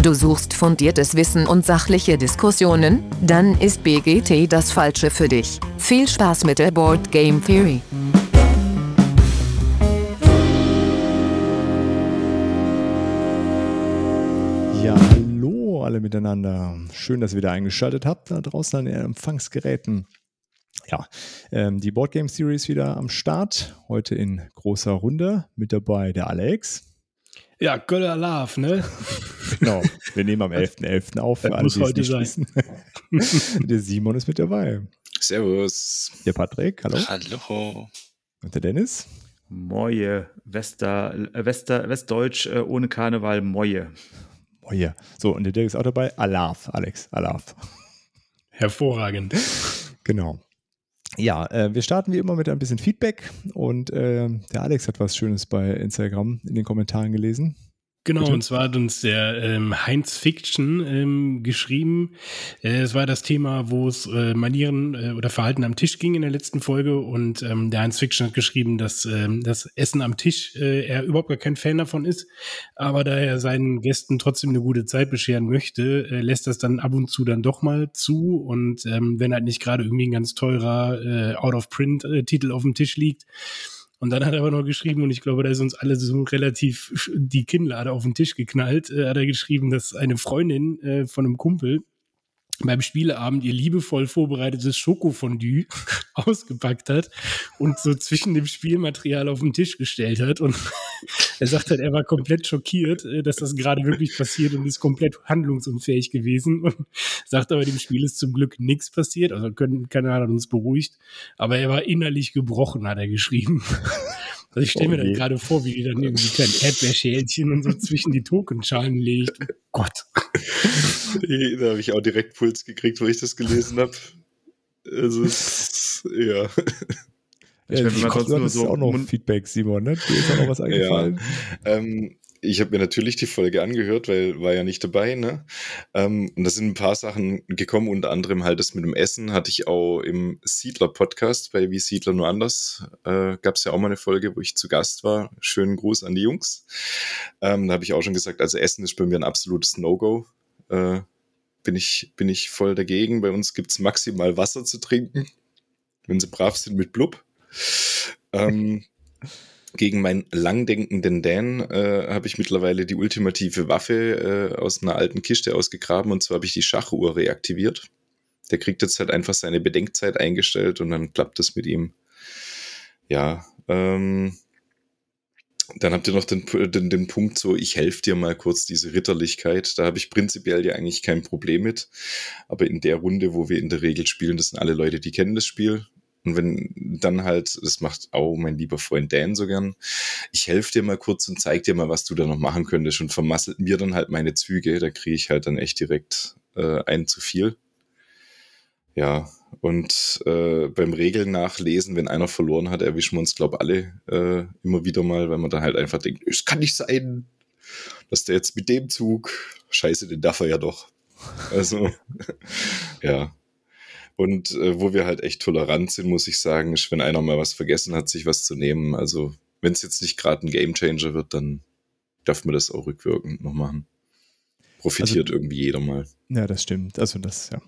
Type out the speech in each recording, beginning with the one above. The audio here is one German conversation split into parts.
Du suchst fundiertes Wissen und sachliche Diskussionen? Dann ist BGT das Falsche für dich. Viel Spaß mit der Board Game Theory. Ja, hallo alle miteinander. Schön, dass ihr wieder eingeschaltet habt da draußen an den Empfangsgeräten. Ja, ähm, die Board Game Series wieder am Start. Heute in großer Runde. Mit dabei der Alex. Ja, Göller Love, ne? Genau. Wir nehmen am 11.11. .11. auf. Das alle, muss heute sein. der Simon ist mit dabei. Servus. Der Patrick, hallo. Hallo. Und der Dennis. Moje, Wester, äh, Wester, Westdeutsch äh, ohne Karneval, Moje. Ja. So, und der Dirk ist auch dabei. Alaf, Alex, Alaf. Hervorragend. Genau. Ja, äh, wir starten wie immer mit ein bisschen Feedback und äh, der Alex hat was Schönes bei Instagram in den Kommentaren gelesen. Genau, Bitte? und zwar hat uns der ähm, Heinz Fiction ähm, geschrieben. Äh, es war das Thema, wo es äh, Manieren äh, oder Verhalten am Tisch ging in der letzten Folge. Und ähm, der Heinz Fiction hat geschrieben, dass ähm, das Essen am Tisch äh, er überhaupt gar kein Fan davon ist. Aber da er seinen Gästen trotzdem eine gute Zeit bescheren möchte, äh, lässt das dann ab und zu dann doch mal zu. Und ähm, wenn halt nicht gerade irgendwie ein ganz teurer äh, Out-of-Print-Titel auf dem Tisch liegt, und dann hat er aber noch geschrieben, und ich glaube, da ist uns alle so relativ die Kinnlade auf den Tisch geknallt, äh, hat er geschrieben, dass eine Freundin äh, von einem Kumpel beim Spieleabend ihr liebevoll vorbereitetes Schokofondue ausgepackt hat und so zwischen dem Spielmaterial auf den Tisch gestellt hat. Und er sagt halt, er war komplett schockiert, äh, dass das gerade wirklich passiert und ist komplett handlungsunfähig gewesen. Und sagt aber, dem Spiel ist zum Glück nichts passiert. Also können, keiner hat uns beruhigt. Aber er war innerlich gebrochen, hat er geschrieben. Also ich stelle mir Oh dann gerade vor, wie die dann irgendwie kleine Erdbeerschälchen und so zwischen die Tokenschalen legt. Oh Gott. Da habe ich auch direkt Puls gekriegt, wo ich das gelesen habe. Also, es ist, ja. Ich meine, wenn man sonst nur so auch noch Mund- Feedback, Simon, ne? Dir ist auch noch was eingefallen. Ähm, ich habe mir natürlich die Folge angehört, weil war ja nicht dabei, ne? Ähm, und da sind ein paar Sachen gekommen, unter anderem halt das mit dem Essen, hatte ich auch im Siedler-Podcast bei Wie Siedler nur anders. Äh, Gab es ja auch mal eine Folge, wo ich zu Gast war. Schönen Gruß an die Jungs. Ähm, da habe ich auch schon gesagt, also Essen ist bei mir ein absolutes No-Go. Äh, bin, ich, bin ich voll dagegen. Bei uns gibt's maximal Wasser zu trinken, wenn sie brav sind mit Blub. Ähm, gegen meinen langdenkenden Dan äh, habe ich mittlerweile die ultimative Waffe äh, aus einer alten Kiste ausgegraben und zwar habe ich die Schachuhr reaktiviert. Der kriegt jetzt halt einfach seine Bedenkzeit eingestellt und dann klappt es mit ihm. Ja, ähm, dann habt ihr noch den, den, den Punkt so, ich helfe dir mal kurz diese Ritterlichkeit. Da habe ich prinzipiell ja eigentlich kein Problem mit. Aber in der Runde, wo wir in der Regel spielen, das sind alle Leute, die kennen das Spiel. Und wenn dann halt, das macht auch mein lieber Freund Dan so gern, ich helfe dir mal kurz und zeig dir mal, was du da noch machen könntest und vermasselt mir dann halt meine Züge, da kriege ich halt dann echt direkt äh, ein zu viel. Ja, und äh, beim Regeln nachlesen, wenn einer verloren hat, erwischen wir uns, glaube alle äh, immer wieder mal, weil man dann halt einfach denkt, es kann nicht sein, dass der jetzt mit dem Zug, scheiße, den darf er ja doch. Also, ja. Und äh, wo wir halt echt tolerant sind, muss ich sagen, ist, wenn einer mal was vergessen hat, sich was zu nehmen. Also, wenn es jetzt nicht gerade ein Gamechanger wird, dann darf man das auch rückwirkend noch machen. Profitiert irgendwie jeder mal. Ja, das stimmt. Also das, ja.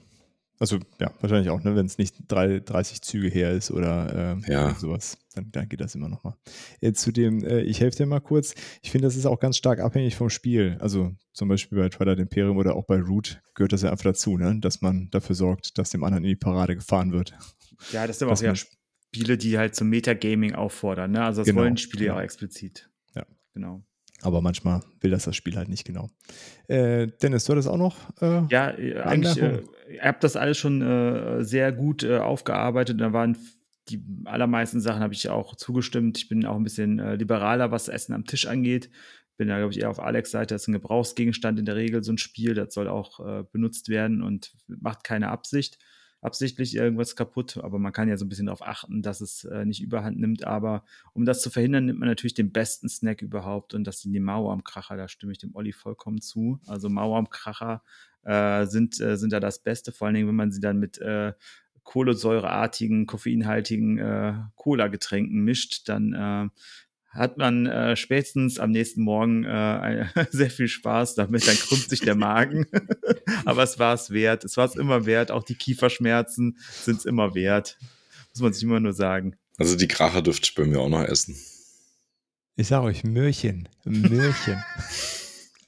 Also ja, wahrscheinlich auch, ne, wenn es nicht drei, 30 Züge her ist oder ähm, Ja. sowas, dann, dann geht das immer noch mal. Jetzt zu dem, äh, ich helfe dir mal kurz. Ich finde, das ist auch ganz stark abhängig vom Spiel. Also zum Beispiel bei Twilight Imperium oder auch bei Root gehört das ja einfach dazu, ne, dass man dafür sorgt, dass dem anderen in die Parade gefahren wird. Ja, das sind aber auch ja Spiele, die halt zum Metagaming auffordern. Ne? Also das Genau, wollen die Spiele ja genau. auch explizit. Ja. Genau. Aber manchmal will das das Spiel halt nicht genau. Äh, Dennis, du hattest auch noch? Äh, Ja, äh, eigentlich, äh, ihr habt das alles schon äh, sehr gut äh, aufgearbeitet. Da waren die allermeisten Sachen habe ich auch zugestimmt. Ich bin auch ein bisschen liberaler, was Essen am Tisch angeht. Bin da, glaube ich, eher auf Alex Seite. Das ist ein Gebrauchsgegenstand in der Regel, so ein Spiel. Das soll auch benutzt werden und macht keine Absicht, absichtlich irgendwas kaputt. Aber man kann ja so ein bisschen darauf achten, dass es äh, nicht überhand nimmt. Aber um das zu verhindern, nimmt man natürlich den besten Snack überhaupt. Und das sind die Mauer am Kracher. Da stimme ich dem Olli vollkommen zu. Also Mauer am Kracher äh, sind, äh, sind da das Beste, vor allen Dingen, wenn man sie dann mit äh, kohlensäureartigen, koffeinhaltigen äh, Cola-Getränken mischt, dann äh, hat man äh, spätestens am nächsten Morgen äh, sehr viel Spaß damit, dann krümmt sich der Magen. Aber es war es wert. Es war es immer wert. Auch die Kieferschmerzen sind es immer wert. Muss man sich immer nur sagen. Also die Kracher dürft ihr bei mir auch noch essen. Ich sage euch, Möhrchen. Möhrchen.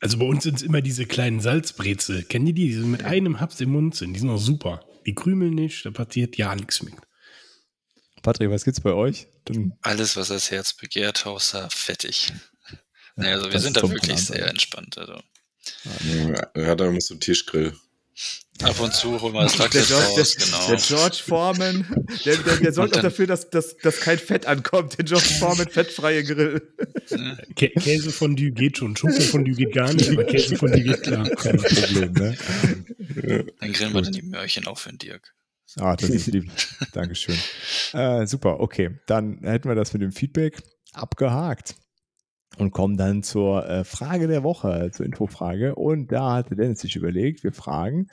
Also bei uns sind es immer diese kleinen Salzbrezel. Kennen die die? Die sind mit einem Haps im Mund sind. Die sind auch super. Die krümeln nicht, da passiert ja nichts mit. Patrick, was gibt's bei euch? Dann Alles, was das Herz begehrt, außer fettig. Ja, also wir sind da wirklich sehr entspannt. Also. Ja, da muss so Tischgrill. Ab und zu holen wir das Raclette der George, raus, genau. Der George Foreman, der, der, der sorgt auch dafür, dass, dass, dass kein Fett ankommt. Der George Foreman fettfreie Grill. Kä Käse von Dü geht schon. Schoko von Dü geht gar nicht, aber Käse von Dü geht klar. Kein Problem, ne? Dann grillen wir dann die Möhrchen auf für den Dirk. Ah, das ist lieb. Dankeschön. Äh, super, okay. Dann hätten wir das mit dem Feedback abgehakt und kommen dann zur äh, Frage der Woche, zur Infofrage. Und da hatte Dennis sich überlegt, wir fragen,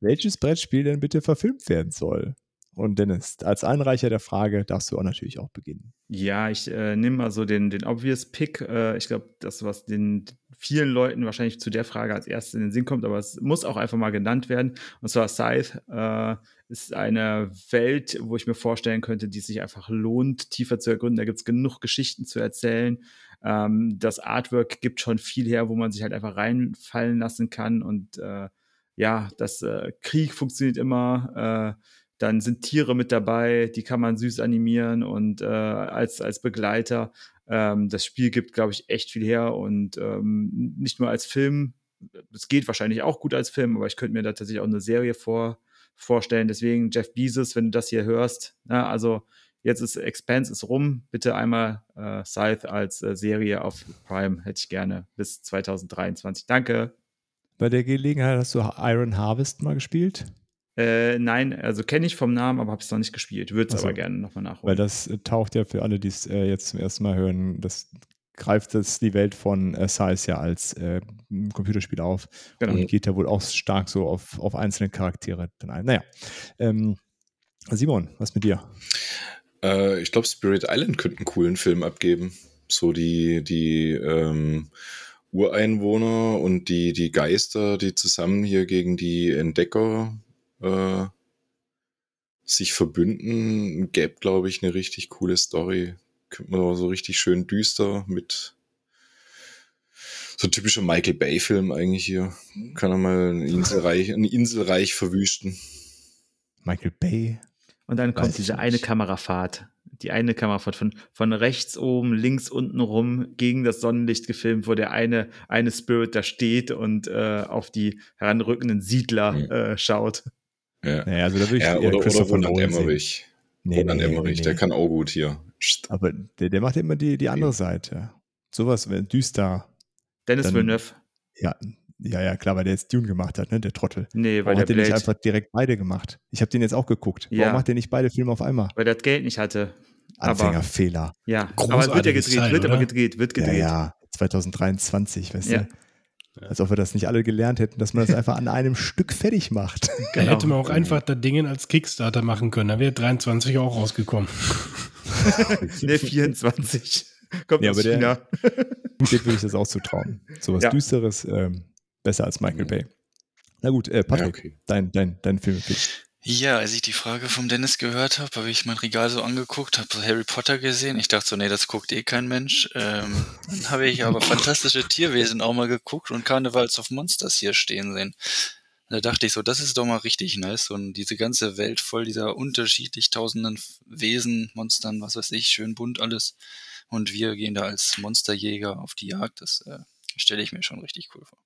welches Brettspiel denn bitte verfilmt werden soll. Und Dennis, als Einreicher der Frage darfst du auch natürlich auch beginnen. Ja, ich äh, nehme mal so den, den obvious Pick. Äh, ich glaube, das, was den vielen Leuten wahrscheinlich zu der Frage als erstes in den Sinn kommt, aber es muss auch einfach mal genannt werden. Und zwar Scythe äh, ist eine Welt, wo ich mir vorstellen könnte, die sich einfach lohnt, tiefer zu ergründen. Da gibt es genug Geschichten zu erzählen. Ähm, das Artwork gibt schon viel her, wo man sich halt einfach reinfallen lassen kann. Und äh, ja, das äh, Krieg funktioniert immer. Äh, dann sind Tiere mit dabei, die kann man süß animieren und äh, als, als Begleiter. Ähm, das Spiel gibt, glaube ich, echt viel her und ähm, nicht nur als Film. Es geht wahrscheinlich auch gut als Film, aber ich könnte mir da tatsächlich auch eine Serie vor, vorstellen. Deswegen, Jeff Bezos, wenn du das hier hörst, na, also jetzt ist Expanse ist rum, bitte einmal äh, Scythe als äh, Serie auf Prime hätte ich gerne bis 2023. Danke. Bei der Gelegenheit hast du Iron Harvest mal gespielt? Äh, nein, also kenne ich vom Namen, aber habe es noch nicht gespielt. Würde es also, aber gerne nochmal nachholen. Weil das äh, taucht ja für alle, die es äh, jetzt zum ersten Mal hören, das greift das die Welt von äh, Size ja als äh, Computerspiel auf genau. und geht da wohl auch stark so auf, auf einzelne Charaktere dann ein. Naja. Ähm, Simon, was mit dir? Äh, ich glaube, Spirit Island könnte einen coolen Film abgeben. So die, die ähm, Ureinwohner und die, die Geister, die zusammen hier gegen die Entdecker äh, sich verbünden, gäbe, glaube ich, eine richtig coole Story. Könnte man aber so richtig schön düster mit so typischer Michael Bay-Film eigentlich hier. Kann er mal ein Inselreich, ein Inselreich verwüsten. Michael Bay. Und dann kommt Weiß diese eine Kamerafahrt die eine Kamerafahrt von, von rechts oben, links unten rum gegen das Sonnenlicht gefilmt, wo der eine, eine Spirit da steht und äh, auf die heranrückenden Siedler mhm. äh, schaut. Ja. Naja, also da will ich ja, oder, oder Roland Emmerich. Nee, Roland nee, Emmerich, nee. der kann auch gut hier. Aber der, der macht immer die, die andere Seite. Sowas, wenn düster. Dennis dann, Villeneuve. Ja, ja, ja, klar, weil der jetzt Dune gemacht hat, ne, der Trottel. Nee, weil Warum der hat der nicht einfach direkt beide gemacht? Ich habe den jetzt auch geguckt. Ja. Warum macht der nicht beide Filme auf einmal? Weil der das Geld nicht hatte. Anfängerfehler. Ja, aber wird ja gedreht, Zeit, wird oder? aber gedreht, wird gedreht. Ja, ja, 2023, weißt ja. du? Als ob wir das nicht alle gelernt hätten, dass man das einfach an einem Stück fertig macht. Da genau. hätte man auch einfach das Ding als Kickstarter machen können. Da wäre 23 auch rausgekommen. ne, 24. Kommt ja, aus aber China. Der, dem würde ich das auch zutrauen. So was ja. Düsteres, ähm, besser als Michael Bay. Na gut, äh, Patrick, ja, okay. dein, dein, dein Film. Ja, als ich die Frage vom Dennis gehört habe, habe ich mein Regal so angeguckt, habe Harry Potter gesehen. Ich dachte so, nee, das guckt eh kein Mensch. Ähm, dann habe ich aber fantastische Tierwesen auch mal geguckt und Karnevals of Monsters hier stehen sehen. Da dachte ich so, das ist doch mal richtig nice. Und diese ganze Welt voll dieser unterschiedlich tausenden Wesen, Monstern, was weiß ich, schön bunt alles. Und wir gehen da als Monsterjäger auf die Jagd. Das äh, stelle ich mir schon richtig cool vor.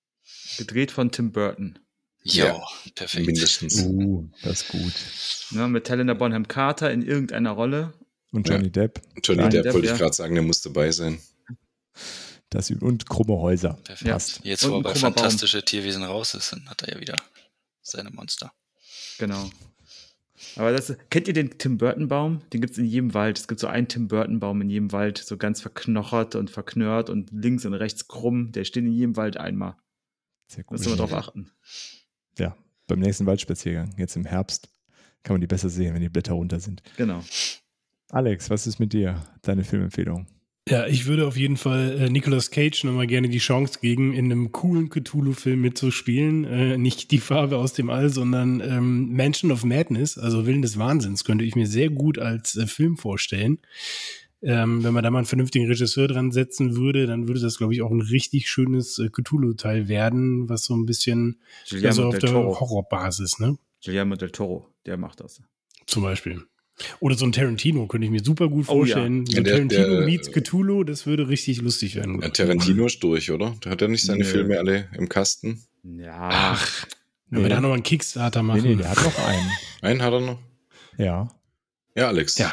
Gedreht von Tim Burton. Ja, ja, perfekt. Mindestens. Uh, das ist gut. Ja, mit Helena Bonham Carter in irgendeiner Rolle. Und Johnny ja. Depp. Johnny Depp, Depp wollte ich gerade sagen, der muss dabei sein. Das, und krumme Häuser. Perfekt. Passt. Jetzt, wo er bei Fantastische Baum. Tierwesen raus ist, dann hat er ja wieder seine Monster. Genau. Aber das, kennt ihr den Tim Burton Baum? Den gibt es in jedem Wald. Es gibt so einen Tim Burton Baum in jedem Wald, so ganz verknochert und verknörrt und links und rechts krumm. Der steht in jedem Wald einmal. Sehr gut. Müssen wir darauf achten ja, beim nächsten Waldspaziergang, jetzt im Herbst, kann man die besser sehen, wenn die Blätter runter sind. Genau. Alex, was ist mit dir? Deine Filmempfehlung? Ja, ich würde auf jeden Fall äh, Nicolas Cage nochmal gerne die Chance geben, in einem coolen Cthulhu-Film mitzuspielen. Äh, nicht die Farbe aus dem All, sondern ähm, Mansion of Madness, also Willen des Wahnsinns, könnte ich mir sehr gut als äh, Film vorstellen. Ähm, wenn man da mal einen vernünftigen Regisseur dran setzen würde, dann würde das, glaube ich, auch ein richtig schönes äh, Cthulhu-Teil werden, was so ein bisschen Guillermo also auf der Toro. Horrorbasis, ne? Guillermo del Toro, der macht das. Zum Beispiel. Oder so ein Tarantino könnte ich mir super gut Oh ja. vorstellen. So Ja, der- Tarantino der- meets Cthulhu, das würde richtig lustig werden. Ja. Tarantino ist durch, oder? Der hat ja nicht seine Nö. Filme alle im Kasten. Ja, Ach, wenn wir Nee. da nochmal einen Kickstarter Nee, machen. nee, der hat noch einen. Einen hat er noch. Ja. Ja, Alex. Ja,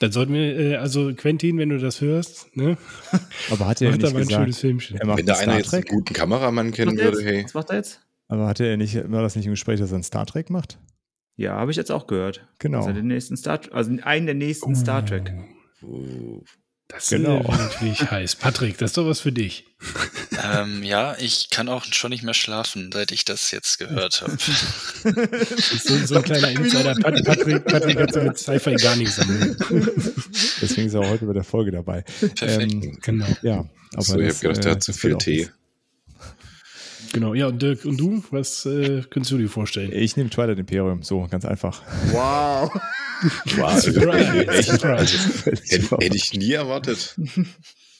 dann sollten wir, äh, also Quentin, wenn du das hörst, ne, Aber hat er da nicht mal ein schönes gesagt, Filmchen. er macht Wenn da einen einer jetzt einen guten Kameramann kennen würde, hey. Was macht er jetzt? Aber hatte er nicht, war das nicht im Gespräch, dass er einen Star Trek macht? Ja, habe ich jetzt auch gehört. Genau. Also den nächsten Star also einen der nächsten Star Trek. Oh. Das Genau. genau. ist natürlich heiß. Patrick, das ist doch was für dich. Ähm, ja, ich kann auch schon nicht mehr schlafen, seit ich das jetzt gehört habe. So, so ein kleiner Insider. Pat- Patrick, Patrick hat so mit Sci-Fi gar nichts am Hut. Deswegen ist er auch heute bei der Folge dabei. Perfekt. Ähm, Genau, ja, aber so, ich das, habe gedacht, der äh, hat zu das viel Tee. Genau. Ja, und Dirk, und du? Was äh, könntest du dir vorstellen? Ich nehme Twilight Imperium, so ganz einfach. Wow. Wow, hätte, hätte ich nie erwartet.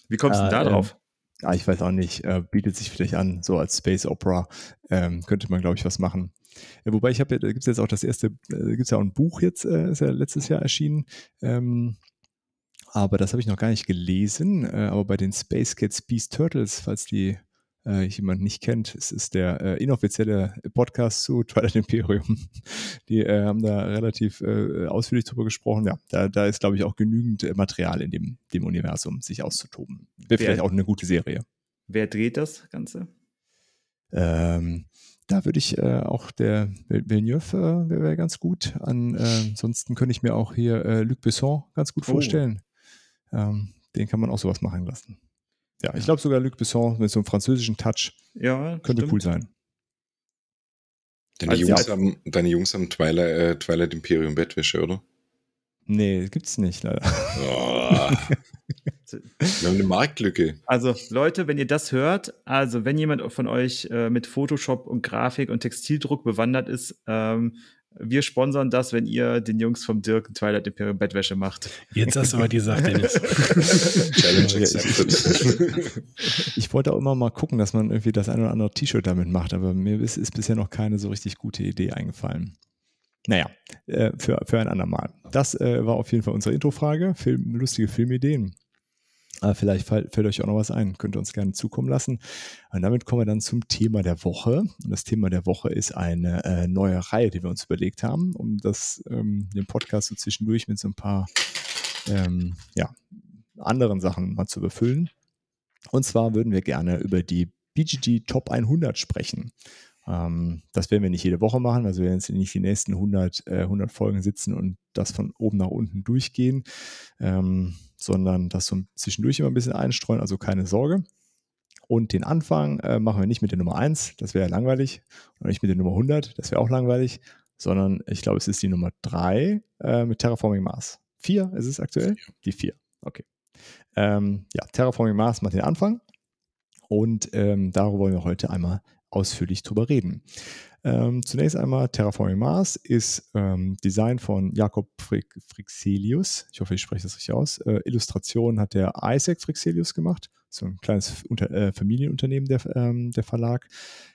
Wie kommst du Ah, denn da ähm, drauf? Ah, ich weiß auch nicht, äh, bietet sich vielleicht an, so als Space Opera ähm, könnte man, glaube ich, was machen. Äh, wobei ich habe ja, da gibt es jetzt auch das erste, äh, gibt es ja auch ein Buch jetzt, äh, ist ja letztes Jahr erschienen. Ähm, aber das habe ich noch gar nicht gelesen. Äh, aber bei den Space Cats Beast Turtles, falls die äh, jemand nicht kennt, es ist der äh, inoffizielle Podcast zu Twilight Imperium. Die äh, haben da relativ äh, ausführlich drüber gesprochen. Ja, da, da ist, glaube ich, auch genügend Material in dem, dem Universum, sich auszutoben. Wäre vielleicht auch eine gute Serie. Wer dreht das Ganze? Ähm, da würde ich äh, auch der Vil- Villeneuve äh, wäre wär ganz gut. An, äh, ansonsten könnte ich mir auch hier äh, Luc Besson ganz gut Oh. vorstellen. Ähm, den kann man auch sowas machen lassen. Ja, ich glaube sogar Luc Besson mit so einem französischen Touch Ja, könnte stimmt. cool sein. Deine, Also, Jungs, ja. haben, deine Jungs haben Twilight, äh, Twilight Imperium Bettwäsche, oder? Nee, gibt's nicht leider. Oh. Wir haben eine Marktlücke. Also Leute, wenn ihr das hört, also wenn jemand von euch äh, mit Photoshop und Grafik und Textildruck bewandert ist, ähm, wir sponsern das, wenn ihr den Jungs vom Dirk Twilight Imperium Bettwäsche macht. Jetzt hast du Dennis. Challenge Ja, ich- accepted. Ich wollte auch immer mal gucken, dass man irgendwie das ein oder andere T-Shirt damit macht, aber mir ist, ist bisher noch keine so richtig gute Idee eingefallen. Naja, äh, für, für ein andermal. Das äh, war auf jeden Fall unsere Introfrage. Film, lustige Filmideen. Äh, vielleicht fällt, fällt euch auch noch was ein. Könnt ihr uns gerne zukommen lassen. Und damit kommen wir dann zum Thema der Woche. Und das Thema der Woche ist eine äh, neue Reihe, die wir uns überlegt haben, um das, ähm, den Podcast so zwischendurch mit so ein paar ähm, ja, anderen Sachen mal zu befüllen. Und zwar würden wir gerne über die BGG Top 100 sprechen. Ähm, das werden wir nicht jede Woche machen, also wir werden jetzt nicht die nächsten 100, äh, 100 Folgen sitzen und das von oben nach unten durchgehen, ähm, sondern das so zwischendurch immer ein bisschen einstreuen, also keine Sorge. Und den Anfang äh, machen wir nicht mit der Nummer 1, das wäre ja langweilig, und nicht mit der Nummer 100, das wäre auch langweilig, sondern ich glaube, es ist die Nummer 3 äh, mit Terraforming Mars. 4 ist es aktuell? Die 4, okay. Ähm, ja, Terraforming Mars macht den Anfang. Und ähm, darüber wollen wir heute einmal ausführlich drüber reden. Ähm, zunächst einmal Terraforming Mars ist ähm, Design von Jakob Frick Frixelius. Ich hoffe, ich spreche das richtig aus. Äh, Illustration hat der Isaac Frixelius gemacht. So ein kleines Unter äh, Familienunternehmen, der, ähm, der Verlag.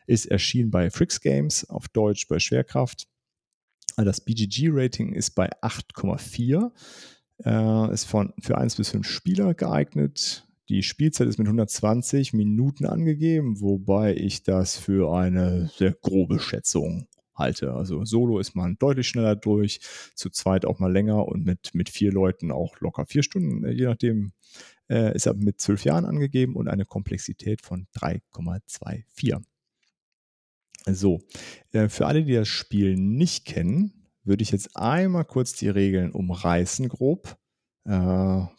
Ist erschienen bei Frix Games, auf Deutsch bei Schwerkraft. Das BGG-Rating ist bei 8,4. Äh, ist von, für 1 bis 5 Spieler geeignet. Die Spielzeit ist mit 120 Minuten angegeben, wobei ich das für eine sehr grobe Schätzung halte. Also Solo ist man deutlich schneller durch, zu zweit auch mal länger und mit, mit vier Leuten auch locker vier Stunden, äh, je nachdem. Äh, ist aber mit zwölf Jahren angegeben und eine Komplexität von 3,24. So, äh, für alle, die das Spiel nicht kennen, würde ich jetzt einmal kurz die Regeln umreißen, grob. Äh,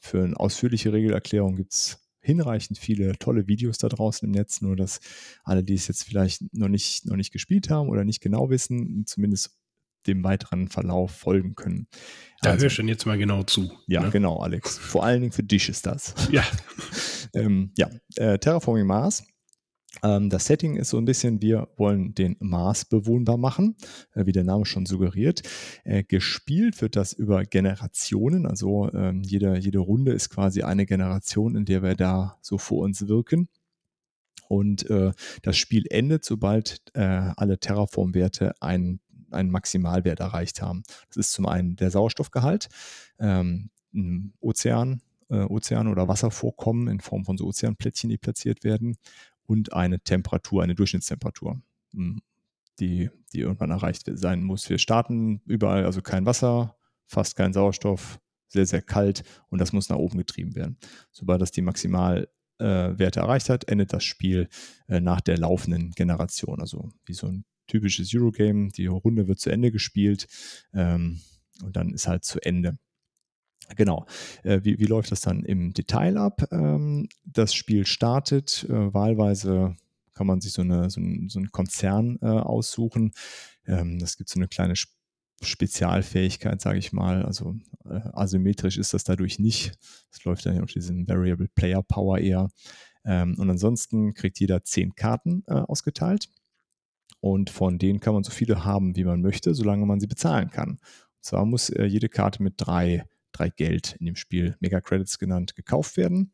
für eine ausführliche Regelerklärung gibt es hinreichend viele tolle Videos da draußen im Netz, nur dass alle, die es jetzt vielleicht noch nicht, noch nicht gespielt haben oder nicht genau wissen, zumindest dem weiteren Verlauf folgen können. Da also, hörst du jetzt mal genau zu. Ja, ne? genau, Alex. Vor allen Dingen für dich ist das. Ja. ähm, ja, äh, Terraforming Mars. Ähm, das Setting ist so ein bisschen, wir wollen den Mars bewohnbar machen, äh, wie der Name schon suggeriert. Äh, gespielt wird das über Generationen, also ähm, jede, jede Runde ist quasi eine Generation, in der wir da so vor uns wirken. Und äh, das Spiel endet, sobald alle Terraform-Werte einen, einen Maximalwert erreicht haben. Das ist zum einen der Sauerstoffgehalt, ähm, Ozean, Ozean oder Wasservorkommen in Form von so Ozeanplättchen, die platziert werden, und eine Temperatur, eine Durchschnittstemperatur, hm, die, die irgendwann erreicht sein muss. Wir starten überall, also kein Wasser, fast kein Sauerstoff, sehr, sehr kalt und das muss nach oben getrieben werden. Sobald das die Maximal äh, erreicht hat, endet das Spiel äh, nach der laufenden Generation. Also wie so ein typisches Eurogame. Die Runde wird zu Ende gespielt ähm, und dann ist halt zu Ende. Genau. Äh, wie, wie läuft das dann im Detail ab? Ähm, das Spiel startet, äh, wahlweise kann man sich so, eine, so, ein, so einen Konzern äh, aussuchen. Ähm, das gibt so eine kleine Sp Spezialfähigkeit, sage ich mal. Also asymmetrisch ist das dadurch nicht. Es läuft dann auf diesen Variable Player Power eher. Ähm, und ansonsten kriegt jeder zehn Karten ausgeteilt. Und von denen kann man so viele haben, wie man möchte, solange man sie bezahlen kann. Und zwar muss jede Karte mit drei, drei Geld in dem Spiel, Mega Credits genannt, gekauft werden.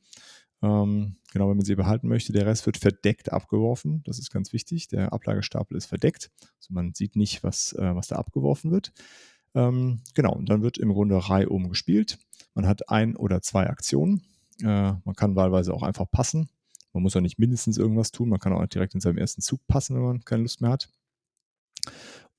Ähm, genau, wenn man sie behalten möchte. Der Rest wird verdeckt abgeworfen. Das ist ganz wichtig. Der Ablagestapel ist verdeckt. Also man sieht nicht, was, äh, was da abgeworfen wird. Ähm, genau, und dann wird im Grunde Reihe oben gespielt. Man hat ein oder zwei Aktionen. Äh, man kann wahlweise auch einfach passen. Man muss auch nicht mindestens irgendwas tun. Man kann auch direkt in seinem ersten Zug passen, wenn man keine Lust mehr hat.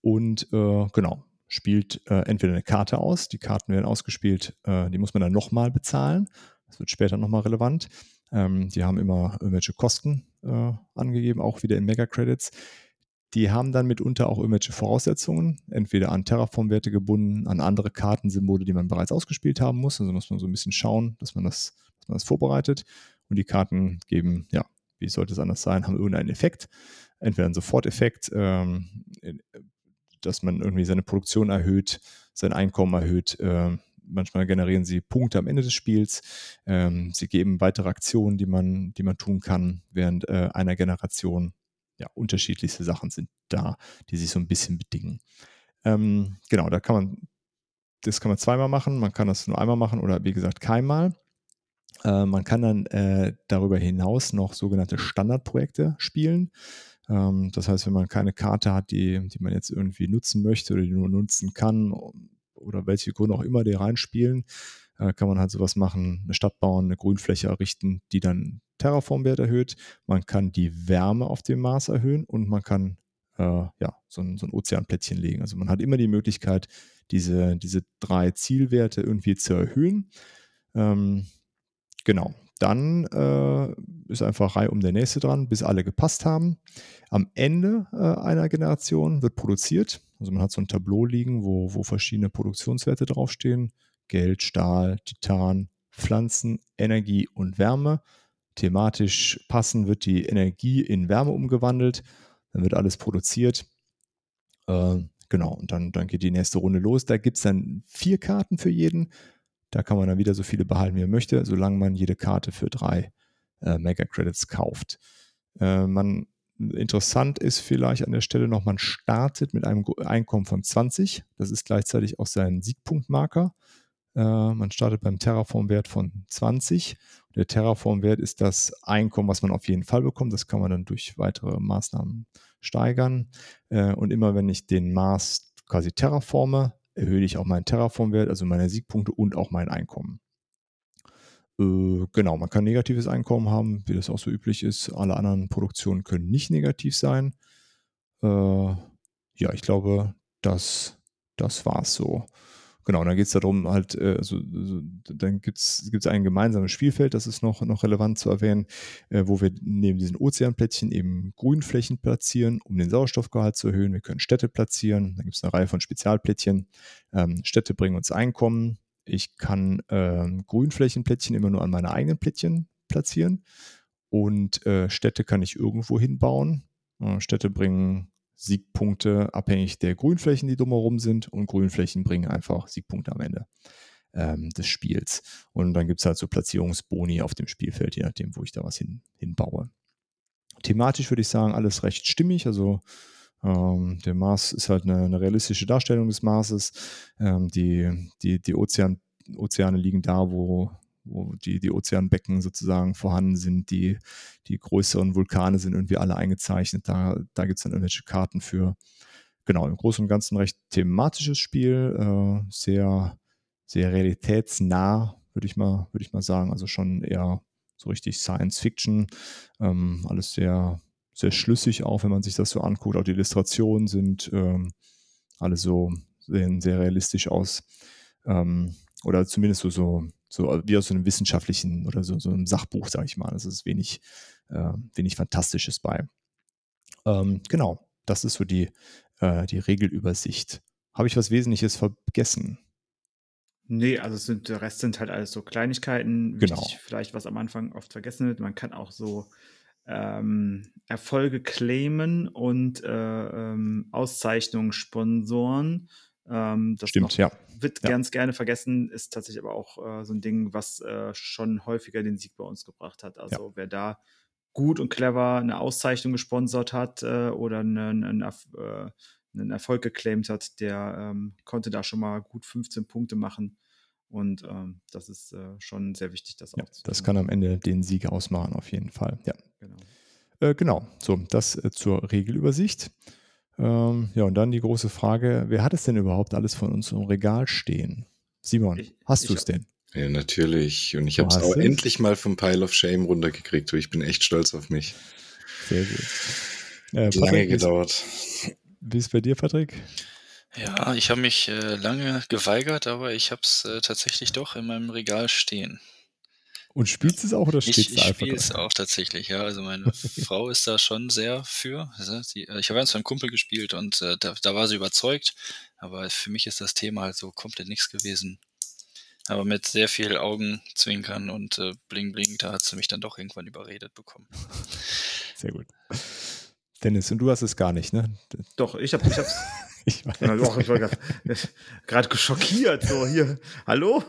Und äh, genau, spielt äh, entweder eine Karte aus. Die Karten werden ausgespielt. Äh, die muss man dann nochmal bezahlen. Das wird später nochmal relevant. Ähm, die haben immer irgendwelche Kosten äh, angegeben, auch wieder in Mega Credits. Die haben dann mitunter auch irgendwelche Voraussetzungen, entweder an Terraform-Werte gebunden, an andere Kartensymbole, die man bereits ausgespielt haben muss. Also muss man so ein bisschen schauen, dass man das, dass man das vorbereitet. Und die Karten geben, ja, wie sollte es anders sein, haben irgendeinen Effekt. Entweder einen Soforteffekt, ähm, dass man irgendwie seine Produktion erhöht, sein Einkommen erhöht, äh, manchmal generieren sie Punkte am Ende des Spiels. Ähm, sie geben weitere Aktionen, die man, die man tun kann während äh, einer Generation. Ja, unterschiedlichste Sachen sind da, die sich so ein bisschen bedingen. Ähm, genau, da kann man, das kann man zweimal machen, man kann das nur einmal machen oder wie gesagt keinmal. Äh, man kann dann äh, darüber hinaus noch sogenannte Standardprojekte spielen. Ähm, das heißt, wenn man keine Karte hat, die, die man jetzt irgendwie nutzen möchte oder die nur nutzen kann, oder welche Gründe auch immer die reinspielen, äh, kann man halt sowas machen, eine Stadt bauen, eine Grünfläche errichten, die dann Terraformwert erhöht. Man kann die Wärme auf dem Mars erhöhen und man kann äh, ja, so ein, so ein Ozeanplättchen legen. Also man hat immer die Möglichkeit, diese, diese drei Zielwerte irgendwie zu erhöhen. Ähm, genau. Dann äh, ist einfach Reihe um der nächste dran, bis alle gepasst haben. Am Ende äh, einer Generation wird produziert. Also man hat so ein Tableau liegen, wo, wo verschiedene Produktionswerte draufstehen. Geld, Stahl, Titan, Pflanzen, Energie und Wärme. Thematisch passend wird die Energie in Wärme umgewandelt. Dann wird alles produziert. Äh, genau, und dann, dann geht die nächste Runde los. Da gibt es dann vier Karten für jeden. Da kann man dann wieder so viele behalten, wie man möchte, solange man jede Karte für drei äh, Mega Credits kauft. Äh, man Interessant ist vielleicht an der Stelle noch, man startet mit einem Einkommen von 20. Das ist gleichzeitig auch sein Siegpunktmarker. Äh, man startet beim Terraform-Wert von 20. Der Terraform-Wert ist das Einkommen, was man auf jeden Fall bekommt. Das kann man dann durch weitere Maßnahmen steigern. Äh, und immer wenn ich den Mars quasi terraforme, erhöhe ich auch meinen Terraform-Wert, also meine Siegpunkte und auch mein Einkommen. Äh, genau, man kann negatives Einkommen haben, wie das auch so üblich ist. Alle anderen Produktionen können nicht negativ sein. Äh, ja, ich glaube, das, das war es so. Genau, dann geht es darum, halt, äh, also, also, dann gibt es ein gemeinsames Spielfeld, das ist noch, noch relevant zu erwähnen, äh, wo wir neben diesen Ozeanplättchen eben Grünflächen platzieren, um den Sauerstoffgehalt zu erhöhen. Wir können Städte platzieren, dann gibt es eine Reihe von Spezialplättchen. Ähm, Städte bringen uns Einkommen, ich kann ähm, Grünflächenplättchen immer nur an meine eigenen Plättchen platzieren und äh, Städte kann ich irgendwo hinbauen. Äh, Städte bringen Siegpunkte abhängig der Grünflächen, die drumherum sind. Und Grünflächen bringen einfach Siegpunkte am Ende ähm, des Spiels. Und dann gibt es halt so Platzierungsboni auf dem Spielfeld, je nachdem, wo ich da was hin, hinbaue. Thematisch würde ich sagen, alles recht stimmig. Also ähm, der Mars ist halt eine, eine realistische Darstellung des Marses. Ähm, die die, die Ozean, Ozeane liegen da, wo, wo die, die Ozeanbecken sozusagen vorhanden sind. Die, die größeren Vulkane sind irgendwie alle eingezeichnet. Da, da gibt es dann irgendwelche Karten für. Genau, im Großen und Ganzen recht thematisches Spiel, äh, sehr, sehr realitätsnah, würde ich mal, würde ich mal sagen. Also schon eher so richtig Science Fiction. Ähm, alles sehr, sehr schlüssig auch, wenn man sich das so anguckt. Auch die Illustrationen sind ähm, alle so, sehen sehr realistisch aus. Ähm, oder zumindest so, so, so wie aus so einem wissenschaftlichen oder so, so einem Sachbuch, sage ich mal. Das ist wenig, äh, wenig Fantastisches bei. Ähm, genau, das ist so die, äh, die Regelübersicht. Habe ich was Wesentliches vergessen? Nee, also sind, der Rest sind halt alles so Kleinigkeiten. Genau. Wichtig, vielleicht, was am Anfang oft vergessen wird. Man kann auch so ähm, Erfolge claimen und äh, ähm, Auszeichnungen sponsoren. Ähm, das Stimmt, noch, ja. wird Ja. ganz gerne vergessen, ist tatsächlich aber auch äh, so ein Ding, was äh, schon häufiger den Sieg bei uns gebracht hat. Also wer da gut und clever eine Auszeichnung gesponsert hat äh, oder einen, einen, äh, einen Erfolg geclaimt hat, der ähm, konnte da schon mal gut 15 Punkte machen. Und ähm, das ist äh, schon sehr wichtig, das Ja, auch zu das tun. kann am Ende den Sieg ausmachen, auf jeden Fall. Ja. Genau. Äh, genau, so, das zur Regelübersicht. Ähm, ja, und dann die große Frage, wer hat es denn überhaupt alles von uns im Regal stehen? Simon, Ich- hast du es denn? Ja, natürlich. Und ich habe es auch endlich mal vom Pile of Shame runtergekriegt. Ich bin echt stolz auf mich. Sehr gut. Äh, lange Patrick, ist- gedauert. Wie ist es bei dir, Patrick? Ja, ich habe mich äh, lange geweigert, aber ich habe es äh, tatsächlich doch in meinem Regal stehen. Und spielst du es auch oder steht Ich, es ich einfach spiele es auch tatsächlich, ja. Also meine Frau ist da schon sehr für. Also die, äh, ich habe eins beim Kumpel gespielt und äh, da, da war sie überzeugt, aber für mich ist das Thema halt so komplett nichts gewesen. Aber mit sehr viel Augenzwinkern und äh, Bling Bling, da hat sie mich dann doch irgendwann überredet bekommen. Sehr gut. Dennis, und du hast es gar nicht, ne? Doch, ich habe ich hab's. Ich weiß. Doch, ich war gerade geschockiert. So, hier, hallo?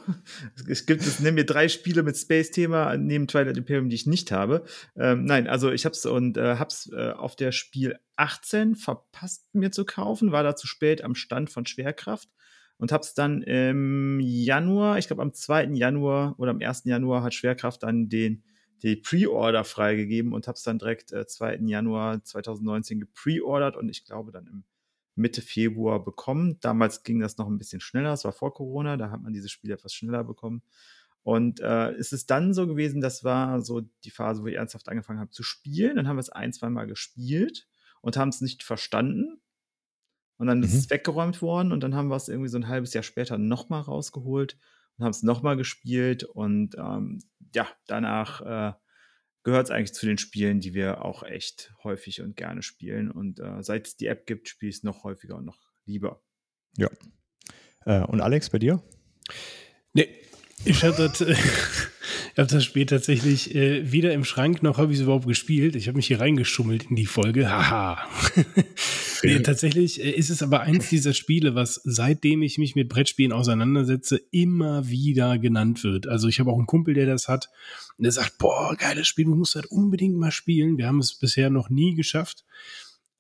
Es gibt, es nehmen mir drei Spiele mit Space-Thema neben Twilight Imperium, die ich nicht habe. Ähm, nein, also ich hab's und äh, hab's äh, auf der Spiel 18 verpasst, mir zu kaufen, war da zu spät am Stand von Schwerkraft und hab's dann im Januar, ich glaube am 2. Januar oder am 1. Januar hat Schwerkraft dann den die Pre-Order freigegeben und hab's dann direkt äh, 2. Januar 2019 gepreordert und ich glaube dann im Mitte Februar bekommen. Damals ging das noch ein bisschen schneller, es war vor Corona, da hat man dieses Spiel etwas schneller bekommen. Und äh, es ist dann so gewesen, das war so die Phase, wo ich ernsthaft angefangen habe zu spielen. Dann haben wir es ein, zwei Mal gespielt und haben es nicht verstanden. Und dann ist Mhm. es weggeräumt worden und dann haben wir es irgendwie so ein halbes Jahr später nochmal rausgeholt und haben es nochmal gespielt. Und ähm, ja, danach äh, gehört es eigentlich zu den Spielen, die wir auch echt häufig und gerne spielen. Und äh, seit es die App gibt, spiele ich es noch häufiger und noch lieber. Äh, und Alex, bei dir? Nee, ich habe das, äh, ich hab das Spiel tatsächlich äh, weder im Schrank noch habe ich es überhaupt gespielt. Ich habe mich hier reingeschummelt in die Folge. Haha. nee, tatsächlich äh, ist es aber eins dieser Spiele, was seitdem ich mich mit Brettspielen auseinandersetze, immer wieder genannt wird. Also ich habe auch einen Kumpel, der das hat und der sagt, boah, geiles Spiel, du musst das unbedingt mal spielen. Wir haben es bisher noch nie geschafft.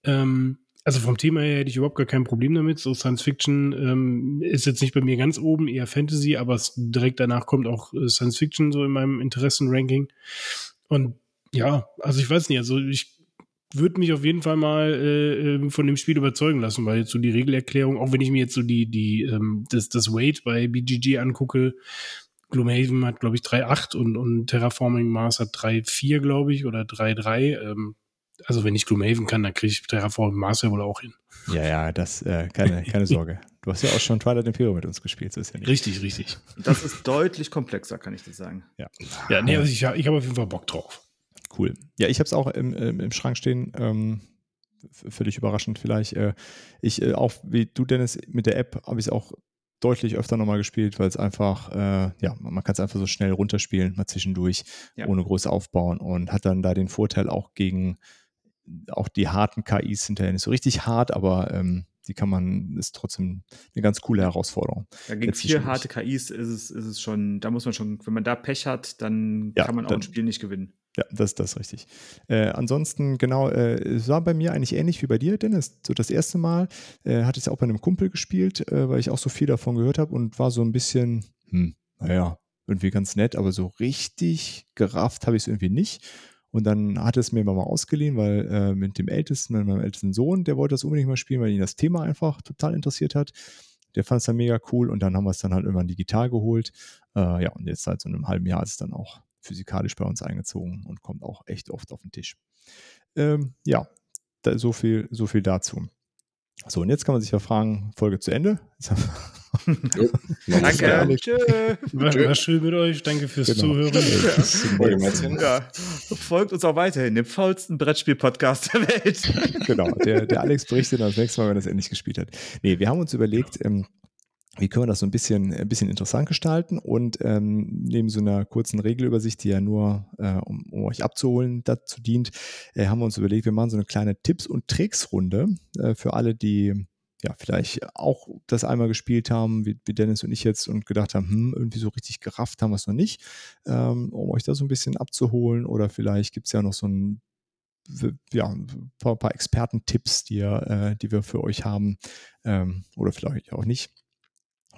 Ähm, also vom Thema her hätte ich überhaupt gar kein Problem damit. So Science Fiction ähm, ist jetzt nicht bei mir ganz oben, eher Fantasy, aber direkt danach kommt auch äh, Science Fiction so in meinem Interessenranking. Und ja, also ich weiß nicht, also ich würde mich auf jeden Fall mal äh, ähm, von dem Spiel überzeugen lassen, weil jetzt so die Regelerklärung, auch wenn ich mir jetzt so die, die, ähm, das, das Weight bei BGG angucke, Gloomhaven hat, glaube ich, 3,8 und, und Terraforming Mars hat 3,4, glaube ich, oder 3,3. Ähm, also wenn ich Gloomhaven kann, dann kriege ich Terraforming Mars ja wohl auch hin. Ja, ja, das, äh, keine, keine Sorge. Du hast ja auch schon Twilight Imperium mit uns gespielt, so ist ja nicht. Richtig, richtig. Das ist deutlich komplexer, kann ich dir sagen. Ja, Ja, nee, also ich, ich habe auf jeden Fall Bock drauf. cool. Ja, ich habe es auch im, im, im Schrank stehen. Ähm, völlig überraschend vielleicht. Äh, ich äh, auch wie du, Dennis, mit der App habe ich es auch deutlich öfter nochmal gespielt, weil es einfach, äh, ja, man kann es einfach so schnell runterspielen, mal zwischendurch, Ja. ohne groß aufbauen und hat dann da den Vorteil auch gegen auch die harten KIs sind ja nicht so richtig hart, aber ähm, die kann man, ist trotzdem eine ganz coole Herausforderung. Ja, gegen vier harte KIs ist es, ist es schon, da muss man schon, wenn man da Pech hat, dann ja, kann man auch dann, ein Spiel nicht gewinnen. Ja, das, das ist richtig. Äh, ansonsten, genau, äh, es war bei mir eigentlich ähnlich wie bei dir, Dennis. So das erste Mal äh, hatte ich es auch bei einem Kumpel gespielt, äh, weil ich auch so viel davon gehört habe und war so ein bisschen, hm, naja, irgendwie ganz nett, aber so richtig gerafft habe ich es irgendwie nicht. Und dann hat es mir mal ausgeliehen, weil äh, mit dem Ältesten, mit meinem ältesten Sohn, der wollte das unbedingt mal spielen, weil ihn das Thema einfach total interessiert hat. Der fand es dann mega cool und dann haben wir es dann halt irgendwann digital geholt. Äh, ja, und jetzt seit so einem halben Jahr ist es dann auch physikalisch bei uns eingezogen und kommt auch echt oft auf den Tisch. Ähm, ja, da, so, viel, so viel dazu. So, und jetzt kann man sich ja fragen, Folge zu Ende. Jo, Danke. Tschö. War, war, schön mit euch. Danke fürs genau. Zuhören. Ja. Folgt uns auch weiterhin, dem faulsten Brettspiel-Podcast der Welt. Genau, der, der Alex berichtet dann das nächste Mal, wenn er es endlich gespielt hat. Nee, wir haben uns überlegt, ähm, wie können wir das so ein bisschen, ein bisschen interessant gestalten und ähm, neben so einer kurzen Regelübersicht, die ja nur, äh, um, um, euch abzuholen, dazu dient, äh, haben wir uns überlegt, wir machen so eine kleine Tipps- und Tricks-Runde äh, für alle, die ja vielleicht auch das einmal gespielt haben, wie, wie, Dennis und ich jetzt und gedacht haben, hm, irgendwie so richtig gerafft haben wir es noch nicht, ähm, um euch da so ein bisschen abzuholen oder vielleicht gibt es ja noch so ein ja, ein paar, paar Expertentipps, die, äh, die wir für euch haben ähm, oder vielleicht auch nicht.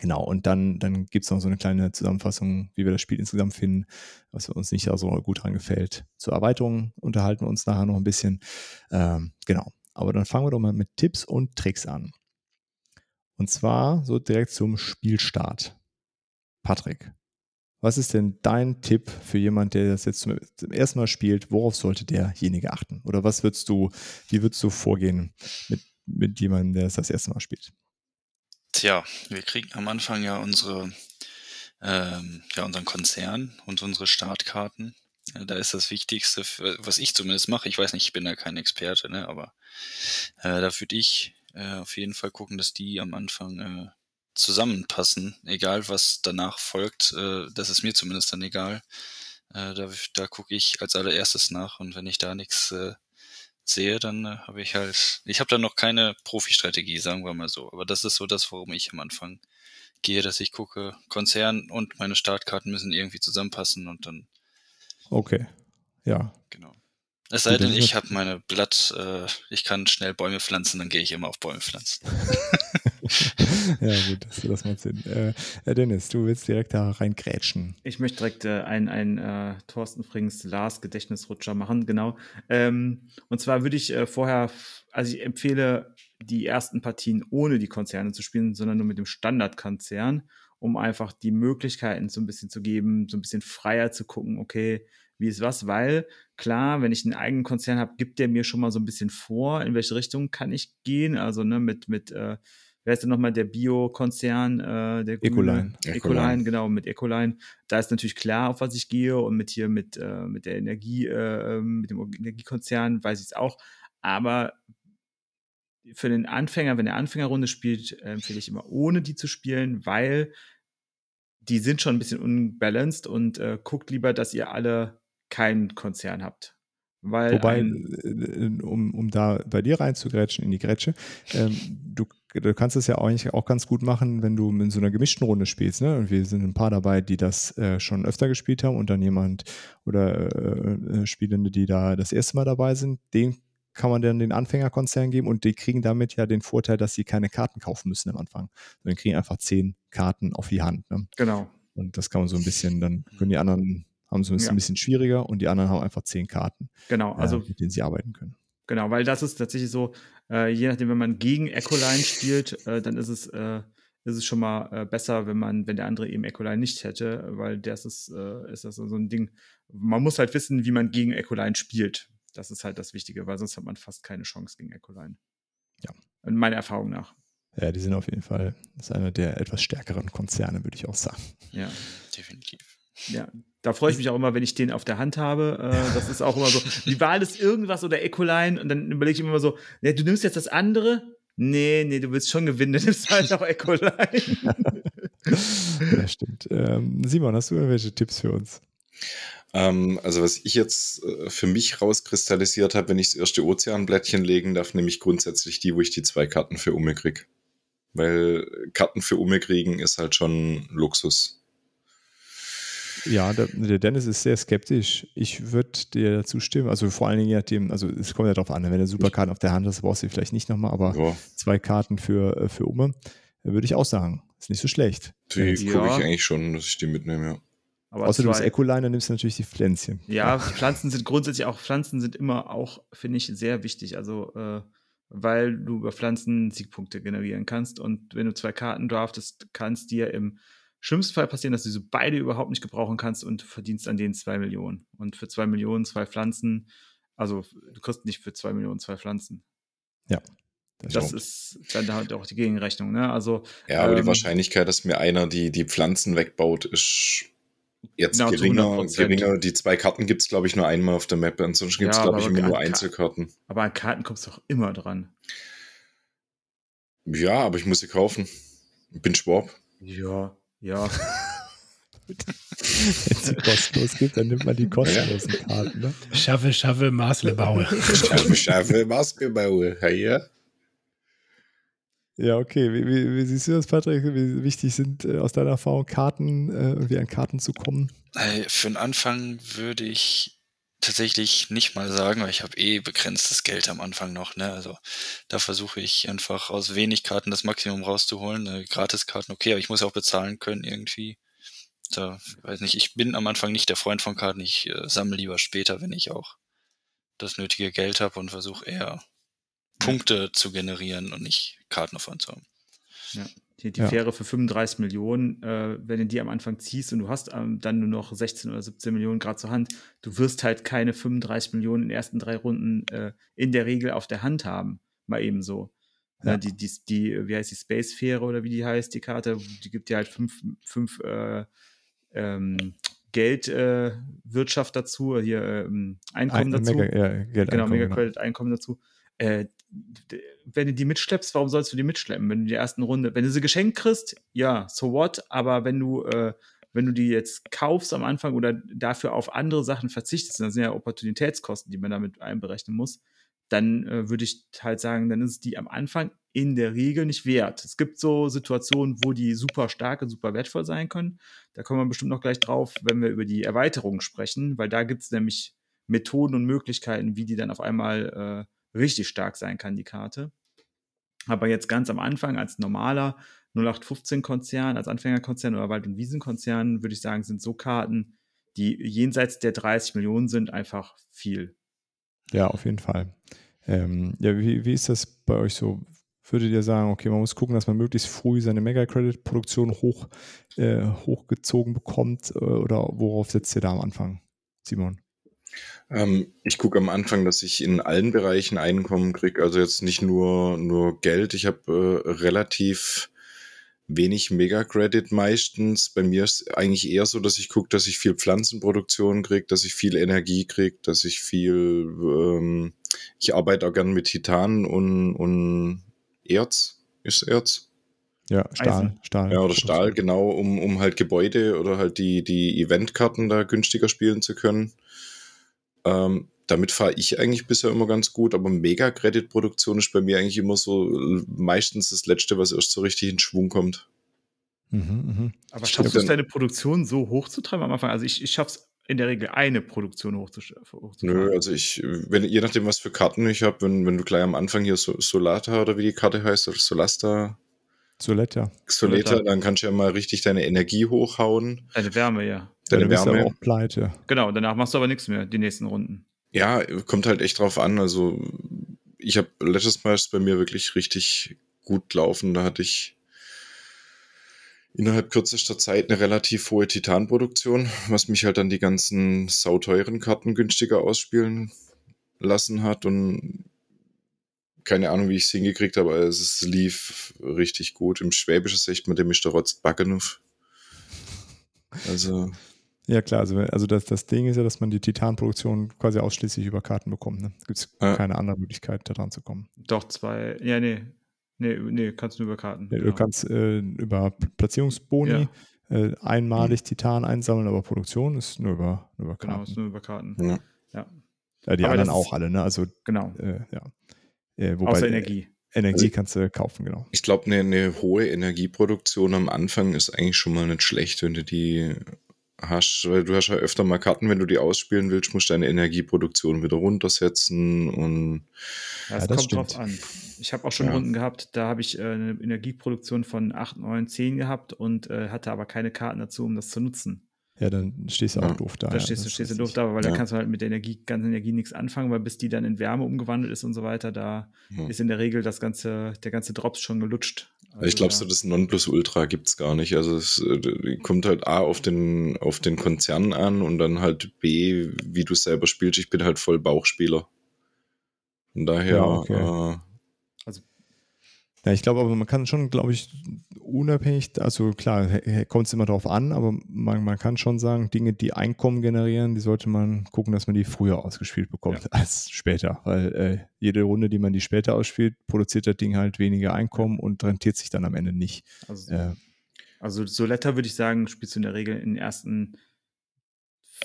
Genau, und dann, dann gibt es noch so eine kleine Zusammenfassung, wie wir das Spiel insgesamt finden, was uns nicht so gut dran gefällt. Zur Erweiterung unterhalten wir uns nachher noch ein bisschen. Ähm, genau, aber dann fangen wir doch mal mit Tipps und Tricks an. Und zwar so direkt zum Spielstart. Patrick, was ist denn dein Tipp für jemanden, der das jetzt zum, ersten Mal spielt? Worauf sollte derjenige achten? Oder was würdest du, wie würdest du vorgehen mit, mit jemandem, der es das erste Mal spielt? Tja, wir kriegen am Anfang ja unsere, ähm, ja, unseren Konzern und unsere Startkarten. Ja, da ist das Wichtigste, was ich zumindest mache. Ich weiß nicht, ich bin da kein Experte, ne, aber äh, da würde ich äh, auf jeden Fall gucken, dass die am Anfang äh, zusammenpassen, egal was danach folgt. Äh, das ist mir zumindest dann egal. Äh, da da gucke ich als allererstes nach und wenn ich da nichts äh, sehe, dann äh, habe ich halt, ich habe da noch keine Profi-Strategie, sagen wir mal so. Aber das ist so das, worum ich am Anfang gehe, dass ich gucke, Konzern und meine Startkarten müssen irgendwie zusammenpassen und dann. Okay, ja. Genau. Es sei denn, ich habe meine Blatt, äh, ich kann schnell Bäume pflanzen, dann gehe ich immer auf Bäume pflanzen. ja, gut, das, das macht Sinn. Äh, Dennis, du willst direkt da reingrätschen. Ich möchte direkt äh, ein, ein äh, Thorsten Frings Lars Gedächtnisrutscher machen, genau. Ähm, und zwar würde ich äh, vorher, also ich empfehle, die ersten Partien ohne die Konzerne zu spielen, sondern nur mit dem Standardkonzern, um einfach die Möglichkeiten so ein bisschen zu geben, so ein bisschen freier zu gucken, okay, wie ist was, weil klar, wenn ich einen eigenen Konzern habe, gibt der mir schon mal so ein bisschen vor, in welche Richtung kann ich gehen. Also ne, mit, mit äh, wer ist denn nochmal der Bio-Konzern, äh, der Ecoline. Ecoline, genau, mit Ecoline. Da ist natürlich klar, auf was ich gehe und mit hier mit, äh, mit der Energie, äh, ähm, mit dem Energiekonzern weiß ich es auch. Aber für den Anfänger, wenn er Anfängerrunde spielt, empfehle ich immer ohne die zu spielen, weil die sind schon ein bisschen unbalanced und äh, guckt lieber, dass ihr alle keinen Konzern habt. Weil Wobei, äh, um, um da bei dir reinzugrätschen in die Grätsche, ähm, du, du kannst es ja eigentlich auch ganz gut machen, wenn du in so einer gemischten Runde spielst. Ne? Und wir sind ein paar dabei, die das äh, schon öfter gespielt haben und dann jemand oder äh, äh Spielende, die da das erste Mal dabei sind, den kann man dann den Anfängerkonzern geben und die kriegen damit ja den Vorteil, dass sie keine Karten kaufen müssen am Anfang. Sondern kriegen einfach zehn Karten auf die Hand. Ne? Genau. Und das kann man so ein bisschen, dann können die anderen haben es ja. ein bisschen schwieriger und die anderen haben einfach zehn Karten, genau, also, äh, mit denen sie arbeiten können. Genau, weil das ist tatsächlich so, äh, je nachdem, wenn man gegen Ecoline spielt, äh, dann ist es, äh, ist es schon mal äh, besser, wenn man, wenn der andere eben Ecoline nicht hätte, weil das ist, äh, ist das so ein Ding. Man muss halt wissen, wie man gegen Ecoline spielt. Das ist halt das Wichtige, weil sonst hat man fast keine Chance gegen Ecoline. Ja. In meiner Erfahrung nach. Ja, die sind auf jeden Fall, das ist einer der etwas stärkeren Konzerne, würde ich auch sagen. Ja, definitiv. Ja, da freue ich mich auch immer, wenn ich den auf der Hand habe. Äh, das ist auch immer so, wie war das irgendwas oder Ecoline? Und dann überlege ich immer so, ja, du nimmst jetzt das andere? Nee, nee, du willst schon gewinnen, dann nimmst halt auch Ecoline. ja, stimmt. Ähm, Simon, hast du irgendwelche Tipps für uns? Ähm, also was ich jetzt äh, für mich rauskristallisiert habe, wenn ich das erste Ozeanblättchen legen darf, nämlich grundsätzlich die, wo ich die zwei Karten für Umme krieg. Weil Karten für Umme kriegen ist halt schon Luxus. Ja, der, der Dennis ist sehr skeptisch. Ich würde dir dazu stimmen. Also vor allen Dingen je nachdem, also es kommt ja darauf an, wenn du Superkarten auf der Hand hast, brauchst du vielleicht nicht nochmal, aber Ja, zwei Karten für, äh, für Umme, äh, würde ich auch sagen. Ist nicht so schlecht. die Ja. gucke ich eigentlich schon, dass ich die mitnehme, ja. Aber Außer du bist zwei- Ecoliner, nimmst du natürlich die Pflänzchen. Ja, Pflanzen sind grundsätzlich auch, Pflanzen sind immer auch, finde ich, sehr wichtig. Also, äh, weil du über Pflanzen Siegpunkte generieren kannst. Und wenn du zwei Karten draftest, kann es dir im schlimmsten Fall passieren, dass du sie beide überhaupt nicht gebrauchen kannst und verdienst an denen zwei Millionen. Und für zwei Millionen zwei Pflanzen, also du kriegst nicht für zwei Millionen zwei Pflanzen. Das Das stimmt. ist dann halt auch die Gegenrechnung. Ne? Also, Ja, aber die Ähm, Wahrscheinlichkeit, dass mir einer die, die Pflanzen wegbaut, ist jetzt Genau, geringer, 100%. geringer. Die zwei Karten gibt es, glaube ich, nur einmal auf der Map. Ansonsten gibt es, Ja, glaube ich, immer nur Einzelkarten. aber an Karten kommst du auch immer dran. Ja, aber ich muss sie kaufen. Ich bin Schwab. Ja, ja. Wenn es sie kostenlos gibt, dann nimmt man die kostenlosen Karten. Ne? Schaffe, schaffe, Maßle baue. Schaffe, schaffe, Maske baue. Ja. Ja, okay. Wie, wie, wie siehst du das, Patrick? Wie wichtig sind äh, aus deiner Erfahrung Karten, äh, irgendwie an Karten zu kommen? Äh, Für den Anfang würde ich tatsächlich nicht mal sagen, weil ich habe eh begrenztes Geld am Anfang noch. Ne? Also da versuche ich einfach aus wenig Karten das Maximum rauszuholen. Äh, Gratiskarten, okay, aber ich muss auch bezahlen können irgendwie. Da, weiß nicht, ich bin am Anfang nicht der Freund von Karten. Ich äh, sammle lieber später, wenn ich auch das nötige Geld habe und versuche eher Punkte zu generieren und nicht Karten auf Hand zu haben. Die, die Ja. Fähre für 35 Millionen, äh, wenn du die am Anfang ziehst und du hast ähm, dann nur noch 16 oder 17 Millionen Grad zur Hand, du wirst halt keine 35 Millionen in den ersten drei Runden äh, in der Regel auf der Hand haben. Mal eben so. Ja. Ja. die, die, die, wie heißt die Space-Fähre oder wie die heißt, die Karte, die gibt dir halt fünf, fünf äh, ähm, Geldwirtschaft äh, dazu, hier ähm, Einkommen Ein- dazu. Mega, ja, Geld Genau, genau. Credit Einkommen dazu. Äh, wenn du die mitschleppst, warum sollst du die mitschleppen? Wenn du die ersten Runde, wenn du sie geschenkt kriegst, ja, so what? Aber wenn du, äh, wenn du die jetzt kaufst am Anfang oder dafür auf andere Sachen verzichtest, das sind ja Opportunitätskosten, die man damit einberechnen muss, dann äh, würde ich halt sagen, dann ist die am Anfang in der Regel nicht wert. Es gibt so Situationen, wo die super stark und super wertvoll sein können. Da kommen wir bestimmt noch gleich drauf, wenn wir über die Erweiterungen sprechen, weil da gibt es nämlich Methoden und Möglichkeiten, wie die dann auf einmal äh, richtig stark sein kann, die Karte. Aber jetzt ganz am Anfang als normaler 0815-Konzern, als Anfängerkonzern oder Wald- und Wiesenkonzern, würde ich sagen, sind so Karten, die jenseits der 30 Millionen sind, einfach viel. Ja, auf jeden Fall. Ähm, ja, wie, wie ist das bei euch so? Würdet ihr sagen, okay, man muss gucken, dass man möglichst früh seine Mega-Credit-Produktion hoch, äh, hochgezogen bekommt äh, oder worauf setzt ihr da am Anfang, Simon? Ähm, ich gucke am Anfang, dass ich in allen Bereichen Einkommen kriege. Also jetzt nicht nur, nur Geld. Ich habe äh, relativ wenig Mega-Credit meistens. Bei mir ist eigentlich eher so, dass ich gucke, dass ich viel Pflanzenproduktion kriege, dass ich viel Energie kriege, dass ich viel, ähm, ich arbeite auch gern mit Titan und, und Erz. Ist Erz? Ja, Stahl. Eisen. Stahl. Ja, oder Stahl, genau, um, um halt Gebäude oder halt die, die Eventkarten da günstiger spielen zu können. Ähm, damit fahre ich eigentlich bisher immer ganz gut, aber Mega-Credit-Produktion ist bei mir eigentlich immer so äh, meistens das Letzte, was erst so richtig in Schwung kommt. Mhm, mhm. Aber Ich schaffst du es, deine Produktion so hochzutreiben am Anfang? Also ich, ich schaffe es in der Regel, eine Produktion hochzufahren. Nö, also ich, wenn, je nachdem, was für Karten ich habe, wenn, wenn du gleich am Anfang hier so, Solata oder wie die Karte heißt, oder Solasta, Soletta. Soleta, Soleta. dann kannst du ja mal richtig deine Energie hochhauen, Deine Wärme, ja. Deine Dann bist du aber Wärme. auch pleite. Genau, danach machst du aber nichts mehr, die nächsten Runden. Ja, kommt halt echt drauf an. Also ich habe letztes Mal ist bei mir wirklich richtig gut laufen. Da hatte ich innerhalb kürzester Zeit eine relativ hohe Titanproduktion, was mich halt dann die ganzen sauteuren Karten günstiger ausspielen lassen hat und keine Ahnung, wie ich es hingekriegt habe, aber es lief richtig gut. Im Schwäbischen sagt man, dem ist der Rotz Baggenuf. Also, Ja, klar. Also, also das, das Ding ist ja, dass man die Titanproduktion quasi ausschließlich über Karten bekommt. Ne? Gibt es Ja. keine andere Möglichkeit, da dran zu kommen. Doch, zwei, ja, nee. Nee, nee, kannst du nur über Karten. Ja, genau. Du kannst äh, über Platzierungsboni Ja. äh, einmalig Titan einsammeln, aber Produktion ist nur über, nur über Genau, Karten. ist nur über Karten. Ja. Ja, Ja, die Aber anderen auch alle, ne? Also, genau. äh, ja. Äh, wobei, Außer Energie. Energie kannst du kaufen, genau. Ich glaube, eine, eine hohe Energieproduktion am Anfang ist eigentlich schon mal nicht schlecht, wenn du die hast, weil du hast ja öfter mal Karten, wenn du die ausspielen willst, musst du deine Energieproduktion wieder runtersetzen und Ja, es Ja, das kommt drauf stimmt. an. Ich habe auch schon Ja. Runden gehabt, da habe ich äh, eine Energieproduktion von 8, 9, 10 gehabt und äh, hatte aber keine Karten dazu, um das zu nutzen. Ja, dann stehst du Ja. auch doof da. Da ja, stehst du das stehst du doof da, weil da Ja. kannst du halt mit der Energie, ganzen Energie nichts anfangen, weil bis die dann in Wärme umgewandelt ist und so weiter, da Ja. ist in der Regel das ganze, der ganze Drops schon gelutscht. Also ich glaube, so das Nonplusultra gibt's gar nicht. Also es äh, kommt halt A auf den, auf den Konzern an und dann halt B, wie du selber spielst. Ich bin halt voll Bauchspieler. Von daher, Ja, okay. äh, Ja, ich glaube aber, man kann schon, glaube ich, unabhängig, also klar, kommt es immer darauf an, aber man, man kann schon sagen, Dinge, die Einkommen generieren, die sollte man gucken, dass man die früher ausgespielt bekommt als später. Weil äh, jede Runde, die man die später ausspielt, produziert das Ding halt weniger Einkommen und rentiert sich dann am Ende nicht. also, Äh, also Soletta würde ich sagen, spielst du in der Regel in den ersten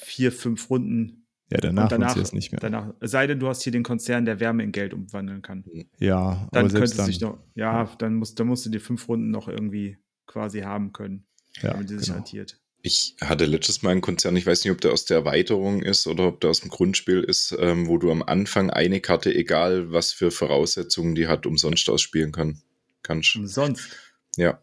vier, fünf Runden. Ja, danach, und danach, es nicht mehr. danach, es sei denn, du hast hier den Konzern, der Wärme in Geld umwandeln kann. ja, Dann aber könnte selbst dann. sich noch, ja, dann musst, dann musst du die fünf Runden noch irgendwie quasi haben können, ja, damit die sich genau. rentiert. Ich hatte letztes Mal einen Konzern, ich weiß nicht, ob der aus der Erweiterung ist oder ob der aus dem Grundspiel ist, ähm, wo du am Anfang eine Karte, egal was für Voraussetzungen die hat, umsonst ausspielen kann, kannst. Umsonst. Ja.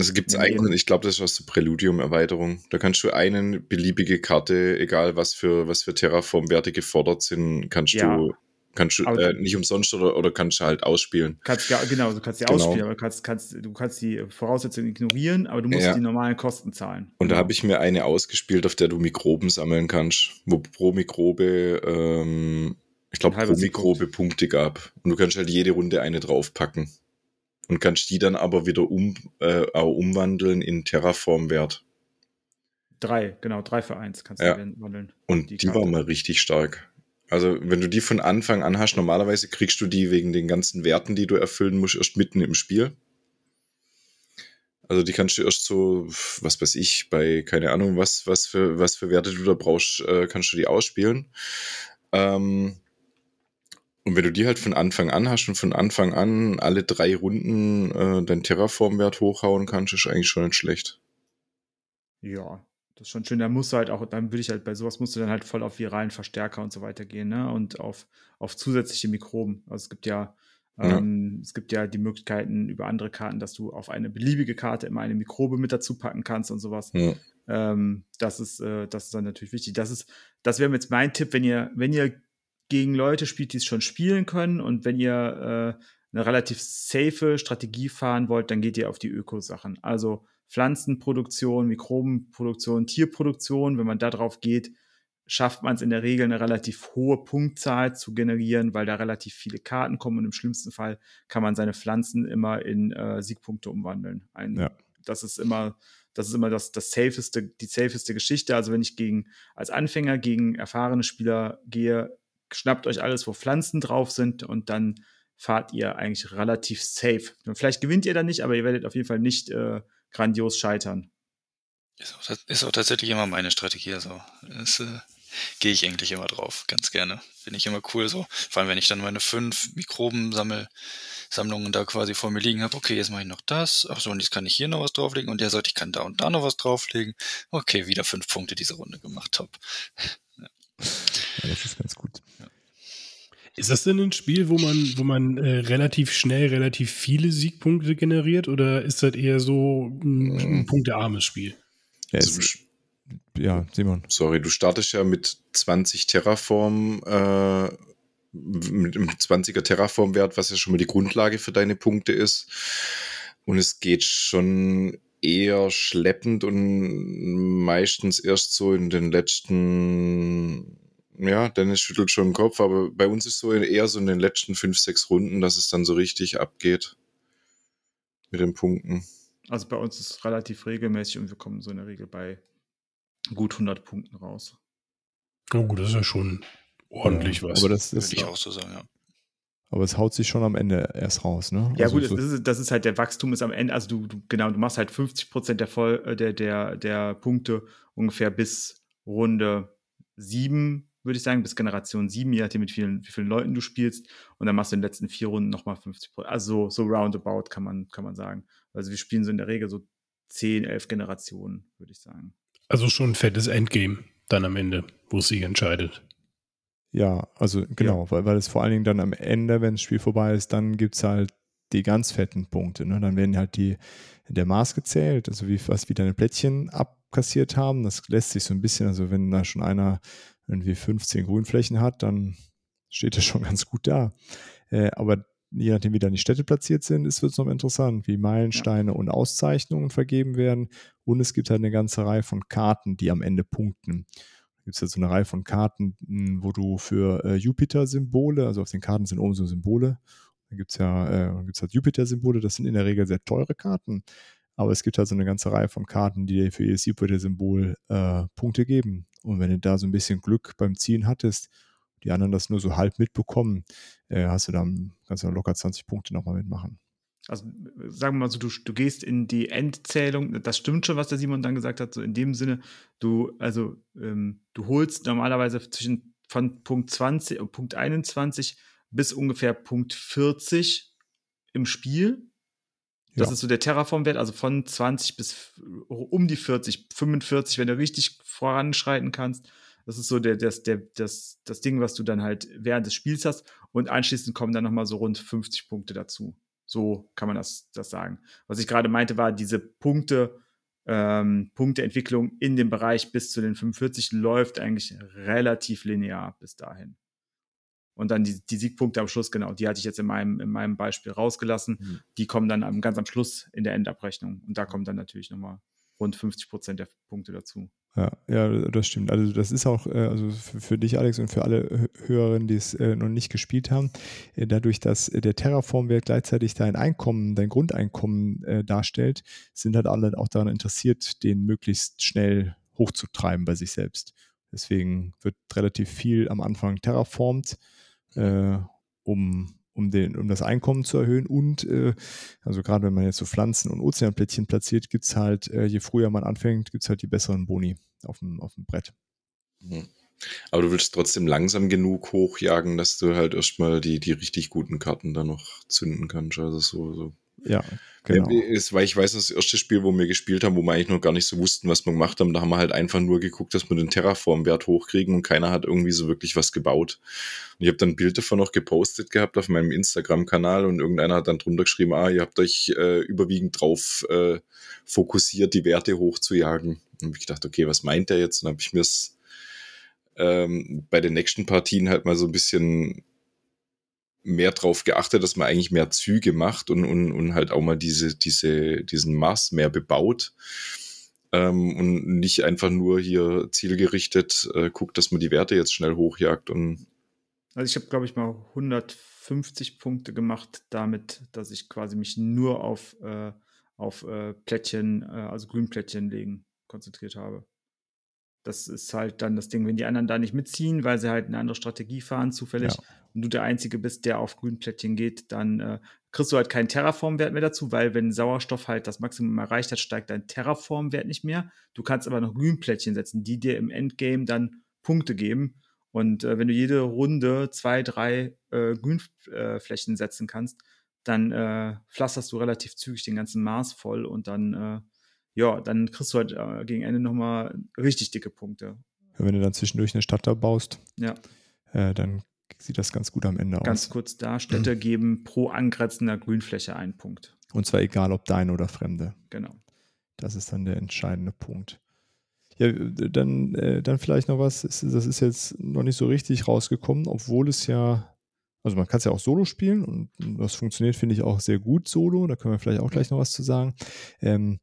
Also gibt es einen, ich glaube, das ist aus der Präludium-Erweiterung. Da kannst du eine beliebige Karte, egal was für, was für Terraform-Werte gefordert sind, kannst Ja. du, kannst du äh, nicht umsonst oder, oder kannst du halt ausspielen. Kannst, genau, du kannst die Genau. ausspielen, aber du kannst, kannst, du kannst die Voraussetzungen ignorieren, aber du musst Ja. die normalen Kosten zahlen. Und da Genau. habe ich mir eine ausgespielt, auf der du Mikroben sammeln kannst, wo pro Mikrobe, ähm, ich glaube, pro Mikrobe Punkte gab. Und du kannst halt jede Runde eine draufpacken. Und kannst die dann aber wieder um, äh, auch umwandeln in Terraform-Wert. Drei, genau, drei für eins kannst Ja. du wandeln. Und Die die, war mal richtig stark. Also, wenn du die von Anfang an hast, normalerweise kriegst du die wegen den ganzen Werten, die du erfüllen musst, erst mitten im Spiel. Also, die kannst du erst so, was weiß ich, bei keine Ahnung, was, was, für, was für Werte du da brauchst, äh, kannst du die ausspielen. Ähm, und wenn du die halt von Anfang an hast und von Anfang an alle drei Runden äh, deinen Terraform-Wert hochhauen kannst, ist eigentlich schon nicht schlecht. Ja, das ist schon schön. Da musst du halt auch, dann würde ich halt bei sowas musst du dann halt voll auf viralen Verstärker und so weiter gehen, ne? Und auf, auf zusätzliche Mikroben. Also es gibt ja, Ja. ähm, es gibt ja die Möglichkeiten über andere Karten, dass du auf eine beliebige Karte immer eine Mikrobe mit dazu packen kannst und sowas. Ja. Ähm, das ist, äh, das ist dann natürlich wichtig. Das ist, das wäre jetzt mein Tipp, wenn ihr, wenn ihr gegen Leute spielt, die es schon spielen können und wenn ihr äh, eine relativ safe Strategie fahren wollt, dann geht ihr auf die Ökosachen. Also Pflanzenproduktion, Mikrobenproduktion, Tierproduktion. Wenn man da drauf geht, schafft man es in der Regel eine relativ hohe Punktzahl zu generieren, weil da relativ viele Karten kommen und im schlimmsten Fall kann man seine Pflanzen immer in äh, Siegpunkte umwandeln. Ein, Ja. Das ist immer, das ist immer das, das safeste, die safeste Geschichte. Also wenn ich gegen als Anfänger gegen erfahrene Spieler gehe, schnappt euch alles, wo Pflanzen drauf sind und dann fahrt ihr eigentlich relativ safe. Vielleicht gewinnt ihr dann nicht, aber ihr werdet auf jeden Fall nicht äh, grandios scheitern. Ist auch, ist auch tatsächlich immer meine Strategie. Also äh, gehe ich eigentlich immer drauf, ganz gerne. Finde ich immer cool so. Vor allem, wenn ich dann meine fünf Mikrobensammlungen da quasi vor mir liegen habe. Okay, jetzt mache ich noch das. Ach so, und jetzt kann ich hier noch was drauflegen. Und der sollte, ich kann da und da noch was drauflegen. Okay, wieder fünf Punkte diese Runde gemacht habe. Ja, das ist ganz gut. Ist das denn ein Spiel, wo man, wo man äh, relativ schnell relativ viele Siegpunkte generiert oder ist das eher so ein, ein punktearmes Spiel? Ja, Also, es, ja Simon. Sorry, du startest ja mit 20 Terraform, äh, mit einem 20er Terraform-Wert, was ja schon mal die Grundlage für deine Punkte ist. Und es geht schon eher schleppend und meistens erst so in den letzten, ja, Dennis schüttelt schon den Kopf, aber bei uns ist so eher so in den letzten fünf, sechs Runden, dass es dann so richtig abgeht mit den Punkten. Also bei uns ist es relativ regelmäßig und wir kommen so in der Regel bei gut 100 Punkten raus. Oh gut, das ist ja schon ordentlich Ja, was. Aber das Würde ist, ich auch so sagen, ja. Aber es haut sich schon am Ende erst raus, ne? Ja, also gut, so, das ist, das ist halt der Wachstum ist am Ende, also du, du genau, du machst halt 50 Prozent der, Voll, äh, der, der, der Punkte ungefähr bis Runde 7, würde ich sagen, bis Generation 7, je nachdem, mit vielen, wie vielen Leuten du spielst. Und dann machst du in den letzten vier Runden nochmal 50 Prozent. Also so, so roundabout kann man, kann man sagen. Also wir spielen so in der Regel so 10, 11 Generationen, würde ich sagen. Also schon ein fettes Endgame dann am Ende, wo es sich entscheidet. Ja, also genau, Weil, weil es vor allen Dingen dann am Ende, wenn das Spiel vorbei ist, dann gibt es halt die ganz fetten Punkte. Ne? Dann werden halt die der Maß gezählt, also wie was wie deine Plättchen abkassiert haben. Das lässt sich so ein bisschen, also wenn da schon einer irgendwie 15 Grünflächen hat, dann steht er schon ganz gut da. Äh, aber je nachdem, wie dann die Städte platziert sind, ist es noch interessant, wie Meilensteine und Auszeichnungen vergeben werden. Und es gibt halt eine ganze Reihe von Karten, die am Ende punkten gibt es ja so eine Reihe von Karten, hm, wo du für äh, Jupiter-Symbole, also auf den Karten sind oben so Symbole, da gibt es ja, äh, halt Jupiter-Symbole, das sind in der Regel sehr teure Karten, aber es gibt halt so eine ganze Reihe von Karten, die dir für jedes Jupiter-Symbol äh, Punkte geben. Und wenn du da so ein bisschen Glück beim Ziehen hattest, die anderen das nur so halb mitbekommen, äh, hast du dann, du locker 20 Punkte nochmal mitmachen also sagen wir mal so, du, du gehst in die Endzählung, das stimmt schon, was der Simon dann gesagt hat, so in dem Sinne, du, also ähm, du holst normalerweise zwischen von Punkt 20, äh, Punkt 21 bis ungefähr Punkt 40 im Spiel. Das ja. ist so der Terraform-Wert, also von 20 bis um die 40, 45, wenn du richtig voranschreiten kannst. Das ist so der, das, der, das, das Ding, was du dann halt während des Spiels hast. Und anschließend kommen dann nochmal so rund 50 Punkte dazu. So kann man das, das sagen. Was ich gerade meinte, war diese Punkte, ähm, Punkteentwicklung in dem Bereich bis zu den 45 läuft eigentlich relativ linear bis dahin. Und dann die, die Siegpunkte am Schluss, genau, die hatte ich jetzt in meinem, in meinem Beispiel rausgelassen. Mhm. Die kommen dann am, ganz am Schluss in der Endabrechnung. Und da kommen dann natürlich nochmal rund 50 Prozent der Punkte dazu. Ja, ja, das stimmt. Also das ist auch, äh, also für, für dich, Alex, und für alle Hörerinnen, die es äh, noch nicht gespielt haben, äh, dadurch, dass der Terraform-Wert gleichzeitig dein Einkommen, dein Grundeinkommen darstellt, sind halt alle auch daran interessiert, den möglichst schnell hochzutreiben bei sich selbst. Deswegen wird relativ viel am Anfang terraformt, um um, den, um das Einkommen zu erhöhen. Und äh, also gerade wenn man jetzt so Pflanzen und Ozeanplättchen platziert, gibt es halt, äh, je früher man anfängt, gibt es halt die besseren Boni auf dem, auf dem Brett. Mhm. Aber du willst trotzdem langsam genug hochjagen, dass du halt erstmal die, die richtig guten Karten da noch zünden kannst. Also so, so ja, genau. Ist, weil ich weiß, das erste Spiel, wo wir gespielt haben, wo wir eigentlich noch gar nicht so wussten, was wir gemacht haben, da haben wir halt einfach nur geguckt, dass wir den Terraform-Wert hochkriegen und keiner hat irgendwie so wirklich was gebaut. Und ich habe dann ein Bild davon noch gepostet gehabt auf meinem Instagram-Kanal und irgendeiner hat dann drunter geschrieben, ah, ihr habt euch äh, überwiegend drauf äh, fokussiert, die Werte hochzujagen. Und ich dachte, okay, was meint der jetzt? Und dann habe ich mir es ähm, bei den nächsten Partien halt mal so ein bisschen mehr drauf geachtet, dass man eigentlich mehr Züge macht und, und, und halt auch mal diese, diese, diesen Mars mehr bebaut. Ähm, und nicht einfach nur hier zielgerichtet äh, guckt, dass man die Werte jetzt schnell hochjagt. Und also ich habe, glaube ich, mal 150 Punkte gemacht damit, dass ich quasi mich nur auf, äh, auf äh, Plättchen, äh, also Grünplättchen legen, konzentriert habe. Das ist halt dann das Ding, wenn die anderen da nicht mitziehen, weil sie halt eine andere Strategie fahren, zufällig, ja. und du der Einzige bist, der auf Grünplättchen geht, dann äh, kriegst du halt keinen Terraformwert mehr dazu, weil wenn Sauerstoff halt das Maximum erreicht hat, steigt dein Terraformwert nicht mehr. Du kannst aber noch Grünplättchen setzen, die dir im Endgame dann Punkte geben. Und äh, wenn du jede Runde zwei, drei äh, Grünflächen setzen kannst, dann äh, pflasterst du relativ zügig den ganzen Mars voll und dann äh, ja, dann kriegst du halt äh, gegen Ende nochmal richtig dicke Punkte. Wenn du dann zwischendurch eine Stadt da baust, ja. Äh, dann sieht das ganz gut am Ende ganz aus. Ganz kurz da, Städte mhm. geben pro angrenzender Grünfläche einen Punkt. Und zwar egal, ob deine oder fremde. Genau. Das ist dann der entscheidende Punkt. Ja, dann, äh, dann vielleicht noch was, das ist jetzt noch nicht so richtig rausgekommen, obwohl es ja, also man kann es ja auch solo spielen und das funktioniert, finde ich, auch sehr gut solo. Da können wir vielleicht auch gleich noch was zu sagen. Ähm,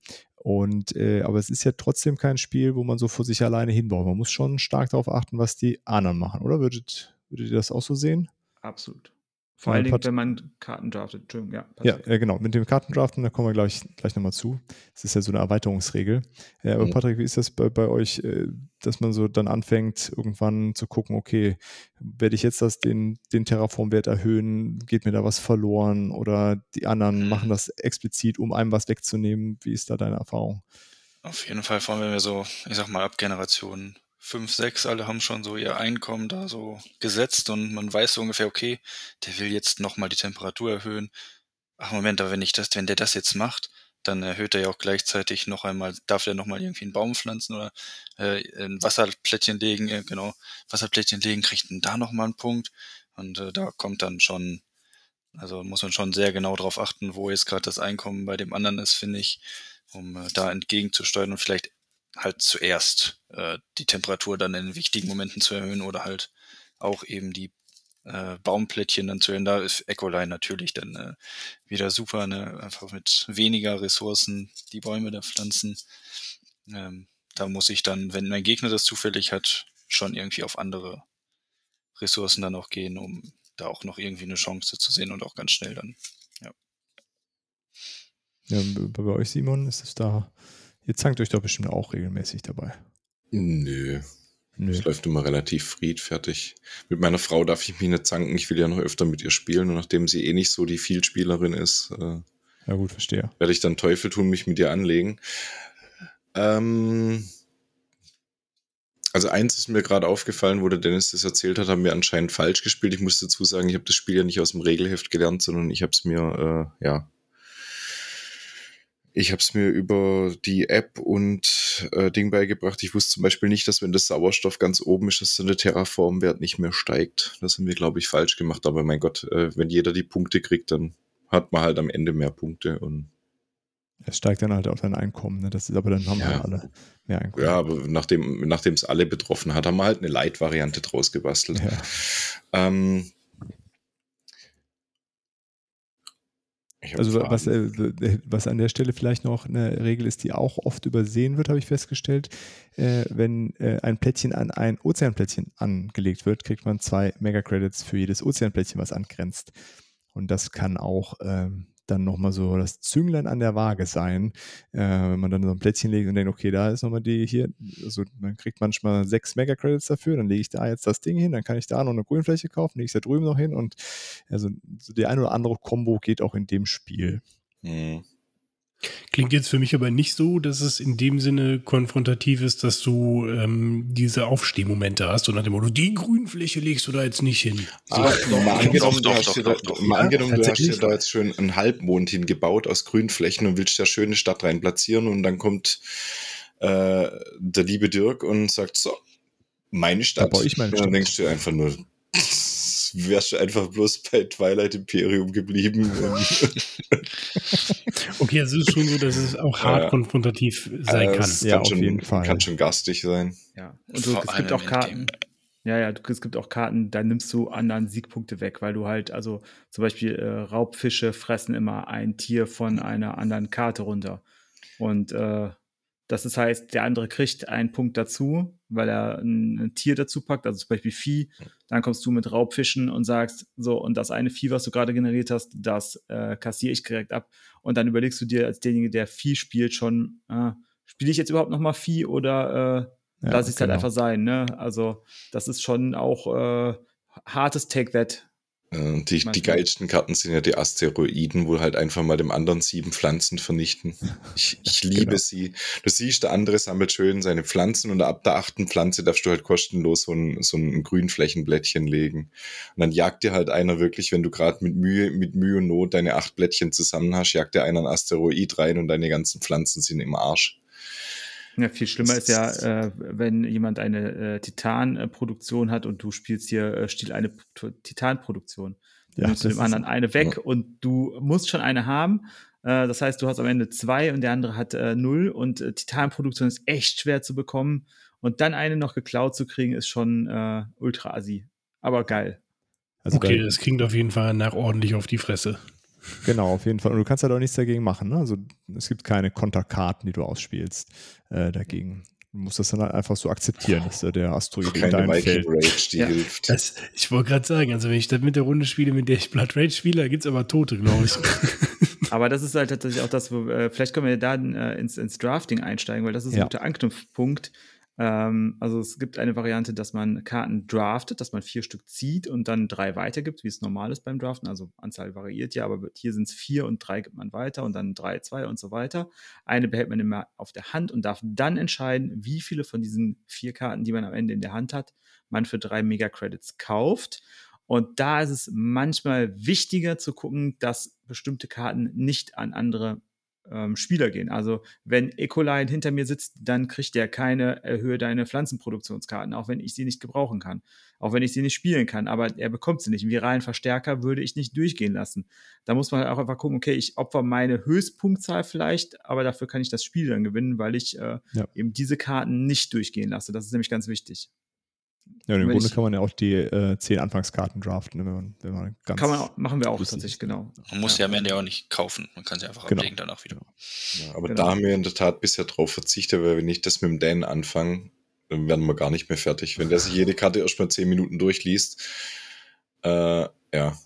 und äh, aber es ist ja trotzdem kein Spiel, wo man so vor sich alleine hinbaut. Man muss schon stark darauf achten, was die anderen machen, oder? Würdet, würdet ihr das auch so sehen? Absolut. Vor Ja, allen Dingen, wenn man Karten draftet. Entschuldigung, ja. Ja, äh, genau. Mit dem Kartendraften, da kommen wir gleich, gleich nochmal zu. Das ist ja so eine Erweiterungsregel. Äh, aber Mhm. Patrick, wie ist das bei, bei euch, äh, dass man so dann anfängt, irgendwann zu gucken, okay, werde ich jetzt das, den, den Terraform-Wert erhöhen? Geht mir da was verloren? Oder die anderen Mhm. machen das explizit, um einem was wegzunehmen? Wie ist da deine Erfahrung? Auf jeden Fall, vor allem wenn wir so, ich sag mal, ab Generation 5, 6, alle haben schon so ihr Einkommen da so gesetzt und man weiß so ungefähr, okay, der will jetzt nochmal die Temperatur erhöhen. Ach Moment, aber wenn ich das, wenn der das jetzt macht, dann erhöht er ja auch gleichzeitig noch einmal, darf er nochmal irgendwie einen Baum pflanzen oder äh, ein Wasserplättchen legen, äh, genau, Wasserplättchen legen, kriegt dann da nochmal einen Punkt. Und äh, da kommt dann schon, also muss man schon sehr genau drauf achten, wo jetzt gerade das Einkommen bei dem anderen ist, finde ich, um äh, da entgegenzusteuern und vielleicht halt zuerst äh, die Temperatur dann in wichtigen Momenten zu erhöhen oder halt auch eben die äh, Baumplättchen dann zu erhöhen. Da ist Ecoline natürlich dann äh, wieder super, ne? einfach mit weniger Ressourcen die Bäume da pflanzen. Ähm, da muss ich dann, wenn mein Gegner das zufällig hat, schon irgendwie auf andere Ressourcen dann auch gehen, um da auch noch irgendwie eine Chance zu sehen und auch ganz schnell dann. Ja, bei bei euch, Simon, ist es da, ihr zankt euch doch bestimmt auch regelmäßig dabei. Nö, Nö. es läuft immer relativ friedfertig. Mit meiner Frau darf ich mich nicht zanken. Ich will ja noch öfter mit ihr spielen. Und nachdem sie eh nicht so die Vielspielerin ist, äh, Ja, gut, verstehe. werde ich dann Teufel tun, mich mit ihr anlegen. Ähm, also eins ist mir gerade aufgefallen, wo der Dennis das erzählt hat, haben wir anscheinend falsch gespielt. Ich muss dazu sagen, ich habe das Spiel ja nicht aus dem Regelheft gelernt, sondern ich habe es mir, äh, ja, ich habe es mir über die App und äh, Ding beigebracht. Ich wusste zum Beispiel nicht, dass wenn das Sauerstoff ganz oben ist, dass dann der Terraformwert nicht mehr steigt. Das haben wir, glaube ich, falsch gemacht. Aber mein Gott, äh, wenn jeder die Punkte kriegt, dann hat man halt am Ende mehr Punkte und Es steigt dann halt auf dein Einkommen, ne? Das ist aber dann haben Ja. halt alle mehr Einkommen. Ja, aber nachdem nachdem es alle betroffen hat, haben wir halt eine Light-Variante draus gebastelt. Ja. Ähm, ich hab Also was, äh, was an der Stelle vielleicht noch eine Regel ist, die auch oft übersehen wird, habe ich festgestellt. Äh, wenn äh, ein Plättchen an ein Ozeanplättchen angelegt wird, kriegt man zwei Mega-Credits für jedes Ozeanplättchen, was angrenzt. Und das kann auch ähm, dann nochmal so das Zünglein an der Waage sein, äh, wenn man dann so ein Plättchen legt und denkt, okay, da ist nochmal die hier, also man kriegt manchmal sechs Mega-Credits dafür, dann lege ich da jetzt das Ding hin, dann kann ich da noch eine Grünfläche kaufen, lege ich da drüben noch hin und also so die eine oder andere Combo geht auch in dem Spiel. Hm. Klingt jetzt für mich aber nicht so, dass es in dem Sinne konfrontativ ist, dass du ähm, diese Aufstehmomente hast und nach dem Motto, die Grünfläche legst du da jetzt nicht hin. Ah, doch, mal angenommen, doch, du hast doch, dir doch, da, doch. mal Ja, angenommen, du hast dir da jetzt schön einen Halbmond hingebaut aus Grünflächen und willst da schöne Stadt rein platzieren und dann kommt äh, der liebe Dirk und sagt so, meine Stadt. baue ich meine und dann Stadt. denkst du einfach nur, wärst du einfach bloß bei Twilight Imperium geblieben. Okay, also es ist schon so, dass es auch hart Ja. konfrontativ sein äh, kann. es Ja, kann auf schon, jeden Fall. Kann schon garstig sein. Ja. Und du, es gibt auch Karten. Ja, ja, es gibt auch Karten, da nimmst du anderen Siegpunkte weg, weil du halt, also zum Beispiel äh, Raubfische fressen immer ein Tier von einer anderen Karte runter. Und äh, das ist heißt, der andere kriegt einen Punkt dazu, weil er ein, ein Tier dazu packt, also zum Beispiel Vieh. Dann kommst du mit Raubfischen und sagst, so, und das eine Vieh, was du gerade generiert hast, das äh, kassiere ich direkt ab. Und dann überlegst du dir als derjenige, der Vieh spielt, schon, äh, spiele ich jetzt überhaupt noch mal Vieh oder äh, Ja, lass ich es halt genau. einfach sein, ne? Also, das ist schon auch äh, hartes Take That. Äh, Die, die geilsten Karten sind ja die Asteroiden, wo halt einfach mal dem anderen sieben Pflanzen vernichten. Ich, ich liebe Genau. sie. Du siehst, der andere sammelt schön seine Pflanzen und ab der achten Pflanze darfst du halt kostenlos so ein, so ein Grünflächenblättchen legen. Und dann jagt dir halt einer wirklich, wenn du gerade mit Mühe, mit Mühe und Not deine acht Blättchen zusammen hast, jagt dir einer einen Asteroid rein und deine ganzen Pflanzen sind im Arsch. Ja, viel schlimmer ist ja, äh, wenn jemand eine äh, Titan-Produktion hat und du spielst hier äh, Stil eine Titan-Produktion. Dann Ja, nimmst du dem anderen eine weg und du musst schon eine haben. Äh, das heißt, du hast am Ende zwei und der andere hat äh, null und äh, Titan-Produktion ist echt schwer zu bekommen. Und dann eine noch geklaut zu kriegen, ist schon äh, ultra assi. Aber geil. Also okay, da, das klingt auf jeden Fall nach ordentlich auf die Fresse. Genau, auf jeden Fall. Und du kannst halt auch nichts dagegen machen. Ne? Also es gibt keine Konterkarten, die du ausspielst äh, dagegen. Du musst das dann halt einfach so akzeptieren, dass da der Asteroid in Viking Feld. Rage, die Ja, hilft. Das, ich wollte gerade sagen, also wenn ich das mit der Runde spiele, mit der ich Blood Rage spiele, da gibt es aber Tote, glaube ich. Aber das ist halt tatsächlich auch das, wo, äh, vielleicht können wir da äh, ins, ins Drafting einsteigen, weil das ist ein Ja. guter Anknüpfpunkt. Ähm, also es gibt eine Variante, dass man Karten draftet, dass man vier Stück zieht und dann drei weitergibt, wie es normal ist beim Draften. Also Anzahl variiert ja, aber hier sind es vier und drei gibt man weiter und dann drei, zwei und so weiter. Eine behält man immer auf der Hand und darf dann entscheiden, wie viele von diesen vier Karten, die man am Ende in der Hand hat, man für drei Mega-Credits kauft. Und da ist es manchmal wichtiger zu gucken, dass bestimmte Karten nicht an andere ähm, Spieler gehen. Also wenn Ecoline hinter mir sitzt, dann kriegt der keine erhöhe deine Pflanzenproduktionskarten, auch wenn ich sie nicht gebrauchen kann, auch wenn ich sie nicht spielen kann, aber er bekommt sie nicht. Einen viralen Verstärker würde ich nicht durchgehen lassen. Da muss man auch einfach gucken, okay, ich opfer meine Höchstpunktzahl vielleicht, aber dafür kann ich das Spiel dann gewinnen, weil ich äh, Ja. eben diese Karten nicht durchgehen lasse. Das ist nämlich ganz wichtig. Ja, und im Wenn Grunde ich- kann man ja auch die äh, zehn Anfangskarten draften, wenn man, wenn man ganz. Kann man auch, machen wir auch tatsächlich, genau. Man muss ja am Ende auch nicht kaufen. Man kann sie einfach Genau. ablegen danach wieder. Ja, aber Genau. da haben wir in der Tat bisher drauf verzichtet, weil wenn ich das mit dem Dan anfange, dann werden wir gar nicht mehr fertig. Wenn der sich jede Karte erst mal zehn Minuten durchliest, äh, ja,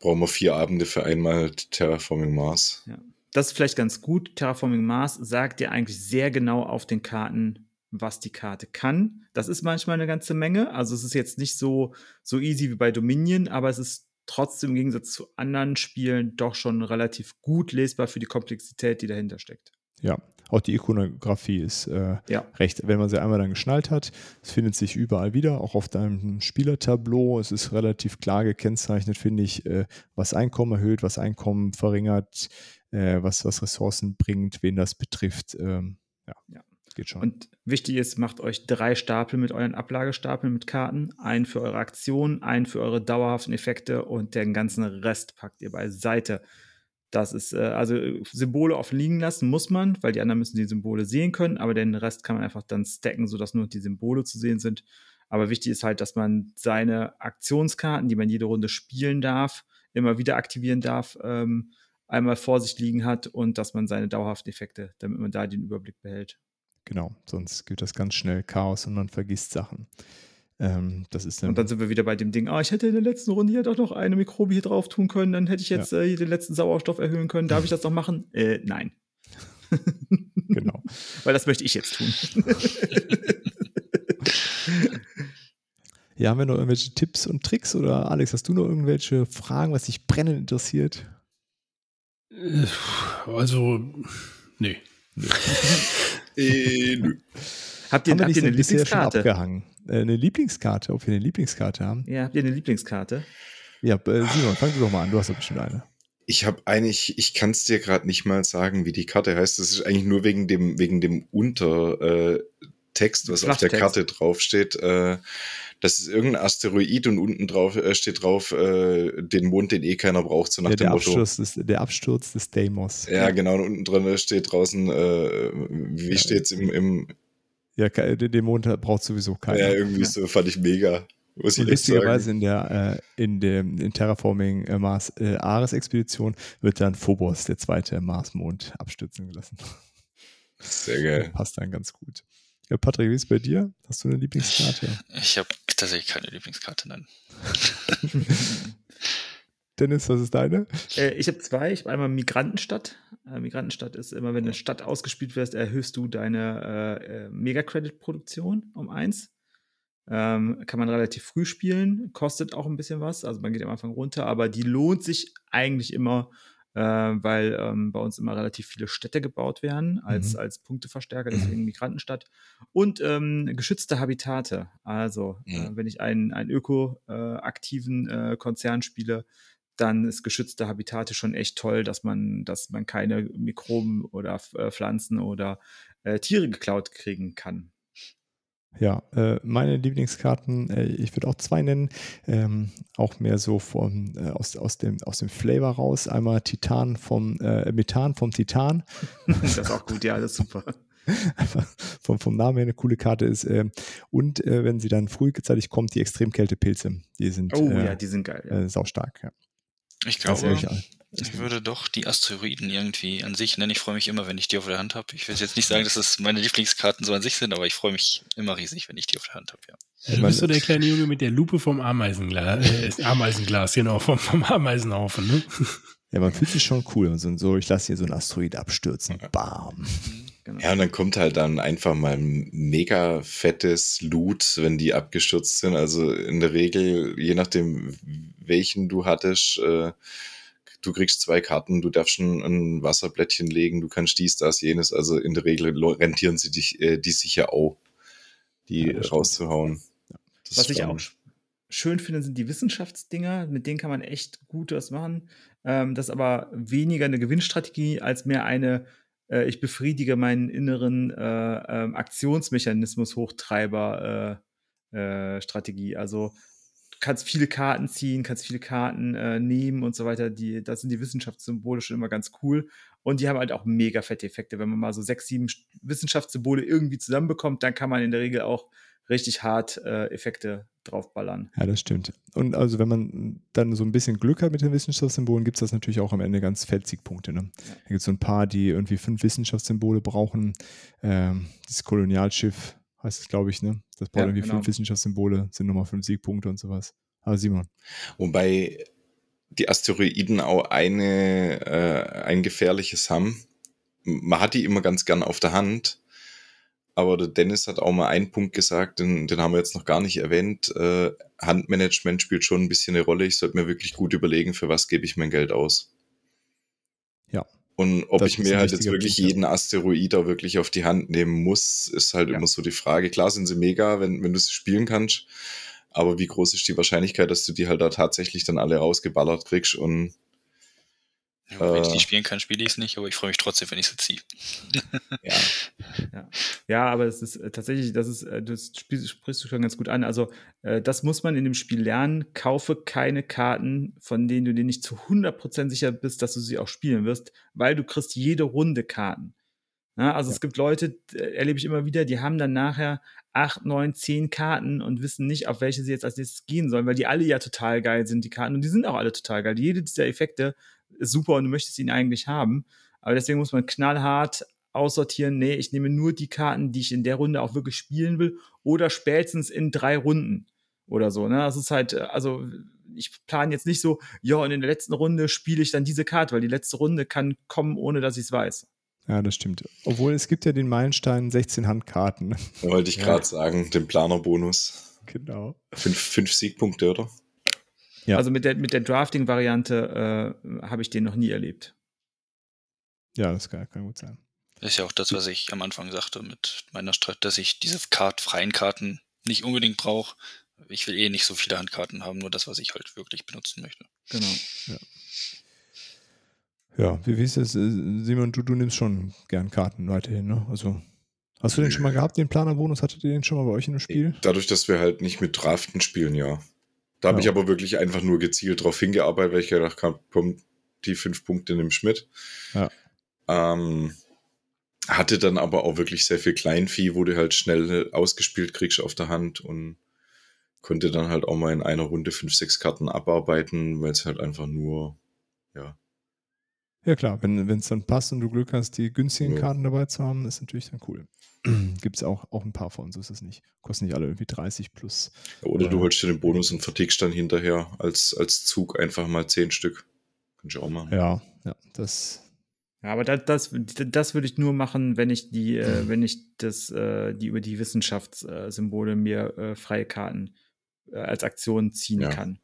brauchen wir vier Abende für einmal Terraforming Mars. Das ist vielleicht ganz gut. Terraforming Mars sagt dir eigentlich sehr genau auf den Karten, was die Karte kann. Das ist manchmal eine ganze Menge. Also es ist jetzt nicht so, so easy wie bei Dominion, aber es ist trotzdem im Gegensatz zu anderen Spielen doch schon relativ gut lesbar für die Komplexität, die dahinter steckt. Ja, auch die Ikonografie ist äh, Ja. recht, wenn man sie einmal dann geschnallt hat, es findet sich überall wieder, auch auf deinem Spielertableau. Es ist relativ klar gekennzeichnet, finde ich, äh, was Einkommen erhöht, was Einkommen verringert, äh, was, was Ressourcen bringt, wen das betrifft. Ähm, geht schon. Und wichtig ist, macht euch drei Stapel mit euren Ablagestapeln mit Karten. Einen für eure Aktionen, einen für eure dauerhaften Effekte und den ganzen Rest packt ihr beiseite. Das ist, äh, also äh, Symbole offen liegen lassen muss man, weil die anderen müssen die Symbole sehen können, aber den Rest kann man einfach dann stacken, sodass nur die Symbole zu sehen sind. Aber wichtig ist halt, dass man seine Aktionskarten, die man jede Runde spielen darf, immer wieder aktivieren darf, ähm, einmal vor sich liegen hat und dass man seine dauerhaften Effekte, damit man da den Überblick behält. Genau, sonst gibt das ganz schnell Chaos und man vergisst Sachen. Ähm, das ist dann, Und dann sind wir wieder bei dem Ding, ah, ich hätte in der letzten Runde hier doch noch eine Mikrobe hier drauf tun können, dann hätte ich jetzt äh, hier den letzten Sauerstoff erhöhen können. Darf ich das noch machen? Äh, nein. genau. Weil das möchte ich jetzt tun. Ja, haben wir noch irgendwelche Tipps und Tricks oder Alex, hast du noch irgendwelche Fragen, was dich brennend interessiert? Äh, Also, nee. Äh, nö. habt ihr, habt nicht ihr eine Lieblingskarte? abgehangen? Äh, eine Lieblingskarte, ob wir eine Lieblingskarte haben? Ja, habt ihr eine Lieblingskarte? Ja, äh, Simon, fang du doch mal an, du hast doch bestimmt eine. Ich habe eigentlich, ich kann es dir gerade nicht mal sagen, wie die Karte heißt. Das ist eigentlich nur wegen dem, wegen dem Untertext, äh, Text, was auf der. Karte draufsteht. Äh, das ist irgendein Asteroid und unten drauf äh, steht drauf, äh, den Mond, den eh keiner braucht, so nach Ja, dem der, Motto. Absturz des, der Absturz des Deimos. Ja, genau, und unten dran steht draußen, äh, wie Ja, steht's im, im Ja, den Mond braucht sowieso keiner. ja, irgendwie Ja. so, fand ich mega. Muss Und lustigerweise in der äh, in dem in Terraforming äh, Mars äh, Ares Expedition wird dann Phobos, der zweite Marsmond, abstürzen gelassen. Sehr geil. Passt dann ganz gut. Ja, Patrick, wie ist es bei dir? Hast du eine Lieblingskarte? Ich habe tatsächlich keine Lieblingskarte, nein. Dennis, was ist deine? Äh, ich habe zwei. Ich habe einmal Migrantenstadt. Äh, Migrantenstadt ist immer, wenn eine Stadt ausgespielt wird, erhöhst du deine äh, äh, Mega-Credit-Produktion um eins. Ähm, kann man relativ früh spielen, kostet auch ein bisschen was. Also man geht am Anfang runter, aber die lohnt sich eigentlich immer, äh, weil ähm, bei uns immer relativ viele Städte gebaut werden als, Mhm. als Punkteverstärker, deswegen Migrantenstadt. Und ähm, geschützte Habitate. Also, äh, wenn ich einen, einen öko-aktiven äh, Konzern spiele, dann ist geschützte Habitate schon echt toll, dass man, dass man keine Mikroben oder äh, Pflanzen oder äh, Tiere geklaut kriegen kann. Ja, äh, meine Lieblingskarten, äh, ich würde auch zwei nennen, ähm, auch mehr so vom, äh, aus, aus, dem, aus dem Flavor raus. Einmal Titan vom, äh, Methan vom Titan. das ist auch gut, ja, das ist super. Einfach vom, vom Namen her eine coole Karte ist. ähm, und wenn sie dann frühzeitig kommt, die Extremkältepilze. Die sind Oh äh, ja, die sind geil. Ja. äh, saustark. Ja. Ich glaube, ehrlich, Ich würde doch die Asteroiden irgendwie an sich nennen. Ich freue mich immer, wenn ich die auf der Hand habe. Ich will jetzt nicht sagen, dass es meine Lieblingskarten so an sich sind, aber ich freue mich immer riesig, wenn ich die auf der Hand habe, ja. Ja, du bist so der kleine Junge mit der Lupe vom Ameisenglas, äh, Ameisenglas, genau, vom, vom Ameisenhaufen, ne? Ja, man fühlt sich schon cool. Und so, ich lasse hier so ein Asteroid abstürzen. Bam. Genau. Ja, und dann kommt halt dann einfach mal ein mega fettes Loot, wenn die abgestürzt sind. Also in der Regel, je nachdem, welchen du hattest, äh, du kriegst zwei Karten, du darfst schon ein Wasserblättchen legen, du kannst dies, das, jenes. Also in der Regel rentieren sie dich, äh, die sich ja auch, die ja, rauszuhauen. Was ich auch schön finde, sind die Wissenschaftsdinger. Mit denen kann man echt gut was machen. Ähm, das ist aber weniger eine Gewinnstrategie als mehr eine äh, ich befriedige meinen inneren äh, äh, Aktionsmechanismus Hochtreiber äh, äh, Strategie. Also kannst viele Karten ziehen, kannst viele Karten äh, nehmen und so weiter. Die, das sind die Wissenschaftssymbole schon immer ganz cool. Und die haben halt auch mega fette Effekte. Wenn man mal so sechs, sieben Wissenschaftssymbole irgendwie zusammenbekommt, dann kann man in der Regel auch richtig hart äh, Effekte draufballern. Ja, das stimmt. Und also wenn man dann so ein bisschen Glück hat mit den Wissenschaftssymbolen, gibt es das natürlich auch am Ende ganz Feldsiegpunkte. Ne? Ja. Da gibt es so ein paar, die irgendwie fünf Wissenschaftssymbole brauchen. Ähm, das Kolonialschiff heißt es, glaube ich, ne? Das braucht ja, irgendwie genau. fünf Wissenschaftssymbole, sind nochmal fünf Siegpunkte und sowas. Aber Simon. Wobei die Asteroiden auch eine, äh, ein gefährliches haben. Man hat die immer ganz gern auf der Hand, aber der Dennis hat auch mal einen Punkt gesagt, den, den haben wir jetzt noch gar nicht erwähnt. Äh, Handmanagement spielt schon ein bisschen eine Rolle. Ich sollte mir wirklich gut überlegen, für was gebe ich mein Geld aus. Ja. Und ob ich mir halt jetzt wirklich Punkt, jeden Asteroid auch wirklich auf die Hand nehmen muss, ist halt ja. immer so die Frage. Klar sind sie mega, wenn, wenn du sie spielen kannst. Aber wie groß ist die Wahrscheinlichkeit, dass du die halt da tatsächlich dann alle rausgeballert kriegst und ja, wenn ich die äh. spielen kann, spiele ich es nicht, aber ich freue mich trotzdem, wenn ich sie ziehe. ja. ja. ja, aber es ist äh, tatsächlich, das ist, äh, das sprichst du schon ganz gut an. Also, äh, das muss man in dem Spiel lernen. Kaufe keine Karten, von denen du dir nicht zu 100% sicher bist, dass du sie auch spielen wirst, weil du kriegst jede Runde Karten. Ja, also ja. es gibt Leute, erlebe ich immer wieder, die haben dann nachher acht, neun, zehn Karten und wissen nicht, auf welche sie jetzt als nächstes gehen sollen, weil die alle ja total geil sind, die Karten. Und die sind auch alle total geil. Jede dieser Effekte super und du möchtest ihn eigentlich haben. Aber deswegen muss man knallhart aussortieren, nee, ich nehme nur die Karten, die ich in der Runde auch wirklich spielen will oder spätestens in drei Runden oder so. Ne? Das ist halt, äh, also ich plane jetzt nicht so, ja, und in der letzten Runde spiele ich dann diese Karte, weil die letzte Runde kann kommen, ohne dass ich es weiß. Ja, das stimmt. Obwohl es gibt ja den Meilenstein 16 Handkarten. wollte ich gerade ja. sagen, den Planerbonus. Genau. Fünf, fünf Siegpunkte, oder? Ja. Also mit der, mit der Drafting-Variante äh, habe ich den noch nie erlebt. Ja, das kann, kann, gut sein. Das ist ja auch das, was ich am Anfang sagte mit meiner Strategie, dass ich diese Kart, freien Karten nicht unbedingt brauche. Ich will eh nicht so viele Handkarten haben, nur das, was ich halt wirklich benutzen möchte. Genau. Ja. Ja, wie, wie ist das? Simon, du, du nimmst schon gern Karten weiterhin, ne? Also, hast du den schon mal gehabt, den Planerbonus? Hattet ihr den schon mal bei euch in dem Spiel? Dadurch, dass wir halt nicht mit Draften spielen, ja. Da habe ja. ich aber wirklich einfach nur gezielt drauf hingearbeitet, weil ich gedacht habe, komm, die fünf Punkte nimm Schmidt. Ja. Ähm, hatte dann aber auch wirklich sehr viel Kleinvieh, wo du halt schnell ausgespielt kriegst auf der Hand und konnte dann halt auch mal in einer Runde fünf, sechs Karten abarbeiten, weil es halt einfach nur, ja. Ja klar, wenn es dann passt und du Glück hast, die günstigen ja. Karten dabei zu haben, ist natürlich dann cool. Gibt es auch, auch ein paar von, so ist es nicht. Kosten nicht alle irgendwie 30 plus. Oder äh, du holst dir den Bonus und vertickst dann hinterher als, als Zug einfach mal 10 Stück. Kannst du auch machen. Ja, ja, das. Ja, aber das, das, das würde ich nur machen, wenn ich die, äh, wenn ich das, äh, die über die Wissenschaftssymbole mir äh, freie Karten äh, als Aktion ziehen ja. kann.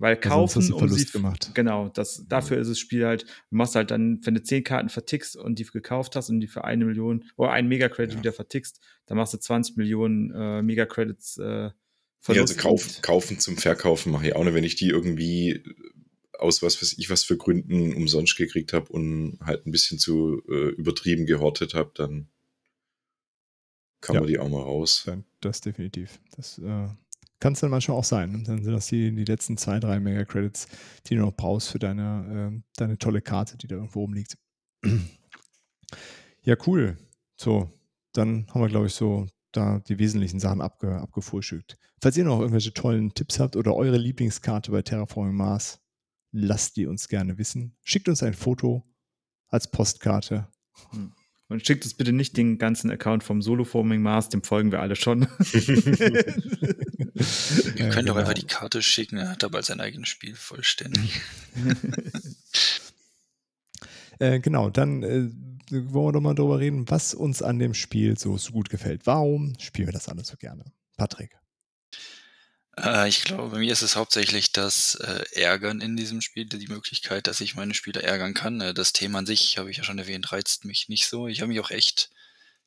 Weil kaufen, also um sie. Gemacht. Genau, das, dafür ist das Spiel halt, du machst halt dann, wenn du zehn Karten vertickst und die gekauft hast und die für eine Million oder einen Megacredit ja. wieder vertickst, dann machst du 20 Millionen äh, Megacredits äh, Ja, also kauf, kaufen zum Verkaufen mache ich auch nicht, wenn ich die irgendwie aus was weiß ich was für Gründen umsonst gekriegt habe und halt ein bisschen zu äh, übertrieben gehortet habe, dann kann ja. man die auch mal raus. Das definitiv. Das äh, kann es dann manchmal auch sein. Dann sind das die, die letzten zwei, drei Mega-Credits, die du noch brauchst für deine, äh, deine tolle Karte, die da irgendwo rumliegt. ja, cool. So, dann haben wir, glaube ich, so da die wesentlichen Sachen abge, abgefrühstückt. Falls ihr noch irgendwelche tollen Tipps habt oder eure Lieblingskarte bei Terraforming Mars, lasst die uns gerne wissen. Schickt uns ein Foto als Postkarte. Hm. Und schickt uns bitte nicht den ganzen Account vom Solo-Forming Mars, dem folgen wir alle schon. Wir können ja, doch einfach genau. die Karte schicken, er hat aber sein eigenes Spiel vollständig. äh, genau, dann äh, wollen wir doch mal darüber reden, was uns an dem Spiel so, so gut gefällt. Warum spielen wir das alles so gerne? Patrick. Äh, ich glaube, bei mir ist es hauptsächlich das äh, Ärgern in diesem Spiel, die Möglichkeit, dass ich meine Spieler ärgern kann. Äh, das Thema an sich, habe ich ja schon erwähnt, reizt mich nicht so. Ich habe mich auch echt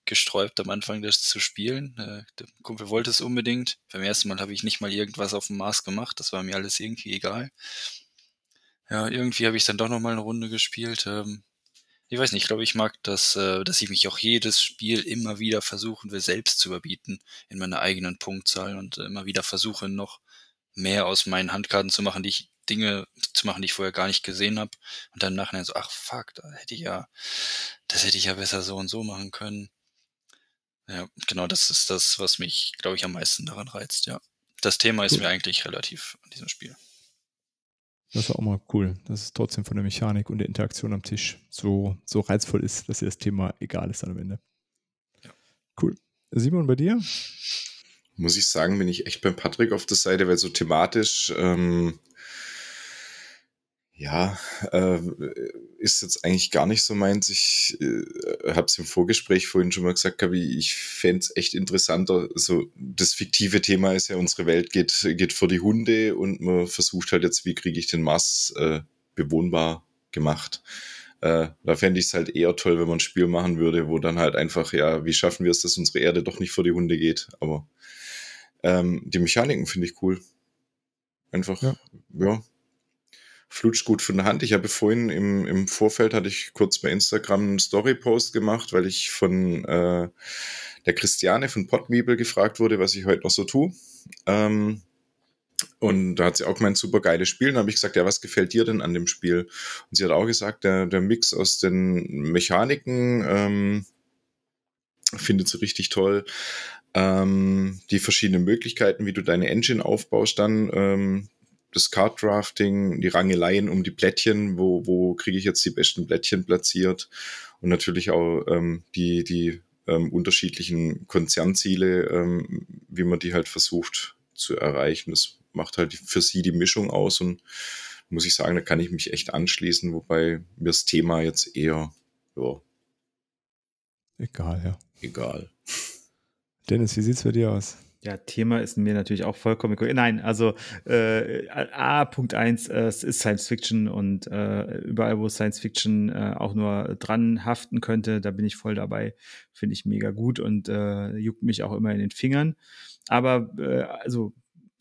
gesträubt am Anfang, das zu spielen. Äh, der Kumpel wollte es unbedingt. Beim ersten Mal habe ich nicht mal irgendwas auf dem Mars gemacht. Das war mir alles irgendwie egal. Ja, irgendwie habe ich dann doch noch mal eine Runde gespielt. Ähm, ich weiß nicht, ich glaube, ich mag das, äh, dass ich mich auch jedes Spiel immer wieder versuchen will, selbst zu überbieten in meiner eigenen Punktzahl und äh, immer wieder versuche, noch mehr aus meinen Handkarten zu machen, die ich Dinge zu machen, die ich vorher gar nicht gesehen habe. Und dann nachher so, ach fuck, da hätte ich ja, das hätte ich ja besser so und so machen können. Ja, genau, das ist das, was mich, glaube ich, am meisten daran reizt, ja. Das Thema ist mir eigentlich relativ an diesem Spiel. Das war auch mal cool, dass es trotzdem von der Mechanik und der Interaktion am Tisch so, so reizvoll ist, dass dir das Thema egal ist am Ende. Ja. Cool. Simon, bei dir? Muss ich sagen, bin ich echt beim Patrick auf der Seite, weil so thematisch ähm, ja, äh, ist jetzt eigentlich gar nicht so meins. Ich äh, habe es im Vorgespräch vorhin schon mal gesagt, Gabi, ich fände es echt interessanter. So, das fiktive Thema ist ja, unsere Welt geht, geht vor die Hunde und man versucht halt jetzt, wie kriege ich den Mars äh, bewohnbar gemacht. Äh, da fände ich es halt eher toll, wenn man ein Spiel machen würde, wo dann halt einfach, ja, wie schaffen wir es, dass unsere Erde doch nicht vor die Hunde geht. Aber ähm, die Mechaniken finde ich cool. Einfach, ja. ja flutscht gut von der Hand. Ich habe vorhin im, im Vorfeld hatte ich kurz bei Instagram einen Story-Post gemacht, weil ich von äh, der Christiane von Potmiebel gefragt wurde, was ich heute noch so tue. Ähm, und da hat sie auch gemeint, super geiles Spiel. Und habe ich gesagt, ja, was gefällt dir denn an dem Spiel? Und sie hat auch gesagt, der, der Mix aus den Mechaniken ähm, findet sie richtig toll. Ähm, die verschiedenen Möglichkeiten, wie du deine Engine aufbaust, dann ähm, das Card-Drafting, die Rangeleien um die Plättchen, wo, wo kriege ich jetzt die besten Plättchen platziert und natürlich auch ähm, die, die ähm, unterschiedlichen Konzernziele, ähm, wie man die halt versucht zu erreichen. Das macht halt für sie die Mischung aus und muss ich sagen, da kann ich mich echt anschließen, wobei mir das Thema jetzt eher, ja. Egal, ja. Egal. Dennis, wie sieht's bei dir aus? Ja, Thema ist mir natürlich auch vollkommen. Nein, also äh, A, Punkt eins, äh, es ist Science Fiction und äh, überall, wo Science Fiction äh, auch nur dran haften könnte, da bin ich voll dabei. Finde ich mega gut und äh, juckt mich auch immer in den Fingern. Aber äh, also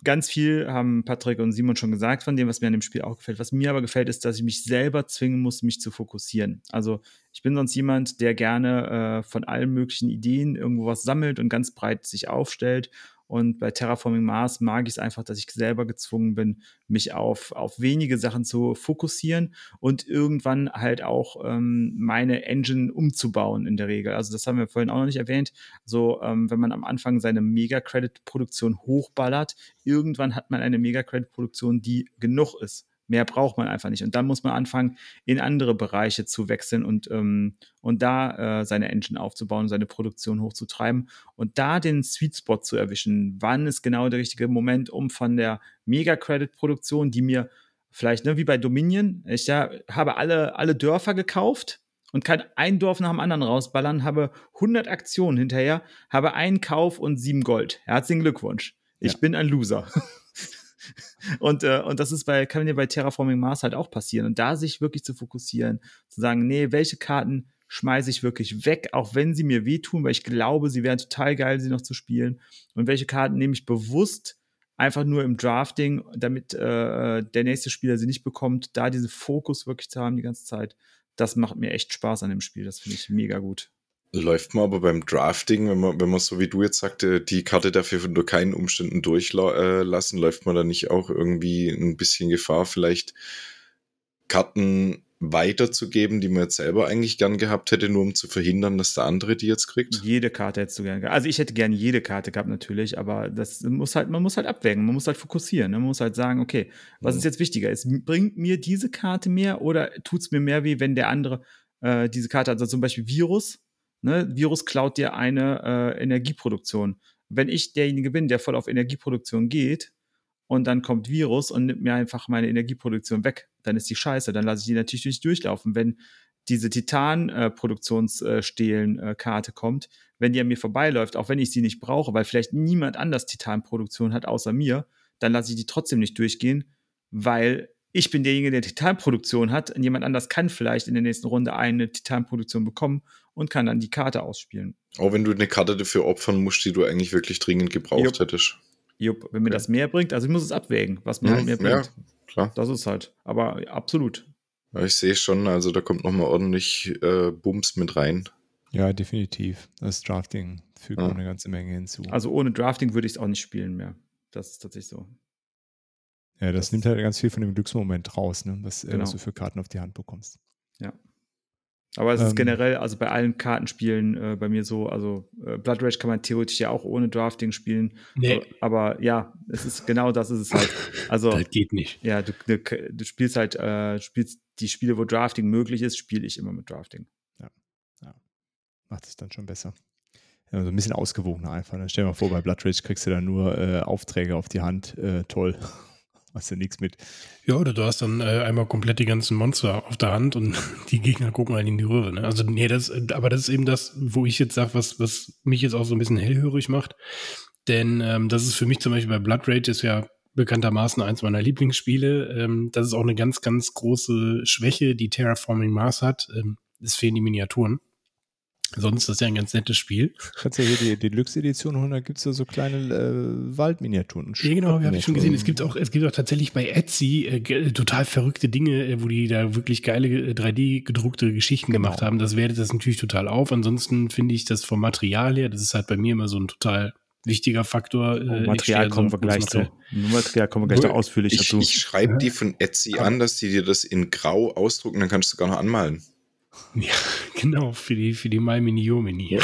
ganz viel haben Patrick und Simon schon gesagt von dem, was mir an dem Spiel auch gefällt. Was mir aber gefällt, ist, dass ich mich selber zwingen muss, mich zu fokussieren. Also ich bin sonst jemand, der gerne äh, von allen möglichen Ideen irgendwo was sammelt und ganz breit sich aufstellt und bei Terraforming Mars mag ich es einfach, dass ich selber gezwungen bin, mich auf, auf wenige Sachen zu fokussieren und irgendwann halt auch ähm, meine Engine umzubauen in der Regel. Also das haben wir vorhin auch noch nicht erwähnt. So, ähm, wenn man am Anfang seine Mega-Credit-Produktion hochballert, irgendwann hat man eine Mega-Credit-Produktion, die genug ist. Mehr braucht man einfach nicht. Und dann muss man anfangen, in andere Bereiche zu wechseln und, ähm, und da äh, seine Engine aufzubauen, seine Produktion hochzutreiben und da den Sweet Spot zu erwischen. Wann ist genau der richtige Moment, um von der Mega-Credit-Produktion, die mir vielleicht, ne, wie bei Dominion, ich ja, habe alle, alle Dörfer gekauft und kann ein Dorf nach dem anderen rausballern, habe 100 Aktionen hinterher, habe einen Kauf und sieben Gold. Herzlichen Glückwunsch. Ich ja. bin ein Loser. und, äh, und das ist bei, kann dir bei Terraforming Mars halt auch passieren. Und da sich wirklich zu fokussieren, zu sagen, nee, welche Karten schmeiße ich wirklich weg, auch wenn sie mir wehtun, weil ich glaube, sie wären total geil, sie noch zu spielen. Und welche Karten nehme ich bewusst einfach nur im Drafting, damit äh, der nächste Spieler sie nicht bekommt, da diesen Fokus wirklich zu haben die ganze Zeit. Das macht mir echt Spaß an dem Spiel. Das finde ich mega gut. Läuft man aber beim Drafting, wenn man, wenn man so wie du jetzt sagte, die Karte dafür unter keinen Umständen durchlassen, läuft man da nicht auch irgendwie ein bisschen Gefahr, vielleicht Karten weiterzugeben, die man jetzt selber eigentlich gern gehabt hätte, nur um zu verhindern, dass der andere die jetzt kriegt? Jede Karte hättest du gerne gehabt. Also ich hätte gerne jede Karte gehabt natürlich, aber das muss halt, man muss halt abwägen, man muss halt fokussieren. Ne? Man muss halt sagen, okay, was Mhm. ist jetzt wichtiger? Es bringt mir diese Karte mehr oder tut es mir mehr weh, wenn der andere äh, diese Karte hat? Also zum Beispiel Virus. Ne? Virus klaut dir eine äh, Energieproduktion. Wenn ich derjenige bin, der voll auf Energieproduktion geht und dann kommt Virus und nimmt mir einfach meine Energieproduktion weg, dann ist die scheiße. Dann lasse ich die natürlich nicht durchlaufen. Wenn diese Titan-Produktionsstehlen-Karte kommt, wenn die an mir vorbeiläuft, auch wenn ich sie nicht brauche, weil vielleicht niemand anders Titanproduktion hat außer mir, dann lasse ich die trotzdem nicht durchgehen, weil ich bin derjenige, der Titanproduktion hat und jemand anders kann vielleicht in der nächsten Runde eine Titanproduktion bekommen und kann dann die Karte ausspielen. Auch wenn du eine Karte dafür opfern musst, die du eigentlich wirklich dringend gebraucht Jupp. hättest. Jupp, wenn mir das mehr bringt, also ich muss es abwägen, was mir halt mehr Mhm, ja, bringt. klar. Das ist halt, aber absolut. Ja, ich sehe schon, also da kommt nochmal ordentlich äh, Bums mit rein. Ja, definitiv. Das Drafting fügt Ja. noch eine ganze Menge hinzu. Also ohne Drafting würde ich es auch nicht spielen mehr. Das ist tatsächlich so. ja, das, das- nimmt halt ganz viel von dem Glücksmoment raus, ne? was, äh, Genau. was du für Karten auf die Hand bekommst. Aber es ist Ähm. generell, also bei allen Kartenspielen äh, bei mir so, also äh, Blood Rage kann man theoretisch ja auch ohne Drafting spielen. Nee, Aber, aber ja, es ist genau das ist es halt. Also das geht nicht. ja, du, du, du spielst halt, äh, spielst die Spiele, wo Drafting möglich ist, spiele ich immer mit Drafting. Macht es dann schon besser. Ja, so ein bisschen ausgewogener einfach. Ne? Stell dir mal vor, bei Blood Rage kriegst du dann nur äh, Aufträge auf die Hand. Äh, toll. Hast du nichts mit. Ja, oder du hast dann äh, einmal komplett die ganzen Monster auf der Hand und die Gegner gucken halt in die Röhre. Ne? Also, nee, das, aber das ist eben das, wo ich jetzt sage, was, was mich jetzt auch so ein bisschen hellhörig macht. Denn ähm, das ist für mich zum Beispiel bei Blood Rage ist ja bekanntermaßen eins meiner Lieblingsspiele. Ähm, das ist auch eine ganz, ganz große Schwäche, die Terraforming Mars hat. Ähm, es fehlen die Miniaturen. Sonst ist das ja ein ganz nettes Spiel. Kannst ja hier die Deluxe-Edition holen, da gibt es ja so kleine äh, Waldminiaturen. Ja, genau, habe ich schon gesehen. Es gibt auch, es gibt auch tatsächlich bei Etsy äh, total verrückte Dinge, äh, wo die da wirklich geile äh, 3D-gedruckte Geschichten Genau. gemacht haben. Das wertet das natürlich total auf. Ansonsten finde ich das vom Material her, das ist halt bei mir immer so ein total wichtiger Faktor. Oh, Äh, Material also kommen gleich gutes zu. Material. Material kommen wir gleich Nur, noch ausführlich Ich, dazu. ich schreibe die von Etsy an, dass die dir das in Grau ausdrucken, dann kannst du sogar noch anmalen. Ja, genau, für die, für die My Mini Yo Mini.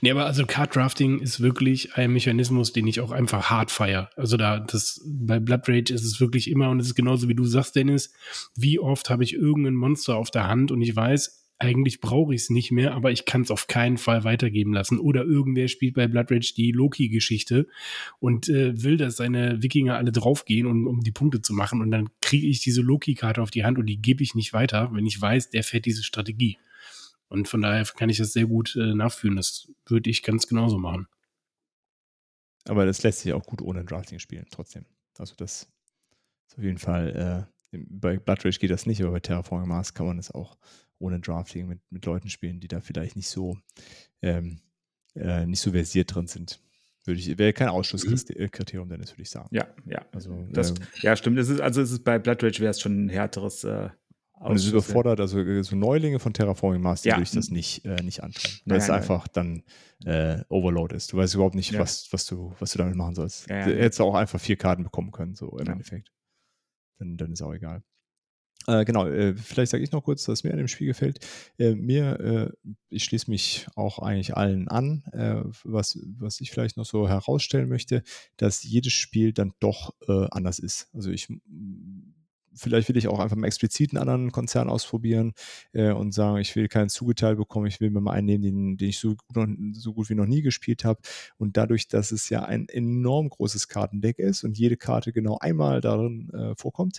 nee, aber also Card Drafting ist wirklich ein Mechanismus, den ich auch einfach hart feier. Also da, das, bei Blood Rage ist es wirklich immer, und es ist genauso wie du sagst, Dennis, wie oft habe ich irgendein Monster auf der Hand und ich weiß, eigentlich brauche ich es nicht mehr, aber ich kann es auf keinen Fall weitergeben lassen. Oder irgendwer spielt bei Blood Rage die Loki-Geschichte und äh, will, dass seine Wikinger alle draufgehen, um, um die Punkte zu machen. Und dann kriege ich diese Loki-Karte auf die Hand und die gebe ich nicht weiter, wenn ich weiß, der fährt diese Strategie. Und von daher kann ich das sehr gut äh, nachführen. Das würde ich ganz genauso machen. Aber das lässt sich auch gut ohne Drafting spielen, trotzdem. Also das ist auf jeden Fall, äh, bei Blood Rage geht das nicht, aber bei Terraforming Mars kann man das auch ohne Drafting mit, mit Leuten spielen, die da vielleicht nicht so, ähm, äh, nicht so versiert drin sind. Würde ich, wäre kein Ausschlusskriterium, Dennis, würde ich sagen. ja, ja. Also, Das, ähm, ja, stimmt. Es ist, also es ist bei Blood Rage wäre es schon ein härteres äh, Und es ist überfordert, also äh, so Neulinge von Terraforming Mars, die Ja. würde ich das nicht, äh, nicht antun. Weil es einfach dann äh, Overload ist. Du weißt überhaupt nicht, Ja. was, was, du, was du damit machen sollst. Ja, ja, du hättest auch einfach vier Karten bekommen können, so im. Endeffekt. Dann, dann ist auch egal. Äh, genau, äh, vielleicht sage ich noch kurz, was mir an dem Spiel gefällt. Äh, mir, äh, ich schließe mich auch eigentlich allen an, äh, was, was ich vielleicht noch so herausstellen möchte, dass jedes Spiel dann doch äh, anders ist. Also ich vielleicht will ich auch einfach mal explizit einen anderen Konzern ausprobieren äh, und sagen, ich will keinen zugeteilt bekommen, ich will mir mal einen nehmen, den, den ich so gut, noch, so gut wie noch nie gespielt habe. Und dadurch, dass es ja ein enorm großes Kartendeck ist und jede Karte genau einmal darin äh, vorkommt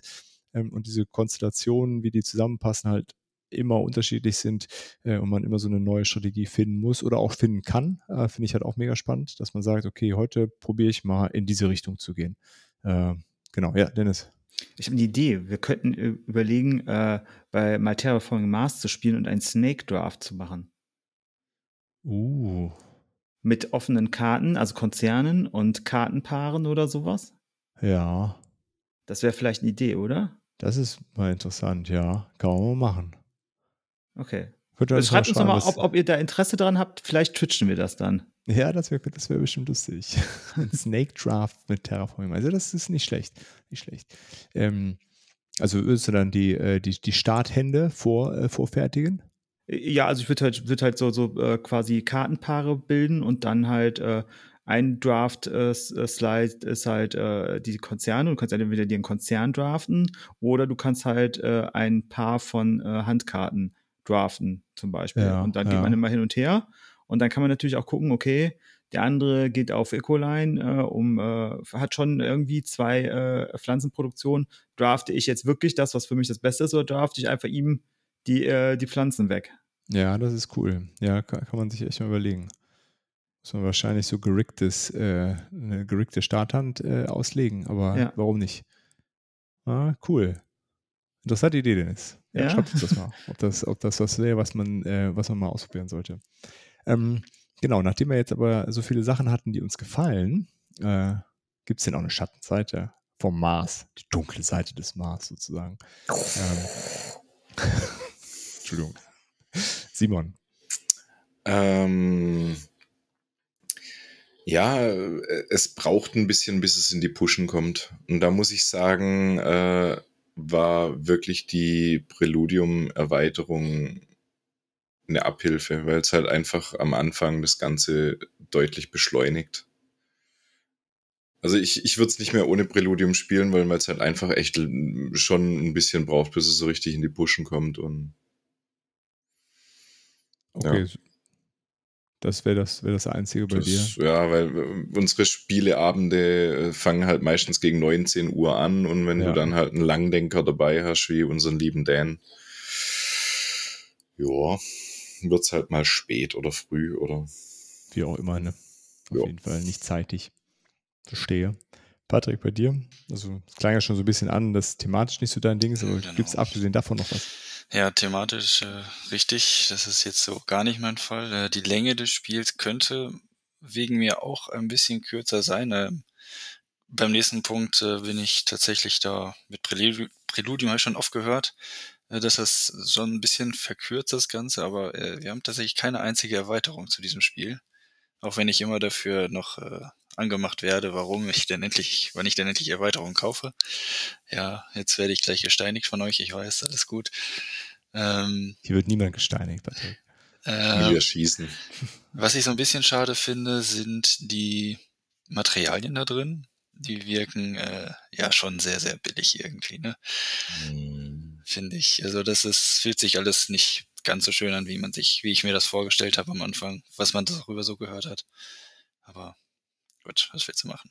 ähm, und diese Konstellationen, wie die zusammenpassen, halt immer unterschiedlich sind äh, und man immer so eine neue Strategie finden muss oder auch finden kann, äh, finde ich halt auch mega spannend, dass man sagt, okay, heute probiere ich mal in diese Richtung zu gehen. Äh, genau, ja, Dennis. Ich habe eine Idee. Wir könnten überlegen, äh, bei My Terraforming Mars zu spielen und einen Snake Draft zu machen. Uh, Mit offenen Karten, also Konzernen und Kartenpaaren oder sowas. ja, Das wäre vielleicht eine Idee, oder? Das ist mal interessant, ja. Kann man mal machen. Okay. Könnt ihr Also schreibt uns schreiben, doch mal, was- ob, ob ihr da Interesse dran habt. Vielleicht twitchen wir das dann. Ja, das wäre das wär bestimmt lustig. Ein Snake Draft mit Terraforming. Also das ist nicht schlecht. Nicht schlecht. Ähm, Also würdest du dann die, äh, die, die Starthände vor, äh, vorfertigen? Ja, also ich würde halt, würd halt so, so äh, quasi Kartenpaare bilden und dann halt äh, ein Draft-Slide äh, ist halt äh, die Konzerne. Du kannst entweder dir einen Konzern draften oder du kannst halt äh, ein Paar von äh, Handkarten draften, zum Beispiel. Ja, und dann ja. geht man immer hin und her. Und dann kann man natürlich auch gucken, okay, der andere geht auf Ecoline, äh, um, äh, hat schon irgendwie zwei äh, Pflanzenproduktionen. Drafte ich jetzt wirklich das, was für mich das Beste ist, oder drafte ich einfach ihm die, äh, die Pflanzen weg? Ja, das ist cool. Ja, kann, kann man sich echt mal überlegen. Man wahrscheinlich so gericktes, äh, eine gerickte Starthand äh, auslegen, aber Ja. warum nicht? Ah, cool. Interessante Idee, Dennis. Ja, Ja. schreibt uns das mal, ob das, ob das was wäre, was man, äh, was man mal ausprobieren sollte. Ähm, genau, nachdem wir jetzt aber so viele Sachen hatten, die uns gefallen, äh, gibt es denn auch eine Schattenseite vom Mars, die dunkle Seite des Mars sozusagen. Ähm, Entschuldigung. Simon. Ähm, ja, äh, es braucht ein bisschen, bis es in die Pushen kommt. Und da muss ich sagen, äh, war wirklich die Präludium-Erweiterung eine Abhilfe, weil es halt einfach am Anfang das Ganze deutlich beschleunigt. Also ich, ich würde es nicht mehr ohne Präludium spielen, weil man es halt einfach echt schon ein bisschen braucht, bis es so richtig in die Pushen kommt. Und Okay. Ja. Das wäre das, wär das Einzige bei das, dir. Ja, weil äh, unsere Spieleabende äh, fangen halt meistens gegen 19 Uhr an und wenn Ja. du dann halt einen Langdenker dabei hast, wie unseren lieben Dan, ja, wird's halt mal spät oder früh oder Wie auch immer, ne? Auf Ja. jeden Fall nicht zeitig. Verstehe. Patrick, bei dir? Also, es klang ja schon so ein bisschen an, dass thematisch nicht so dein Ding ist, aber Genau. gibt es abgesehen davon noch was? Ja, thematisch äh, richtig. Das ist jetzt so gar nicht mein Fall. Äh, die Länge des Spiels könnte wegen mir auch ein bisschen kürzer sein. Ähm, beim nächsten Punkt äh, bin ich tatsächlich da mit Präludium, Präludium habe ich schon oft gehört, äh, dass das schon ein bisschen verkürzt das Ganze, aber äh, wir haben tatsächlich keine einzige Erweiterung zu diesem Spiel. Auch wenn ich immer dafür noch äh, angemacht werde, warum ich denn endlich, wann ich denn endlich Erweiterungen kaufe. Ja, jetzt werde ich gleich gesteinigt von euch, ich weiß, alles gut. Ähm, Hier wird niemand gesteinigt, Patrick. äh, wir schießen. was ich so ein bisschen schade finde, sind die Materialien da drin. Die wirken äh, ja schon sehr, sehr billig irgendwie, ne? Hm. Finde ich. Also das ist, fühlt sich alles nicht ganz so schön an, wie man sich, wie ich mir das vorgestellt habe am Anfang, was man darüber so gehört hat. Aber gut, was willst du machen?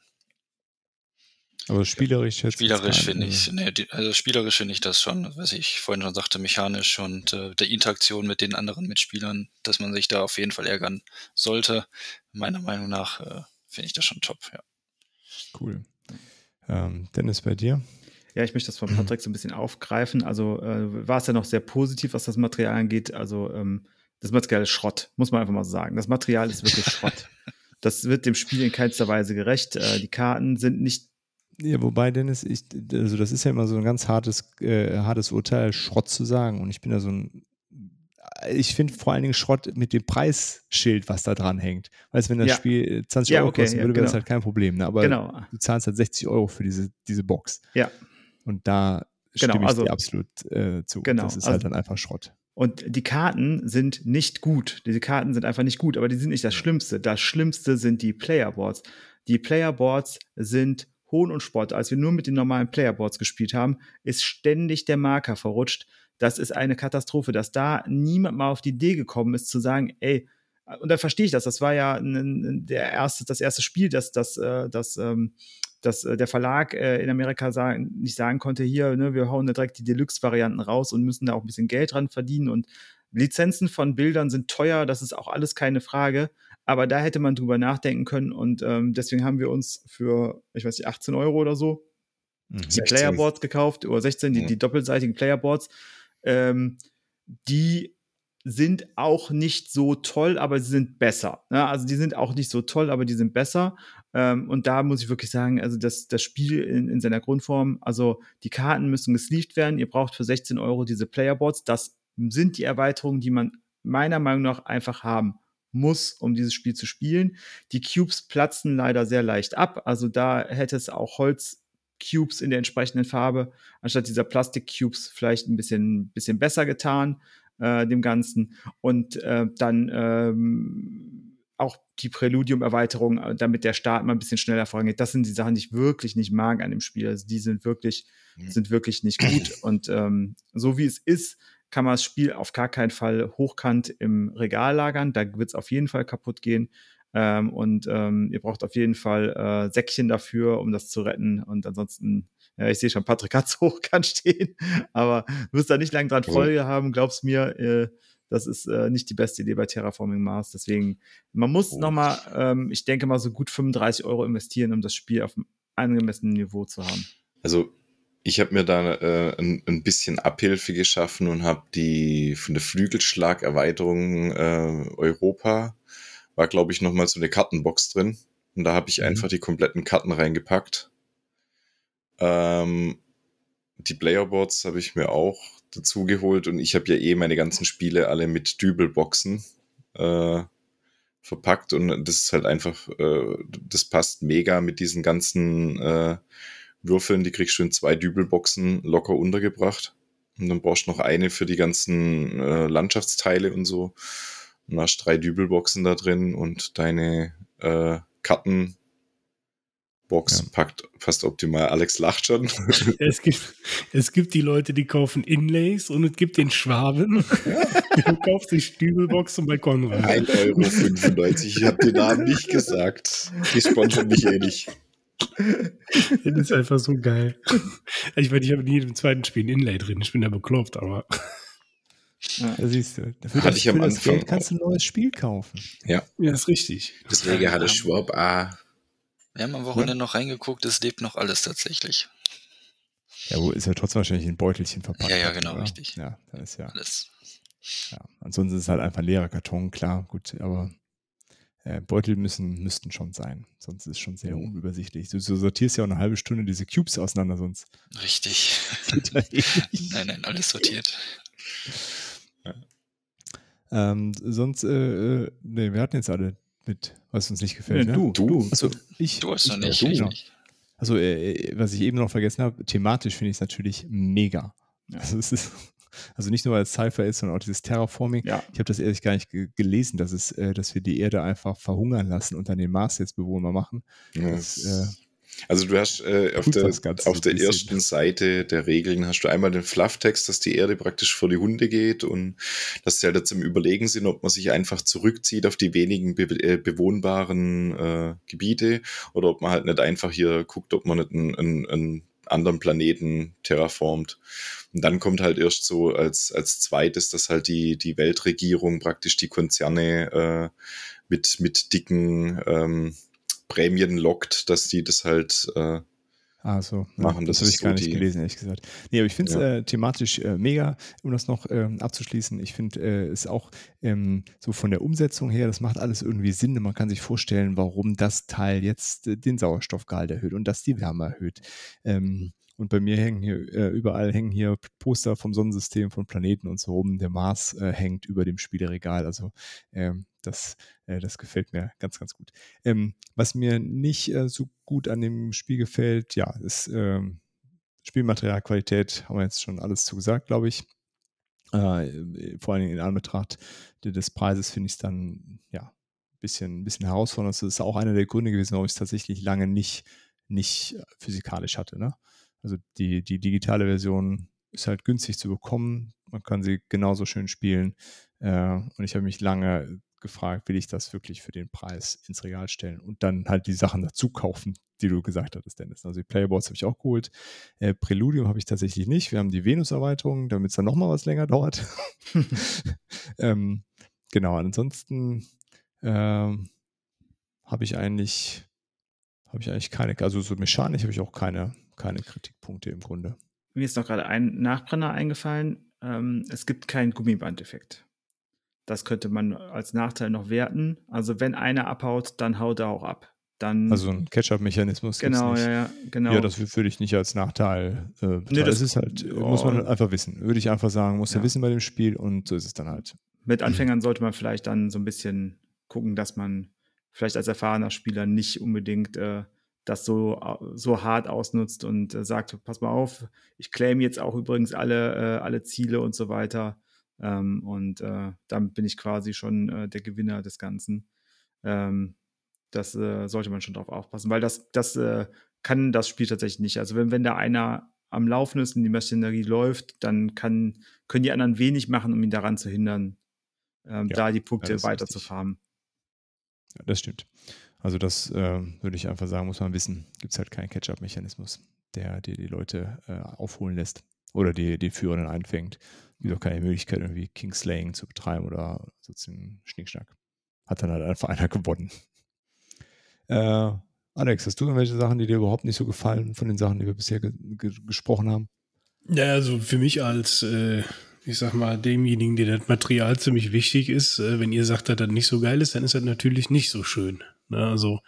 Aber spielerisch jetzt. Spielerisch finde ich, nee, die- also spielerisch finde ich das schon, was ich vorhin schon sagte, mechanisch und äh, der Interaktion mit den anderen Mitspielern, dass man sich da auf jeden Fall ärgern sollte. Meiner Meinung nach äh, finde ich das schon top, ja. Cool. Ähm, Dennis, bei dir? Ja, ich möchte das von Patrick so ein bisschen aufgreifen. Also äh, war es ja noch sehr positiv, was das Material angeht. Also ähm, das Material ist Schrott, muss man einfach mal so sagen. Das Material ist wirklich Schrott. Das wird dem Spiel in keinster Weise gerecht. Äh, die Karten sind nicht Ja, wobei, Dennis, ich, also das ist ja immer so ein ganz hartes, äh, hartes Urteil, Schrott zu sagen. Und ich bin da so ein. Ich finde vor allen Dingen Schrott mit dem Preisschild, was da dran hängt. Weißt du, wenn das Ja. Spiel 20 Ja, Euro okay, kosten ja, würde, wäre das genau. halt kein Problem. Ne? Aber genau. du zahlst halt 60 Euro für diese, diese Box. Ja. Und da Genau, stimme ich also- dir absolut äh, zu. Genau, Das ist also- halt dann einfach Schrott. Und die Karten sind nicht gut. Diese Karten sind einfach nicht gut, aber die sind nicht das Schlimmste. Das Schlimmste sind die Playerboards. Die Playerboards sind Hohn und Spott. Als wir nur mit den normalen Playerboards gespielt haben, ist ständig der Marker verrutscht. Das ist eine Katastrophe, dass da niemand mal auf die Idee gekommen ist zu sagen, ey, und da verstehe ich das. Das war ja der erste, das erste Spiel, das, das, äh, das, ähm, dass äh, der Verlag äh, in Amerika sagen, nicht sagen konnte, hier, ne, wir hauen da direkt die Deluxe-Varianten raus und müssen da auch ein bisschen Geld dran verdienen. Und Lizenzen von Bildern sind teuer, das ist auch alles keine Frage. Aber da hätte man drüber nachdenken können und ähm, deswegen haben wir uns für, ich weiß nicht, 18 Euro oder so Mhm. die 16. Playerboards gekauft, oder 16, die, Mhm. die doppelseitigen Playerboards. Ähm, die sind auch nicht so toll, aber sie sind besser. Ne? Also die sind auch nicht so toll, aber die sind besser. Ähm, und da muss ich wirklich sagen, also das, das Spiel in, in seiner Grundform, also die Karten müssen gesleeved werden. Ihr braucht für 16 Euro diese Playerboards. Das sind die Erweiterungen, die man meiner Meinung nach einfach haben muss, um dieses Spiel zu spielen. Die Cubes platzen leider sehr leicht ab. Also da hätte es auch Holz Cubes in der entsprechenden Farbe, anstatt dieser Plastik-Cubes vielleicht ein bisschen, bisschen besser getan, äh, dem Ganzen. Und äh, dann ähm, auch die Präludium-Erweiterung, äh, damit der Start mal ein bisschen schneller vorangeht. Das sind die Sachen, die ich wirklich nicht mag an dem Spiel. Also die sind wirklich, mhm. sind wirklich nicht gut. Und ähm, so wie es ist, kann man das Spiel auf gar keinen Fall hochkant im Regal lagern. Da wird es auf jeden Fall kaputt gehen. Ähm, und ähm, ihr braucht auf jeden Fall äh, Säckchen dafür, um das zu retten. Und ansonsten, ja, ich sehe schon, Patrick hat's hochkant stehen, aber du wirst da nicht lange dran Folge haben, glaub's mir. Äh, das ist äh, nicht die beste Idee bei Terraforming Mars. Deswegen, man muss oh. nochmal, ähm, ich denke mal, so gut 35 Euro investieren, um das Spiel auf einem angemessenen Niveau zu haben. Also ich habe mir da äh, ein, ein, bisschen Abhilfe geschaffen und habe die von der Flügelschlag-Erweiterung äh, Europa war, glaube ich, nochmal so eine Kartenbox drin. Und da habe ich mhm. einfach die kompletten Karten reingepackt. Ähm, die Playerboards habe ich mir auch dazu geholt und ich habe ja eh meine ganzen Spiele alle mit Dübelboxen äh, verpackt und das ist halt einfach, äh, das passt mega mit diesen ganzen äh, Würfeln, die kriegst du in zwei Dübelboxen locker untergebracht. Und dann brauchst du noch eine für die ganzen äh, Landschaftsteile und so. Und hast drei Dübelboxen da drin und deine äh, Karten Box ja. packt fast optimal. Alex lacht schon. Es gibt, es gibt die Leute, die kaufen Inlays und es gibt den Schwaben, der kauft sich Dübelboxen bei Konrad. 1,95 Euro. Ich habe den Namen nicht gesagt. Die sponsern mich eh nicht. Das ist einfach so geil. Ich meine, ich habe in jedem zweiten Spiel ein Inlay drin. Ich bin ja bekloppt, aber. Ja, siehst du. Dafür, hatte das, ich am Anfang Geld kannst du ein neues Spiel kaufen. Ja. Ja, ist richtig. Deswegen hatte Schwab A. Wir haben am Wochenende ja. noch reingeguckt, es lebt noch alles tatsächlich. Ja, wo ist ja trotzdem wahrscheinlich ein Beutelchen verpackt. Ja, ja, genau, oder? richtig. Ja, da ist ja. Alles. Ja, ansonsten ist es halt einfach ein leerer Karton, klar, gut, aber äh, Beutel müssen, müssten schon sein. Sonst ist es schon sehr unübersichtlich. Du, du, sortierst ja auch eine halbe Stunde diese Cubes auseinander, sonst. Richtig. nein, nein, alles sortiert. Ja. Ähm, sonst, äh, nee, wir hatten jetzt alle mit, was uns nicht gefällt. Nee, ne? Du, du. Achso, ich. Du hast ich, noch nicht. Du. Genau. Also, äh, was ich eben noch vergessen habe, thematisch finde ich es natürlich mega. Ja. Also, es ist also nicht nur weil es Cypher ist, sondern auch dieses Terraforming. Ja. Ich habe das ehrlich gar nicht gelesen, dass es, äh, dass wir die Erde einfach verhungern lassen und dann den Mars jetzt bewohnbar machen. Ja, das, äh, also du hast äh, auf der, auf der ersten Seite der Regeln hast du einmal den Flufftext, dass die Erde praktisch vor die Hunde geht und dass sie halt jetzt im Überlegen sind, ob man sich einfach zurückzieht auf die wenigen be äh, bewohnbaren äh, Gebiete oder ob man halt nicht einfach hier guckt, ob man nicht einen, einen, einen anderen Planeten terraformt. Und dann kommt halt erst so als, als zweites, dass halt die, die Weltregierung praktisch die Konzerne äh, mit, mit dicken ähm, Prämien lockt, dass die das halt äh, Ah, so. Machen. das, das habe ich gar so nicht gelesen, ehrlich gesagt. Nee, aber ich finde es ja. äh, thematisch äh, mega, um das noch ähm, abzuschließen. Ich finde äh, es auch ähm, so von der Umsetzung her, das macht alles irgendwie Sinn. Man kann sich vorstellen, warum das Teil jetzt äh, den Sauerstoffgehalt erhöht und das die Wärme erhöht. Ähm, und bei mir hängen hier, äh, überall hängen hier Poster vom Sonnensystem, von Planeten und so rum. Der Mars äh, hängt über dem Spieleregal. Also ähm, das, äh, das gefällt mir ganz, ganz gut. Ähm, was mir nicht äh, so gut an dem Spiel gefällt, ja, ist ähm, Spielmaterialqualität, haben wir jetzt schon alles zu gesagt, glaube ich. Äh, vor allem in Anbetracht des Preises finde ich es dann, ja, ein bisschen, bisschen herausfordernd. Das ist auch einer der Gründe gewesen, warum ich es tatsächlich lange nicht, nicht physikalisch hatte. Ne? Also die, die digitale Version ist halt günstig zu bekommen. Man kann sie genauso schön spielen. Äh, und ich habe mich lange gefragt, will ich das wirklich für den Preis ins Regal stellen und dann halt die Sachen dazu kaufen, die du gesagt hattest, Dennis. Also die Playboards habe ich auch geholt. Äh, Preludium habe ich tatsächlich nicht. Wir haben die Venus-Erweiterung, damit es dann nochmal was länger dauert. ähm, genau, ansonsten ähm, habe ich eigentlich habe ich eigentlich keine, also so mechanisch habe ich auch keine keine Kritikpunkte im Grunde. Mir ist noch gerade ein Nachbrenner eingefallen. Ähm, es gibt keinen Gummibandeffekt. Das könnte man als Nachteil noch werten. Also wenn einer abhaut, dann haut er auch ab. Dann also ein Catch-up-Mechanismus. Genau, ja, ja, genau. Ja, das würde ich nicht als Nachteil. Äh, nee, das, das, ist halt, oh, muss man halt einfach wissen. Würde ich einfach sagen, muss ja. er wissen bei dem Spiel und so ist es dann halt. Mit Anfängern sollte man vielleicht dann so ein bisschen gucken, dass man vielleicht als erfahrener Spieler nicht unbedingt äh, das so, so hart ausnutzt und äh, sagt, pass mal auf, ich claim jetzt auch übrigens alle, äh, alle Ziele und so weiter. Ähm, und äh, damit bin ich quasi schon äh, der Gewinner des Ganzen. Ähm, das äh, sollte man schon drauf aufpassen, weil das, das äh, kann das Spiel tatsächlich nicht. Also wenn, wenn da einer am Laufen ist und die Maschinerie läuft, dann kann, können die anderen wenig machen, um ihn daran zu hindern, ähm, ja, da die Punkte ja, weiter zu farmen. Ja, das stimmt. Also das äh, würde ich einfach sagen, muss man wissen. Gibt es halt keinen Catch-up-Mechanismus, der dir die Leute äh, aufholen lässt oder die, die Führer einfängt. Gibt auch keine Möglichkeit, irgendwie Kingslaying zu betreiben oder sozusagen Schnickschnack. Hat dann halt einfach einer gewonnen. Äh, Alex, hast du irgendwelche Sachen, die dir überhaupt nicht so gefallen von den Sachen, die wir bisher ge ge gesprochen haben? Ja, also für mich als, äh, ich sag mal, demjenigen, der das Material ziemlich wichtig ist, äh, wenn ihr sagt, dass das nicht so geil ist, dann ist das natürlich nicht so schön. Ne? Also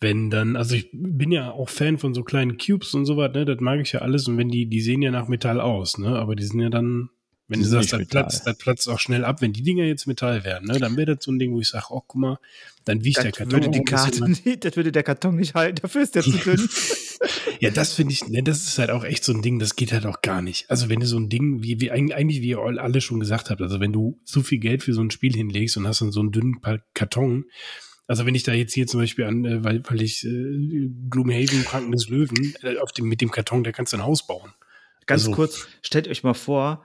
wenn dann, also ich bin ja auch Fan von so kleinen Cubes und so was, ne, das mag ich ja alles und wenn die, die sehen ja nach Metall aus, ne, aber die sind ja dann wenn du sagst, das platzt, das platzt auch schnell ab. Wenn die Dinger jetzt Metall werden, ne, dann wäre das so ein Ding, wo ich sage, oh, guck mal, dann wiegt der Karton. Würde die Karte nicht, das würde der Karton nicht halten, dafür ist der zu dünn. ja, das finde ich, ne, das ist halt auch echt so ein Ding, das geht halt auch gar nicht. Also wenn du so ein Ding, wie, wie eigentlich, wie ihr alle schon gesagt habt, also wenn du so viel Geld für so ein Spiel hinlegst und hast dann so einen dünnen Karton, also wenn ich da jetzt hier zum Beispiel an, äh, weil, weil ich äh, Gloomhaven, Kranken des Löwen, äh, auf dem, mit dem Karton, der kannst du ein Haus bauen. Ganz also, kurz, stellt euch mal vor,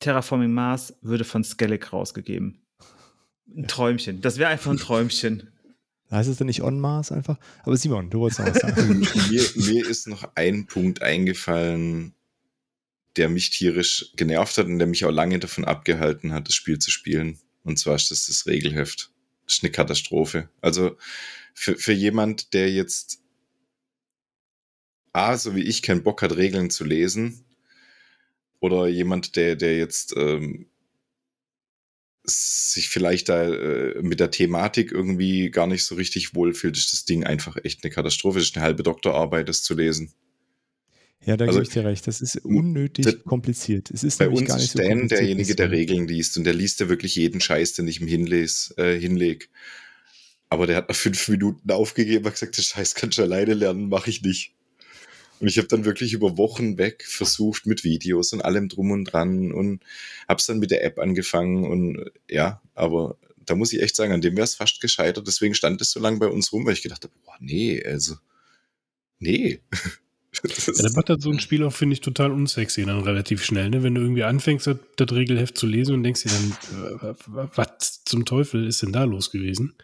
Terraforming Mars würde von Skellig rausgegeben. Ein Träumchen. Das wäre einfach ein Träumchen. Heißt es denn nicht On Mars einfach? Aber Simon, du wolltest noch was sagen. mir, mir ist noch ein Punkt eingefallen, der mich tierisch genervt hat und der mich auch lange davon abgehalten hat, das Spiel zu spielen. Und zwar ist das das Regelheft. Ist eine Katastrophe. Also für, für jemand, der jetzt A, so wie ich, keinen Bock hat, Regeln zu lesen, oder jemand, der, der jetzt ähm, sich vielleicht da äh, mit der Thematik irgendwie gar nicht so richtig wohlfühlt, ist das Ding einfach echt eine Katastrophe. Das ist eine halbe Doktorarbeit, das zu lesen. Ja, da also, gebe ich dir recht. Das ist unnötig das, kompliziert. Es ist bei uns gar nicht ist Dan so derjenige, der Regeln liest und der liest ja wirklich jeden Scheiß, den ich ihm hinles, äh, hinleg. Aber der hat nach fünf Minuten aufgegeben und gesagt, den Scheiß kannst du alleine lernen, mache ich nicht. Und ich habe dann wirklich über Wochen weg versucht mit Videos und allem drum und dran und habe es dann mit der App angefangen und ja, aber da muss ich echt sagen, an dem wäre es fast gescheitert. Deswegen stand es so lange bei uns rum, weil ich gedacht habe, boah, nee, also, nee. ja, macht das so ein Spiel auch, finde ich, total unsexy dann relativ schnell, ne? Wenn du irgendwie anfängst, das, das Regelheft zu lesen und denkst dir dann, äh, was zum Teufel ist denn da los gewesen?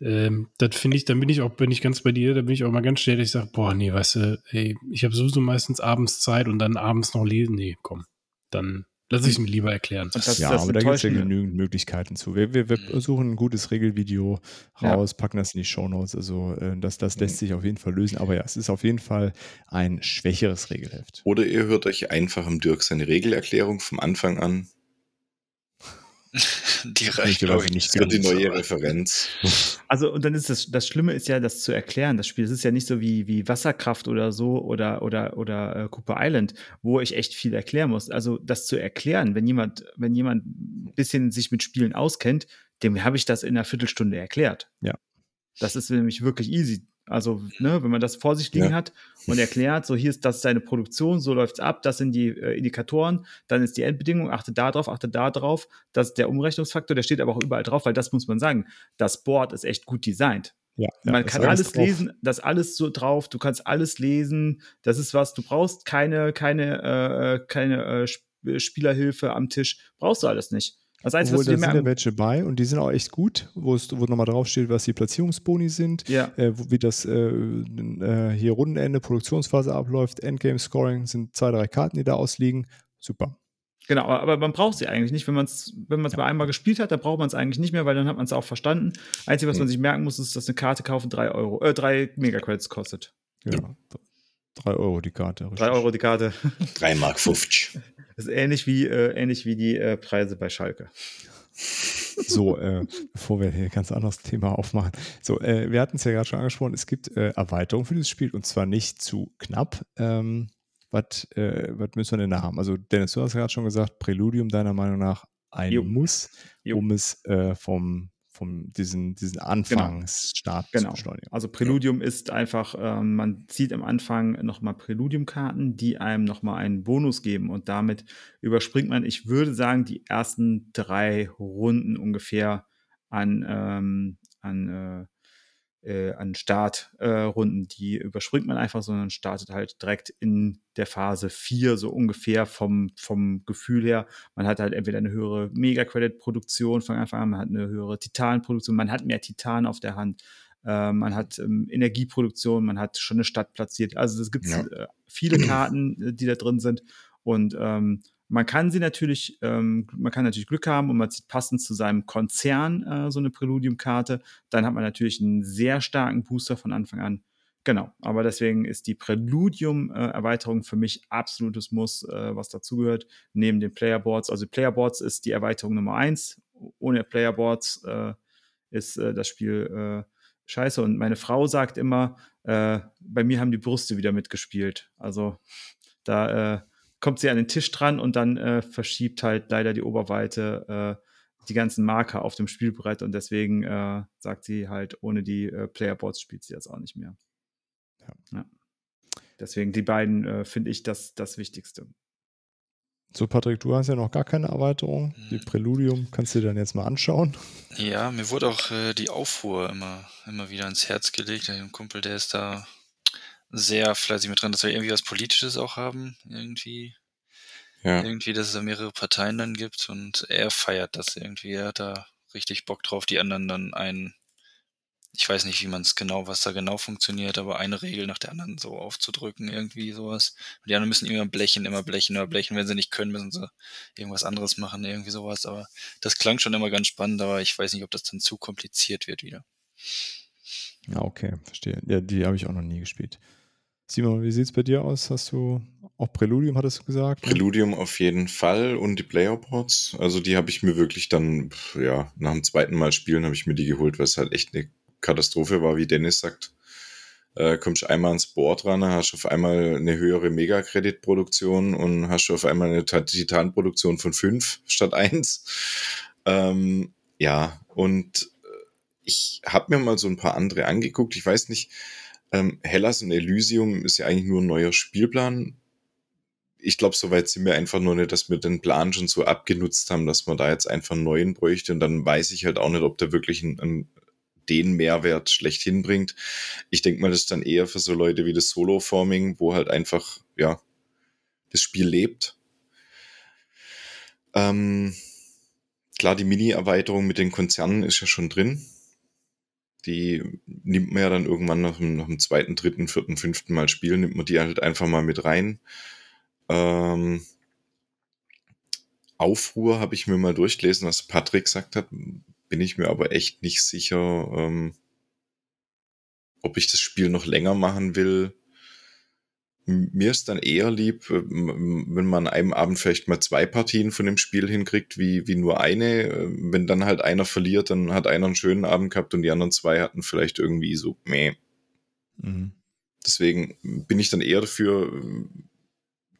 ähm, das finde ich, dann bin ich auch, bin ich ganz bei dir, da bin ich auch mal ganz schnell, ich sage, boah, nee, weißt du, ey, ich habe sowieso meistens abends Zeit und dann abends noch lesen. Nee, komm, dann lass ich es mir lieber erklären. Das, ja, aber da gibt es ja genügend Möglichkeiten zu. Wir, wir, wir mhm. suchen ein gutes Regelvideo raus, ja. packen das in die Shownotes. Also äh, das, das lässt sich auf jeden Fall lösen. Aber ja, es ist auf jeden Fall ein schwächeres Regelheft. Oder ihr hört euch einfach im Dirk seine Regelerklärung vom Anfang an. Die reicht, glaube ich, nicht. Das die neue Referenz. Also, und dann ist das, das Schlimme ist ja, das zu erklären. Das Spiel, das ist ja nicht so wie, wie Wasserkraft oder so oder, oder, oder äh, Cooper Island, wo ich echt viel erklären muss. Also, das zu erklären, wenn jemand, wenn jemand ein bisschen sich mit Spielen auskennt, dem habe ich das in einer Viertelstunde erklärt. Ja. Das ist nämlich wirklich easy. Also, ne, wenn man das vor sich liegen ja. hat und erklärt, so hier ist das ist deine Produktion, so läuft's ab, das sind die äh, Indikatoren, dann ist die Endbedingung, achte da drauf, achte da drauf, das ist der Umrechnungsfaktor, der steht aber auch überall drauf, weil das muss man sagen, das Board ist echt gut designt. Ja, man kann alles drauf. lesen, das alles so drauf, du kannst alles lesen, das ist was, du brauchst keine, keine, äh, äh keine äh, Spielerhilfe am Tisch, brauchst du alles nicht. Das Einzige, Obwohl, da sind ja welche bei und die sind auch echt gut, wo es wo nochmal draufsteht, was die Platzierungsboni sind, ja. äh, wie das äh, äh, hier Rundenende, Produktionsphase abläuft, Endgame Scoring sind zwei, drei Karten, die da ausliegen. Super. Genau, aber man braucht sie eigentlich nicht. Wenn man es wenn man's ja. mal einmal gespielt hat, dann braucht man es eigentlich nicht mehr, weil dann hat man es auch verstanden. Einzige, was man sich merken muss, ist, dass eine Karte kaufen drei Euro, äh, drei Megacredits kostet. Ja. ja. Drei Euro die Karte. Richtig. Drei Euro die Karte. Drei Mark 50. Das ist ähnlich wie, äh, ähnlich wie die äh, Preise bei Schalke. So, äh, bevor wir hier ein ganz anderes Thema aufmachen. So, äh, wir hatten es ja gerade schon angesprochen, es gibt äh, Erweiterungen für dieses Spiel und zwar nicht zu knapp. Ähm, was äh, müssen wir denn da haben? Also, Dennis, du hast gerade schon gesagt, Präludium deiner Meinung nach ein jo. Muss, jo. um es äh, vom vom diesen, diesen Anfangsstart Genau. beschleunigen. Also Preludium ist einfach, ähm, man zieht am Anfang nochmal Preludium-Karten, die einem nochmal einen Bonus geben und damit überspringt man, ich würde sagen, die ersten drei Runden ungefähr an, ähm, an, äh, äh, an Startrunden. Äh, die überspringt man einfach, sondern startet halt direkt in der Phase 4, so ungefähr vom, vom Gefühl her. Man hat halt entweder eine höhere Mega-Credit-Produktion von Anfang an, man hat eine höhere Titan-Produktion, man hat mehr Titan auf der Hand. Äh, man hat ähm, Energieproduktion, man hat schon eine Stadt platziert. Also es gibt ja. äh, viele Karten, äh, die da drin sind. Und ähm, man kann sie natürlich, ähm, man kann natürlich Glück haben und man zieht passend zu seinem Konzern äh, so eine Preludium-Karte. Dann hat man natürlich einen sehr starken Booster von Anfang an. Genau, aber deswegen ist die Preludium-Erweiterung für mich absolutes Muss, äh, was dazugehört, neben den Playerboards. Also Playerboards ist die Erweiterung Nummer eins. Ohne Playerboards äh, ist äh, das Spiel äh, scheiße. Und meine Frau sagt immer, äh, bei mir haben die Brüste wieder mitgespielt. Also da äh, kommt sie an den Tisch dran und dann äh, verschiebt halt leider die Oberweite äh, die ganzen Marker auf dem Spielbrett und deswegen äh, sagt sie halt, ohne die äh, Playerboards spielt sie jetzt auch nicht mehr. Ja. ja. Deswegen die beiden äh, finde ich das, das Wichtigste. So, Patrick, du hast ja noch gar keine Erweiterung. Die hm. Präludium kannst du dir dann jetzt mal anschauen. Ja, mir wurde auch äh, die Aufruhr immer, immer wieder ans Herz gelegt. Ein Kumpel, der ist da sehr fleißig mit dran, dass wir irgendwie was Politisches auch haben, irgendwie. Ja. Irgendwie, dass es da mehrere Parteien dann gibt und er feiert das irgendwie. Er hat da richtig Bock drauf, die anderen dann ein, ich weiß nicht, wie man es genau, was da genau funktioniert, aber eine Regel nach der anderen so aufzudrücken, irgendwie sowas. Die anderen müssen immer blechen, immer blechen, immer blechen. Wenn sie nicht können, müssen sie irgendwas anderes machen, irgendwie sowas. Aber das klang schon immer ganz spannend, aber ich weiß nicht, ob das dann zu kompliziert wird wieder. Ja, okay, verstehe. Ja, die habe ich auch noch nie gespielt. Simon, wie sieht es bei dir aus? Hast du auch Preludium, hattest du gesagt? Preludium auf jeden Fall und die Playerboards. Also die habe ich mir wirklich dann, ja, nach dem zweiten Mal spielen habe ich mir die geholt, weil es halt echt eine Katastrophe war, wie Dennis sagt. Äh, kommst einmal ans Board ran, hast auf einmal eine höhere Megakreditproduktion und hast auf einmal eine Titanproduktion von fünf statt eins. Ähm, ja, und äh, ich habe mir mal so ein paar andere angeguckt. Ich weiß nicht, ähm, Hellas und Elysium ist ja eigentlich nur ein neuer Spielplan. Ich glaube, soweit sind wir einfach nur nicht, dass wir den Plan schon so abgenutzt haben, dass man da jetzt einfach einen neuen bräuchte. Und dann weiß ich halt auch nicht, ob der wirklich einen, einen den Mehrwert schlechthin bringt. Ich denke mal, das ist dann eher für so Leute wie das Solo-Forming, wo halt einfach, ja, das Spiel lebt. Ähm, klar, die Mini-Erweiterung mit den Konzernen ist ja schon drin die nimmt man ja dann irgendwann nach nach dem zweiten, dritten, vierten, fünften Mal spielen, nimmt man die halt einfach mal mit rein. Ähm, Aufruhr habe ich mir mal durchgelesen, was Patrick gesagt hat, bin ich mir aber echt nicht sicher, ähm, ob ich das Spiel noch länger machen will mir ist dann eher lieb, äh, wenn man an einem Abend vielleicht mal zwei Partien von dem Spiel hinkriegt, wie, wie nur eine. Äh, wenn dann halt einer verliert, dann hat einer einen schönen Abend gehabt und die anderen zwei hatten vielleicht irgendwie so, meh. Mhm. Deswegen bin ich dann eher dafür,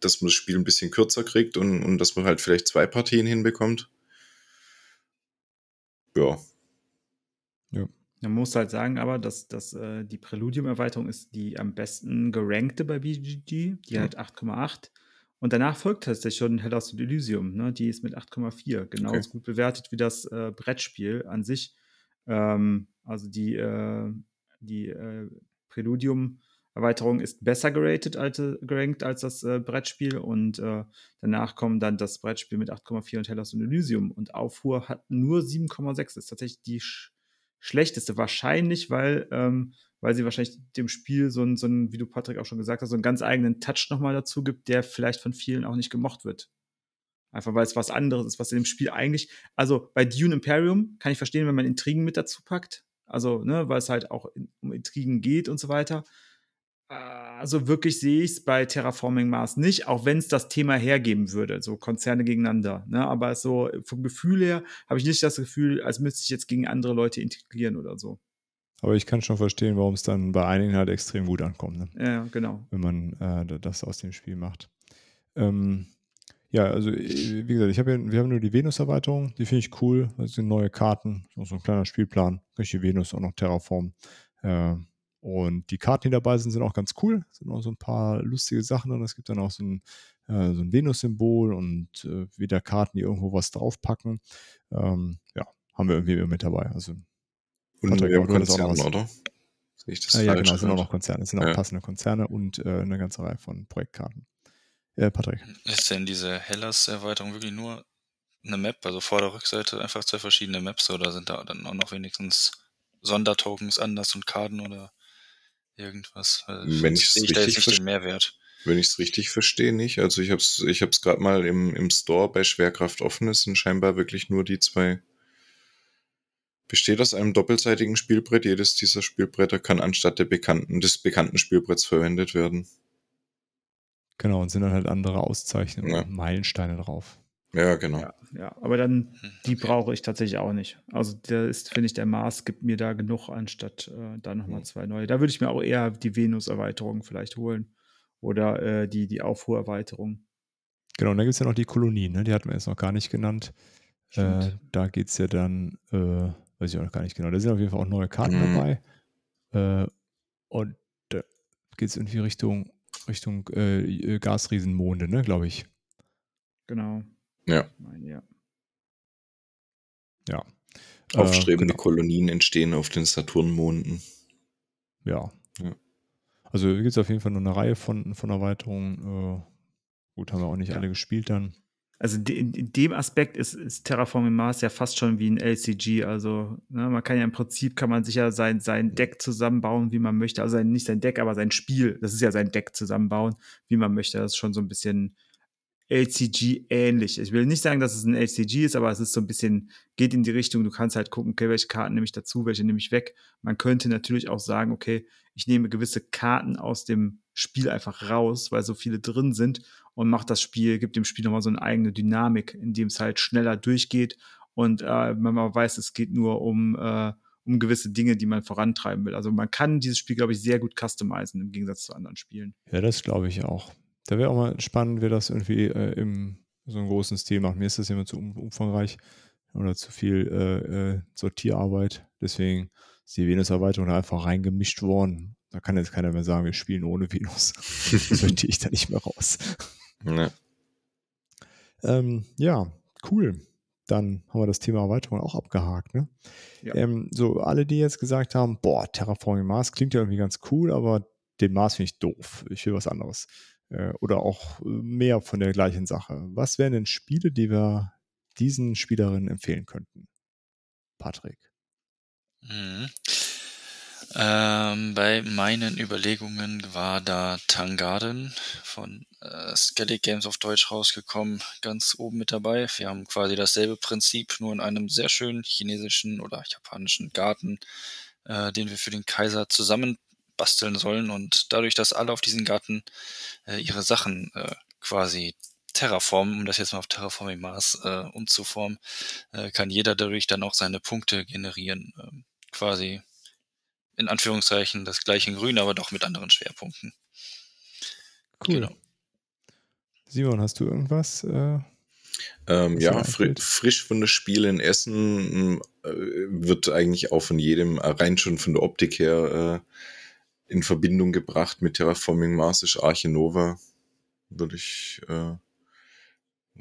dass man das Spiel ein bisschen kürzer kriegt und, und dass man halt vielleicht zwei Partien hinbekommt. Ja. Ja. Man muss halt sagen, aber, dass, dass äh, die Preludium-Erweiterung ist die am besten gerankte bei BGG. Die mhm. hat 8,8. Und danach folgt tatsächlich schon Hellas und Elysium. Ne? Die ist mit 8,4 genauso okay. gut bewertet wie das äh, Brettspiel an sich. Ähm, also die, äh, die äh, Preludium-Erweiterung ist besser geratet als, gerankt als das äh, Brettspiel. Und äh, danach kommen dann das Brettspiel mit 8,4 und Hellas und Elysium. Und Aufruhr hat nur 7,6. Das ist tatsächlich die schlechteste. Wahrscheinlich, weil, ähm, weil sie wahrscheinlich dem Spiel so ein, so ein, wie du Patrick auch schon gesagt hast, so einen ganz eigenen Touch nochmal dazu gibt, der vielleicht von vielen auch nicht gemocht wird. Einfach weil es was anderes ist, was in dem Spiel eigentlich, also bei Dune Imperium kann ich verstehen, wenn man Intrigen mit dazu packt. Also, ne, weil es halt auch in, um Intrigen geht und so weiter. Also wirklich sehe ich es bei Terraforming Mars nicht, auch wenn es das Thema hergeben würde, so Konzerne gegeneinander. Ne? Aber so vom Gefühl her habe ich nicht das Gefühl, als müsste ich jetzt gegen andere Leute integrieren oder so. Aber ich kann schon verstehen, warum es dann bei einigen halt extrem gut ankommt. Ne? Ja, genau. Wenn man äh, das aus dem Spiel macht. Ähm, Ja, also äh, wie gesagt, ich habe ja, wir haben nur die Venus-Erweiterung, die finde ich cool. Das sind neue Karten, so ein kleiner Spielplan. Die Venus auch noch terraformen. Äh, und die Karten, die dabei sind, sind auch ganz cool. Es sind auch so ein paar lustige Sachen drin. Es gibt dann auch so ein, äh, so ein Venus-Symbol und äh, wieder Karten, die irgendwo was draufpacken. Ähm, ja, haben wir irgendwie immer mit dabei. Also, Und Patrick, auch was. oder? Sehe ich das äh, ja, genau, es sind auch noch Konzerne. Es sind auch Ja. passende Konzerne und äh, eine ganze Reihe von Projektkarten. Äh, Patrick. Ist denn diese Hellas-Erweiterung wirklich nur eine Map, also Vor- der Rückseite einfach zwei verschiedene Maps oder sind da dann auch noch wenigstens Sondertokens anders und Karten oder irgendwas? Weil Wenn ich da jetzt richtig nicht den Mehrwert. Wenn ich es richtig verstehe, nicht. Also ich habe es ich hab's gerade mal im, im Store bei Schwerkraft offen. Es sind scheinbar wirklich nur die zwei. Besteht aus einem doppelseitigen Spielbrett. Jedes dieser Spielbretter kann anstatt der bekannten, des bekannten Spielbretts verwendet werden. Genau, und sind dann halt andere Auszeichnungen Ja. und Meilensteine drauf. Ja, genau. Ja, ja, aber dann, die okay. brauche ich tatsächlich auch nicht. Also der ist, finde ich, der Mars gibt mir da genug, anstatt äh, da nochmal Hm. zwei neue. Da würde ich mir auch eher die Venus-Erweiterung vielleicht holen. Oder äh, die, die Aufruhrerweiterung. Genau, und dann gibt es ja noch die Kolonien, ne? die hatten wir jetzt noch gar nicht genannt. Äh, da geht es ja dann, äh, weiß ich auch noch gar nicht genau, da sind auf jeden Fall auch neue Karten Mhm. dabei. Äh, und da geht es irgendwie Richtung, Richtung äh, Gasriesenmonde, ne, glaube ich. Genau. Ja. Ja. Ja. Aufstrebende Äh, genau. Kolonien entstehen auf den Saturnmonden. Ja. Ja. Also gibt es auf jeden Fall noch eine Reihe von, von Erweiterungen. Äh, gut, haben wir auch nicht Ja. alle gespielt dann. Also de, in, in dem Aspekt ist, ist Terraforming Mars ja fast schon wie ein LCG. Also ne, man kann ja im Prinzip kann man sich ja sein, sein Deck zusammenbauen, wie man möchte. Also sein, nicht sein Deck, aber sein Spiel. Das ist ja sein Deck zusammenbauen, wie man möchte. Das ist schon so ein bisschen LCG ähnlich. Ich will nicht sagen, dass es ein LCG ist, aber es ist so ein bisschen, geht in die Richtung, du kannst halt gucken, okay, welche Karten nehme ich dazu, welche nehme ich weg. Man könnte natürlich auch sagen, okay, ich nehme gewisse Karten aus dem Spiel einfach raus, weil so viele drin sind und macht das Spiel, gibt dem Spiel nochmal so eine eigene Dynamik, in dem es halt schneller durchgeht und äh, man weiß, es geht nur um, äh, um gewisse Dinge, die man vorantreiben will. Also man kann dieses Spiel, glaube ich, sehr gut customizen im Gegensatz zu anderen Spielen. Ja, das glaube ich auch. Da wäre auch mal spannend, wer das irgendwie äh, im so einem großen Stil macht. Mir ist das immer zu um, umfangreich oder zu viel äh, äh, Sortierarbeit. Deswegen ist die Venus-Erweiterung da einfach reingemischt worden. Da kann jetzt keiner mehr sagen, wir spielen ohne Venus. Das sortiere ich da nicht mehr raus. Ja. Ähm, ja, cool. Dann haben wir das Thema Erweiterung auch abgehakt. Ne? Ja. Ähm, so, alle, die jetzt gesagt haben, boah, Terraforming Mars klingt ja irgendwie ganz cool, aber den Mars finde ich doof. Ich will was anderes. Äh, oder auch äh, mehr von der gleichen Sache. Was wären denn Spiele, die wir diesen Spielerinnen empfehlen könnten? Patrick. Mhm. Ähm, bei meinen Überlegungen war da Tangarden von äh, Skellig Games auf Deutsch rausgekommen, ganz oben mit dabei. Wir haben quasi dasselbe Prinzip, nur in einem sehr schönen chinesischen oder japanischen Garten, äh, den wir für den Kaiser zusammen basteln sollen. Und dadurch, dass alle auf diesen Garten äh, ihre Sachen äh, quasi terraformen, um das jetzt mal auf Terraforming Mars äh, umzuformen, äh, kann jeder dadurch dann auch seine Punkte generieren. Ähm, quasi in Anführungszeichen das gleiche in Grün, aber doch mit anderen Schwerpunkten. Cool. Genau. Simon, hast du irgendwas? Äh, Ähm, ja, fri frisch von der Spiel in Essen äh, wird eigentlich auch von jedem, äh, rein schon von der Optik her, äh, in Verbindung gebracht mit Terraforming Mars ist Arche Nova. Würde ich äh,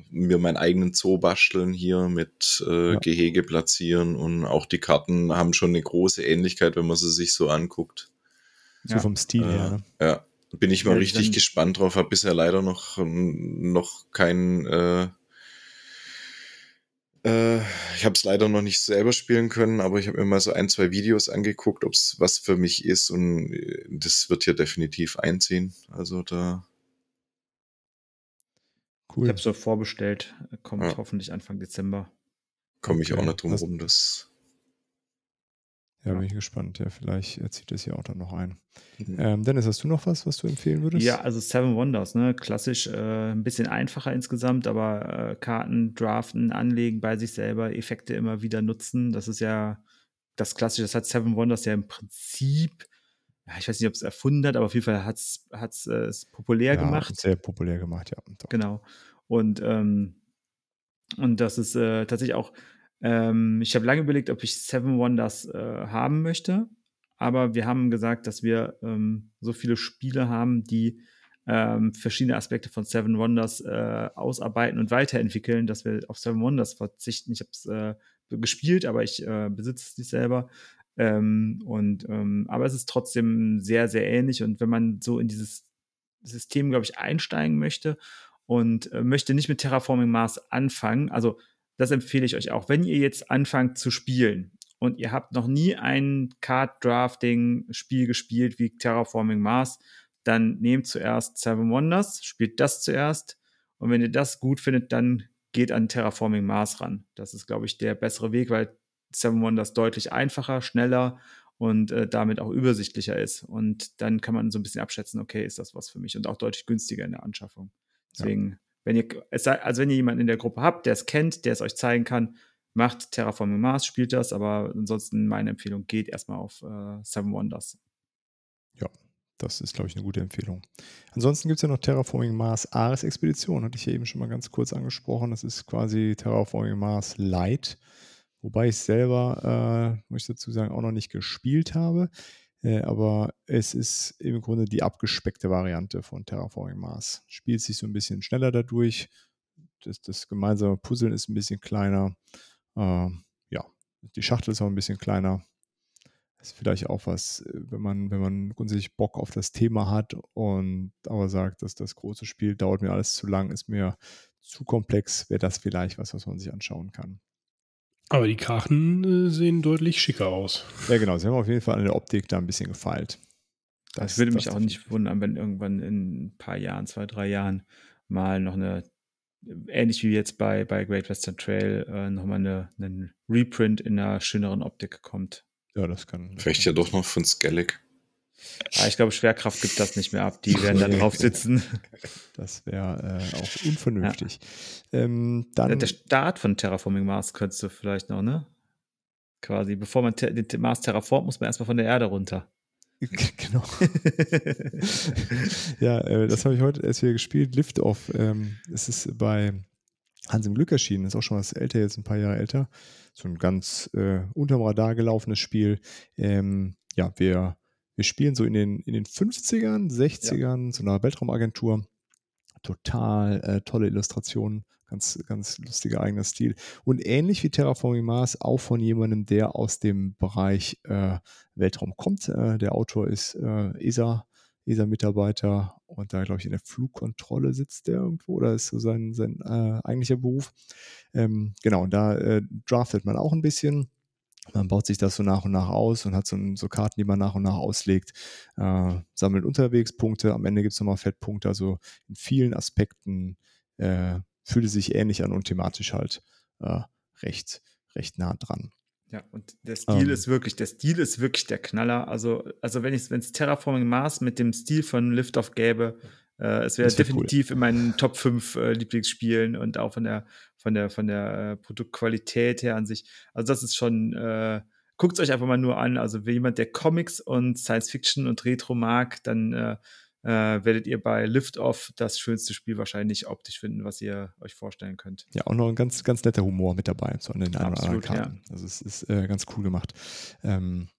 mir meinen eigenen Zoo basteln hier mit äh, Ja. Gehege platzieren und auch die Karten haben schon eine große Ähnlichkeit, wenn man sie sich so anguckt. so Ja. vom Stil Äh, her, ne? Ja, bin ich mal Ja, richtig gespannt drauf. Habe bisher leider noch, noch kein. Äh, äh, ich habe es leider noch nicht selber spielen können, aber ich habe mir mal so ein, zwei Videos angeguckt, ob es was für mich ist und äh, das wird hier definitiv einziehen. Also da. Cool. Ich habe es so vorbestellt, kommt Ja. hoffentlich Anfang Dezember. Komme ich Okay. auch nicht drum rum. Das. Ja, bin ich gespannt. Ja, vielleicht äh, zieht das hier auch dann noch ein. Mhm. Ähm, Dennis, hast du noch was, was du empfehlen würdest? Ja, also Seven Wonders, ne? Klassisch, äh, ein bisschen einfacher insgesamt, aber äh, Karten draften, anlegen bei sich selber, Effekte immer wieder nutzen. Das ist ja das Klassische. Das hat Seven Wonders ja im Prinzip, ja, ich weiß nicht, ob es erfunden hat, aber auf jeden Fall hat es äh, es populär Ja, gemacht. Sehr populär gemacht, ja. Doch. Genau. Und, ähm, und das ist äh, tatsächlich auch, ähm, ich habe lange überlegt, ob ich Seven Wonders äh, haben möchte, aber wir haben gesagt, dass wir ähm, so viele Spiele haben, die ähm, verschiedene Aspekte von Seven Wonders äh, ausarbeiten und weiterentwickeln, dass wir auf Seven Wonders verzichten. Ich habe es äh, gespielt, aber ich äh, besitze es nicht selber. Ähm, und ähm, aber es ist trotzdem sehr, sehr ähnlich. Und wenn man so in dieses System, glaube ich, einsteigen möchte und äh, möchte nicht mit Terraforming Mars anfangen, also das empfehle ich euch auch. Wenn ihr jetzt anfangt zu spielen und ihr habt noch nie ein Card Drafting Spiel gespielt wie Terraforming Mars, dann nehmt zuerst Seven Wonders, spielt das zuerst und wenn ihr das gut findet, dann geht an Terraforming Mars ran. Das ist, glaube ich, der bessere Weg, weil Seven Wonders deutlich einfacher, schneller und äh, damit auch übersichtlicher ist. Und dann kann man so ein bisschen abschätzen, okay, ist das was für mich und auch deutlich günstiger in der Anschaffung. Deswegen. Wenn ihr, also wenn ihr jemanden in der Gruppe habt, der es kennt, der es euch zeigen kann, macht Terraforming Mars, spielt das, aber ansonsten meine Empfehlung, geht erstmal auf äh, Seven Wonders. Ja, das ist, glaube ich, eine gute Empfehlung. Ansonsten gibt es ja noch Terraforming Mars Ares Expedition, hatte ich ja eben schon mal ganz kurz angesprochen. Das ist quasi Terraforming Mars Light, wobei ich selber, äh, muss ich dazu sagen, auch noch nicht gespielt habe. Äh, aber es ist im Grunde die abgespeckte Variante von Terraforming Mars. Spielt sich so ein bisschen schneller dadurch. Das, das gemeinsame Puzzeln ist ein bisschen kleiner. Äh, ja, die Schachtel ist auch ein bisschen kleiner ist vielleicht auch was, äh, wenn man, wenn man grundsätzlich Bock auf das Thema hat und aber sagt, dass das große Spiel dauert mir alles zu lang, ist mir zu komplex, wäre das vielleicht was, was man sich anschauen kann. Aber die Krachen äh, sehen deutlich schicker aus. Ja, genau. Sie haben auf jeden Fall an der Optik da ein bisschen gefeilt. Das, das würde mich auch nicht wundern, wenn irgendwann in ein paar Jahren, zwei, drei Jahren mal noch eine, ähnlich wie jetzt bei, bei Great Western Trail, äh, nochmal eine, einen Reprint in einer schöneren Optik kommt. Ja, das kann. Vielleicht ja doch noch von Skellig. Ja, ich glaube, Schwerkraft gibt das nicht mehr ab. Die werden da drauf sitzen. Das wäre äh, auch unvernünftig. Ja. Ähm, dann der Start von Terraforming Mars könntest du vielleicht noch, ne? Quasi, bevor man den Mars terraformt, muss man erstmal von der Erde runter. Genau. ja, äh, das habe ich heute erst wieder gespielt. Liftoff. Ähm, es ist bei Hans im Glück erschienen. Ist auch schon was älter, jetzt ein paar Jahre älter so ein ganz äh, unterm Radar gelaufenes Spiel. Ähm, ja, wir, wir spielen so in den, in den 50ern, 60ern, ja. so einer Weltraumagentur. Total äh, tolle Illustrationen, ganz, ganz lustiger eigener Stil. Und ähnlich wie Terraforming Mars, auch von jemandem, der aus dem Bereich äh, Weltraum kommt. Äh, der Autor ist äh, ESA, ESA-Mitarbeiter und da, glaube ich, in der Flugkontrolle sitzt der irgendwo oder ist so sein, sein äh, eigentlicher Beruf. Ähm, genau, und da äh, draftet man auch ein bisschen. Man baut sich das so nach und nach aus und hat so, so Karten, die man nach und nach auslegt, äh, sammelt unterwegs Punkte. Am Ende gibt es nochmal Fettpunkte. Also in vielen Aspekten äh, fühlt es sich ähnlich an und thematisch halt äh, recht, recht nah dran. Ja, und der Stil. Ähm. ist wirklich, der Stil ist wirklich der Knaller. Also, also wenn es Terraforming Mars mit dem Stil von Liftoff gäbe, äh, es wäre wär definitiv cool. in meinen Top 5 äh, Lieblingsspielen und auch von der, von der, von der äh, Produktqualität her an sich. Also, das ist schon, äh, guckt es euch einfach mal nur an. Also, wenn jemand, der Comics und Science Fiction und Retro mag, dann äh, äh, werdet ihr bei Liftoff das schönste Spiel wahrscheinlich optisch finden, was ihr euch vorstellen könnt. Ja, auch noch ein ganz, ganz netter Humor mit dabei, so an den oder anderen Karten. Ja. Also es ist äh, ganz cool gemacht. Ähm,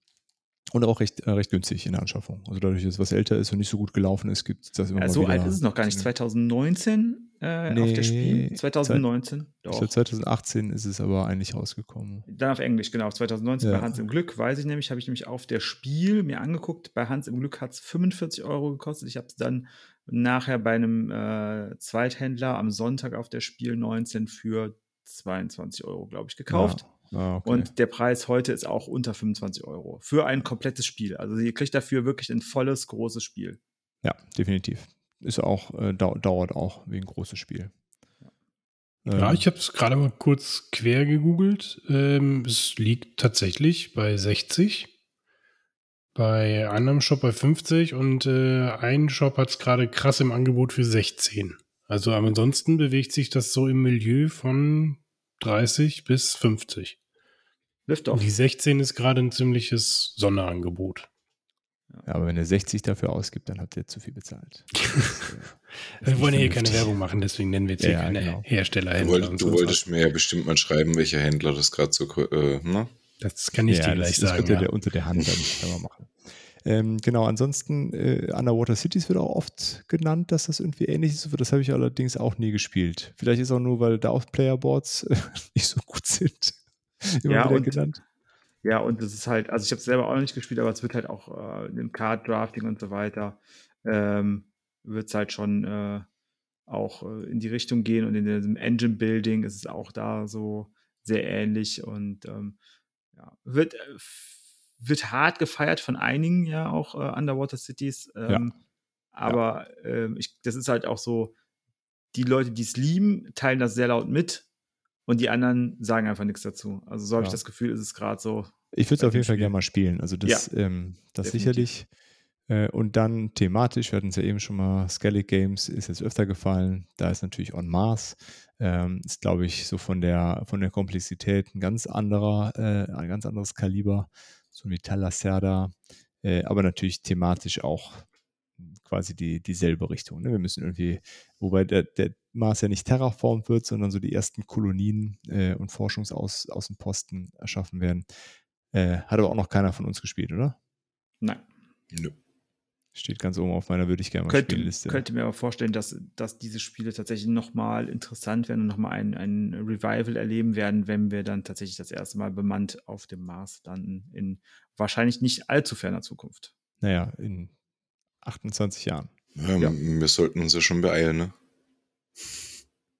und auch recht, äh, recht günstig in der Anschaffung. Also dadurch, dass es was älter ist und nicht so gut gelaufen ist, gibt es das immer ja, mal So wieder. alt ist es noch gar nicht. 2019 äh, nee, auf der Spiel. 2019. Doch. Ich glaube, 2018 ist es aber eigentlich rausgekommen. Dann auf Englisch, genau. 2019 ja. bei Hans im Glück, weiß ich nämlich, habe ich nämlich auf der Spiel mir angeguckt. Bei Hans im Glück hat es 45 Euro gekostet. Ich habe es dann nachher bei einem äh, Zweithändler am Sonntag auf der Spiel 19 für 22 Euro, glaube ich, gekauft. Ja. Ah, okay. Und der Preis heute ist auch unter 25 Euro für ein komplettes Spiel. Also ihr kriegt dafür wirklich ein volles, großes Spiel. Ja, definitiv. Ist auch, äh, dauert auch wie ein großes Spiel. Ja, ähm. ich habe es gerade mal kurz quer gegoogelt. Ähm, es liegt tatsächlich bei 60. Bei einem Shop bei 50 und äh, ein Shop hat es gerade krass im Angebot für 16. Also ansonsten bewegt sich das so im Milieu von 30 bis 50. Liftoff. Die 16 ist gerade ein ziemliches Sonderangebot. Ja, aber wenn ihr 60 dafür ausgibt, dann habt ihr zu viel bezahlt. Wir wollen ja hier keine Werbung machen, deswegen nennen wir jetzt hier Ja, keine genau. Hersteller. Du, wollt, du wolltest mir ja bestimmt mal schreiben, welcher Händler das gerade so, äh, ne? Das kann ich dir das, gleich das sagen. wird ja Ja. der, unter der Hand dann wir machen. Ähm, genau, ansonsten äh, Underwater Cities wird auch oft genannt, dass das irgendwie ähnlich ist. Das habe ich allerdings auch nie gespielt. Vielleicht ist auch nur, weil da auch Playerboards äh, nicht so gut sind. Immer Ja, wieder und- genannt. Ja, und es ist halt, also ich habe es selber auch noch nicht gespielt, aber es wird halt auch äh, im Card Drafting und so weiter, ähm, wird es halt schon äh, auch äh, in die Richtung gehen und in diesem Engine Building ist es auch da so sehr ähnlich und ähm, ja, wird, äh, wird hart gefeiert von einigen ja auch äh, Underwater Cities. Ähm, Aber ähm, ich, das ist halt auch so, die Leute, die es lieben, teilen das sehr laut mit und die anderen sagen einfach nichts dazu. Also so habe ich Ja. das Gefühl, ist es gerade so. Ich würde es auf jeden Fall gerne mal spielen. Also das, ähm, das definitiv. sicherlich. Äh, und dann thematisch, wir hatten es ja eben schon mal, Skellig Games ist jetzt öfter gefallen. Da ist natürlich On Mars. Ähm, ist, glaube ich, so von der, von der Komplexität ein ganz anderer, äh, ein ganz anderes Kaliber. So wie Talacerda. Äh, aber natürlich thematisch auch quasi die, dieselbe Richtung. Ne? Wir müssen irgendwie, wobei der, der Mars ja nicht terraformt wird, sondern so die ersten Kolonien äh, und Forschungsaußenposten erschaffen werden. Äh, hat aber auch noch keiner von uns gespielt, oder? Nein. Nö. Steht ganz oben auf meiner würde ich gerne mal Könnte, spielen Liste. könnte mir aber vorstellen, dass, dass diese Spiele tatsächlich nochmal interessant werden und nochmal ein, ein Revival erleben werden, wenn wir dann tatsächlich das erste Mal bemannt auf dem Mars landen, in wahrscheinlich nicht allzu ferner Zukunft. Naja, in 28 Jahren. Ja, Ja. Wir sollten uns ja schon beeilen, ne?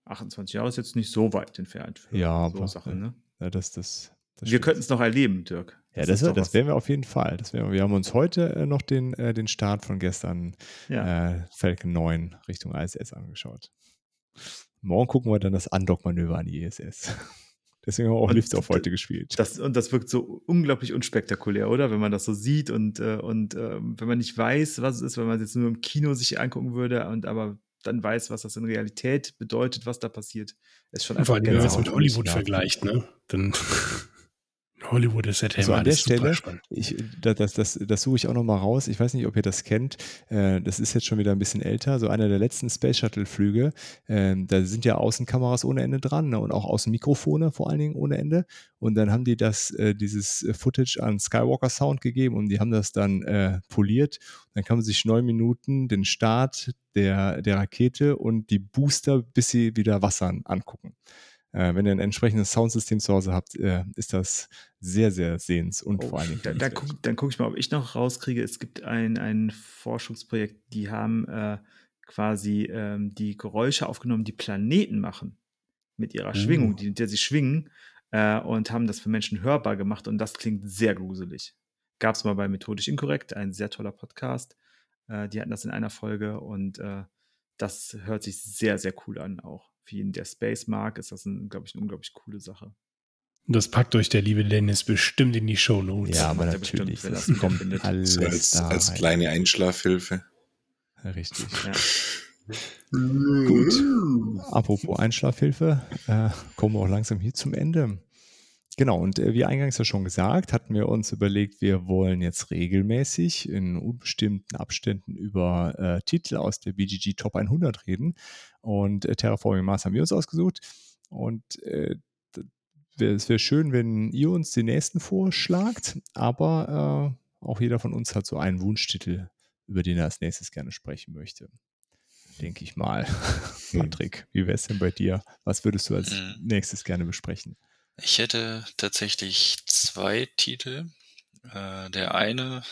28 Jahre ist jetzt nicht so weit entfernt für Ja, so aber, Sachen. Ne? Ja, das, das, das Wir könnten es noch erleben, Dirk. Ja, das, das was. werden wir auf jeden Fall. Das werden wir, wir haben uns heute äh, noch den, äh, den Start von gestern Ja. äh, Falcon 9 Richtung ISS angeschaut. Morgen gucken wir dann das Undock-Manöver an die ISS. Deswegen haben wir auch Und auf heute gespielt. Das, und das wirkt so unglaublich unspektakulär, oder? Wenn man das so sieht und, äh, und ähm, wenn man nicht weiß, was es ist, wenn man es jetzt nur im Kino sich angucken würde und aber dann weiß, was das in Realität bedeutet, was da passiert, ist schon Vor einfach allem, wenn man es mit Hollywood vergleicht, ne? Dann Hollywood ist ja Also an der Stelle, ich, das, das, das, das suche ich auch noch mal raus. Ich weiß nicht, ob ihr das kennt. Äh, das ist jetzt schon wieder ein bisschen älter. So einer der letzten Space Shuttle-Flüge. Ähm, da sind ja Außenkameras ohne Ende dran ne? und auch Außenmikrofone vor allen Dingen ohne Ende. Und dann haben die das, äh, dieses äh, Footage an Skywalker Sound gegeben und die haben das dann poliert. Dann kann man sich neun Minuten den Start der, der Rakete und die Booster, bis sie wieder wassern, angucken. Äh, wenn ihr ein entsprechendes Soundsystem zu Hause habt, äh, ist das sehr, sehr sehens- und Oh, vor allen Dingen. da, da guck, dann gucke ich mal, ob ich noch rauskriege. Es gibt ein, ein Forschungsprojekt, die haben äh, quasi ähm, die Geräusche aufgenommen, die Planeten machen mit ihrer Oh. Schwingung, die, mit der sie schwingen äh, und haben das für Menschen hörbar gemacht und das klingt sehr gruselig. Gab es mal bei Methodisch Inkorrekt, ein sehr toller Podcast. Äh, die hatten das in einer Folge und äh, das hört sich sehr, sehr cool an auch. Für jeden, der Space mag, ist das, glaube ich, eine unglaublich coole Sache. Das packt euch der liebe Dennis bestimmt in die Shownotes. Ja, aber er bestimmt, natürlich. Das kommt findet. alles So als, da als kleine Einschlafhilfe. Richtig. Ja. Gut. Apropos Einschlafhilfe, äh, kommen wir auch langsam hier zum Ende. Genau, und äh, wie eingangs ja schon gesagt, hatten wir uns überlegt, wir wollen jetzt regelmäßig in unbestimmten Abständen über äh, Titel aus der BGG Top 100 reden. Und äh, Terraforming Mars haben wir uns ausgesucht. Und äh, es wäre schön, wenn ihr uns den nächsten vorschlagt, aber äh, auch jeder von uns hat so einen Wunschtitel, über den er als nächstes gerne sprechen möchte. Denke ich mal. Patrick, wie wäre es denn bei dir? Was würdest du als Mhm. nächstes gerne besprechen? Ich hätte tatsächlich zwei Titel. Äh, der eine,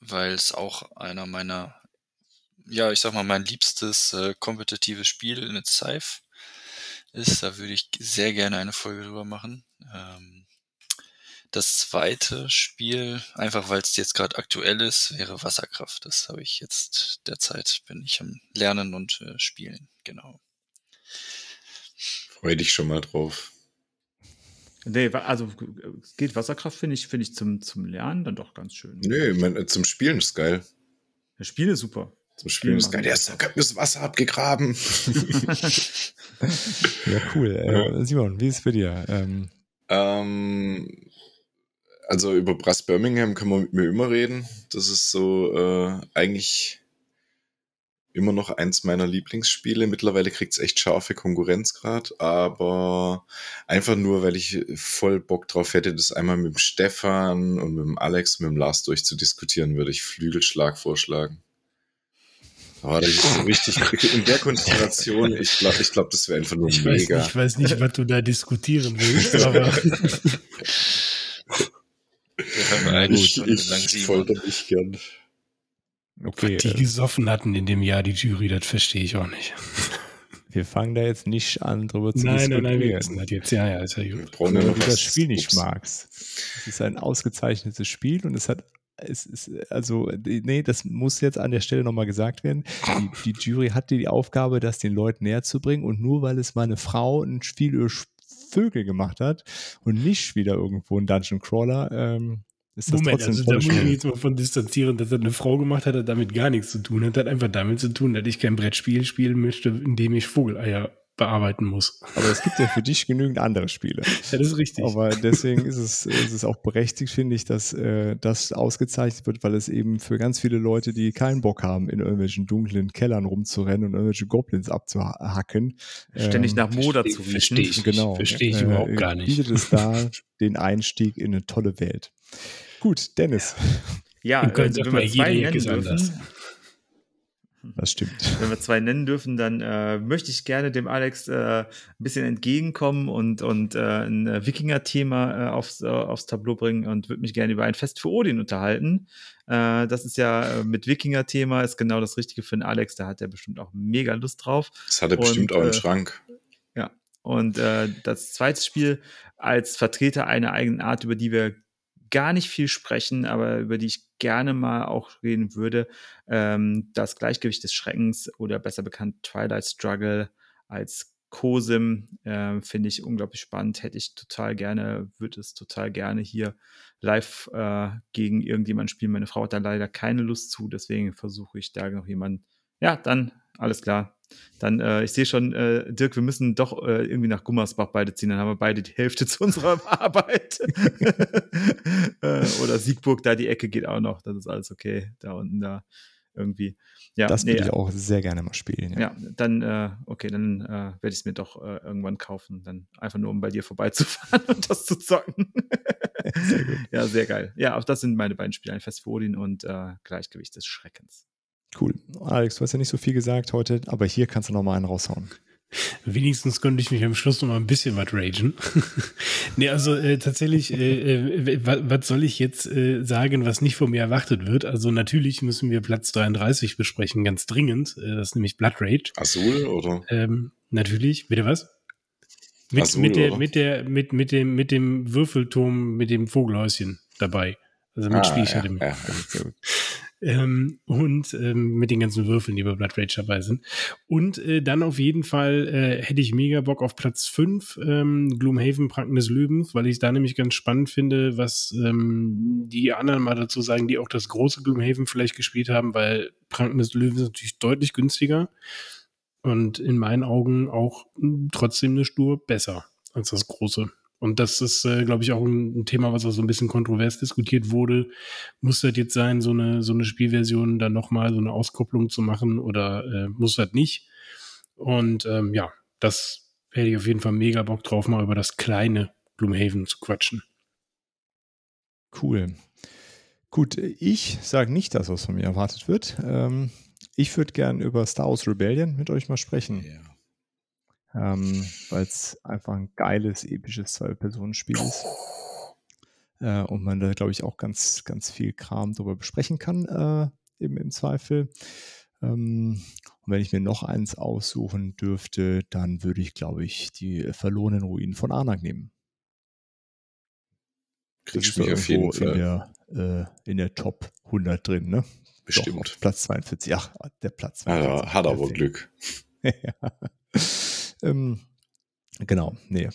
weil es auch einer meiner, ja, ich sag mal, mein liebstes äh, kompetitives Spiel in Scythe ist. Da würde ich sehr gerne eine Folge drüber machen. Ähm, das zweite Spiel, einfach weil es jetzt gerade aktuell ist, wäre Wasserkraft. Das habe ich jetzt derzeit, bin ich am Lernen und äh, Spielen. Genau. Freue dich schon mal drauf. Nee, also geht Wasserkraft, finde ich, finde ich zum, zum Lernen dann doch ganz schön. Nö, ich mein, zum Spielen ist geil. Das Spiel ist super. Zum Spielen ist machen geil. Der ist, hat mir das Wasser abgegraben. Ja, cool. Äh, Simon, wie ist es für dir? Ähm, Ähm, also über Brass Birmingham kann man mit mir immer reden. Das ist so äh, eigentlich immer noch eins meiner Lieblingsspiele. Mittlerweile kriegt es echt scharfe Konkurrenz gerade, aber einfach nur, weil ich voll Bock drauf hätte, das einmal mit dem Stefan und mit dem Alex, mit dem Lars durchzudiskutieren, würde ich Flügelschlag vorschlagen. Aber das ist so richtig, in der Konstellation, ich glaube, ich glaub, das wäre einfach nur ich mega. Weiß nicht, ich weiß nicht, was du da diskutieren willst, aber Wir haben eine ich ich folter mich gern. Okay, die äh, gesoffen hatten in dem Jahr, die Jury, das verstehe ich auch nicht. wir fangen da jetzt nicht an, drüber zu Nein, nein, nein, wir diskutieren. wissen das jetzt. Ja, ja, ist ja gut. Wenn du was. das Spiel nicht Ups. magst. Es ist ein ausgezeichnetes Spiel und es hat, es ist, also, nee, das muss jetzt an der Stelle nochmal gesagt werden. Die, die Jury hatte die Aufgabe, das den Leuten näher zu bringen und nur weil es mal eine Frau ein Spiel über Vögel gemacht hat und nicht wieder irgendwo ein Dungeon Crawler, ähm, ist das Moment, trotzdem also da muss ich mich jetzt mal von distanzieren, dass das eine Frau gemacht hat, hat damit gar nichts zu tun. Das hat einfach damit zu tun, dass ich kein Brettspiel spielen möchte, in dem ich Vogeleier bearbeiten muss. Aber es gibt ja für dich genügend andere Spiele. Ja, das ist richtig. Aber deswegen ist es, ist es auch berechtigt, finde ich, dass äh, das ausgezeichnet wird, weil es eben für ganz viele Leute, die keinen Bock haben, in irgendwelchen dunklen Kellern rumzurennen und irgendwelche Goblins abzuhacken. Ständig ähm, nach Moder zu verstehe riechen. ich. Genau. Verstehe ich äh, überhaupt gar nicht. Bietet es da den Einstieg in eine tolle Welt. Gut, Dennis, Ja, Und äh, können wenn wir zwei nennen anders. dürfen, das stimmt. wenn wir zwei nennen dürfen, dann äh, möchte ich gerne dem Alex äh, ein bisschen entgegenkommen und, und äh, ein äh, Wikinger-Thema äh, aufs, äh, aufs Tableau bringen und würde mich gerne über ein Fest für Odin unterhalten. Äh, das ist ja äh, mit Wikinger-Thema, ist genau das Richtige für den Alex, da hat er bestimmt auch mega Lust drauf. Das hat er Und, bestimmt auch im äh, Schrank. Und äh, das zweite Spiel als Vertreter einer eigenen Art, über die wir gar nicht viel sprechen, aber über die ich gerne mal auch reden würde, ähm, das Gleichgewicht des Schreckens oder besser bekannt Twilight Struggle als COSIM äh, finde ich unglaublich spannend, hätte ich total gerne, würde es total gerne hier live äh, gegen irgendjemanden spielen. Meine Frau hat da leider keine Lust zu, deswegen versuche ich da noch jemanden. Ja, dann alles klar. Dann, äh, ich sehe schon, äh, Dirk, wir müssen doch äh, irgendwie nach Gummersbach beide ziehen. Dann haben wir beide die Hälfte zu unserer Arbeit. äh, oder Siegburg, da die Ecke geht auch noch. Das ist alles okay. Da unten, da irgendwie. Ja, das nee, würde ich auch sehr gerne mal spielen. Ja. ja, dann, äh, okay, dann äh, werde ich es mir doch äh, irgendwann kaufen. Dann einfach nur, um bei dir vorbeizufahren und das zu zocken. Sehr gut. Ja, sehr geil. Ja, auch das sind meine beiden Spiele, ein Fest für Odin und äh, Gleichgewicht des Schreckens. Cool. Alex, du hast ja nicht so viel gesagt heute, aber hier kannst du noch mal einen raushauen. Wenigstens könnte ich mich am Schluss noch mal ein bisschen was ragen. nee, also äh, tatsächlich, äh, äh, was, soll ich jetzt äh, sagen, was nicht von mir erwartet wird? Also natürlich müssen wir Platz 33 besprechen, ganz dringend. Äh, das ist nämlich Blood Rage. Azul oder? Ähm, natürlich. Bitte was? Mit, Azul, mit, der, oder? mit, der, mit, mit, dem, mit dem Würfelturm, mit dem Vogelhäuschen dabei. Also mit Ah, Spiel ich ja, ja. Ähm, und ähm, mit den ganzen Würfeln, die bei Blood Rage dabei sind. Und äh, dann auf jeden Fall äh, hätte ich mega Bock auf Platz 5, ähm, Gloomhaven, Pranken des Löwens, weil ich da nämlich ganz spannend finde, was ähm, die anderen mal dazu sagen, die auch das große Gloomhaven vielleicht gespielt haben, weil Pranken des Löwens ist natürlich deutlich günstiger und in meinen Augen auch mh, trotzdem eine Spur besser als das große. Und das ist, äh, glaube ich, auch ein, ein Thema, was auch so ein bisschen kontrovers diskutiert wurde. Muss das jetzt sein, so eine, so eine Spielversion dann nochmal so eine Auskopplung zu machen oder äh, muss das nicht? Und ähm, ja, das hätte ich auf jeden Fall mega Bock drauf, mal über das kleine Gloomhaven zu quatschen. Cool. Gut, ich sage nicht das, was von mir erwartet wird. Ähm, ich würde gern über Star Wars Rebellion mit euch mal sprechen, ähm, weil es einfach ein geiles, episches Zwei-Personen-Spiel ist. Äh, und man da, glaube ich, auch ganz, ganz viel Kram darüber besprechen kann, äh, im, im Zweifel. Ähm, und wenn ich mir noch eins aussuchen dürfte, dann würde ich, glaube ich, die verlorenen Ruinen von Arnak nehmen. Kriegst mich auf jeden irgendwo In Fall. der, äh, in der Top 100 drin, ne? Doch, Bestimmt. auf Platz 42. Ach, der Platz Ah, 42. ja, hat aber. Glück. ja. Ähm, genau, nee.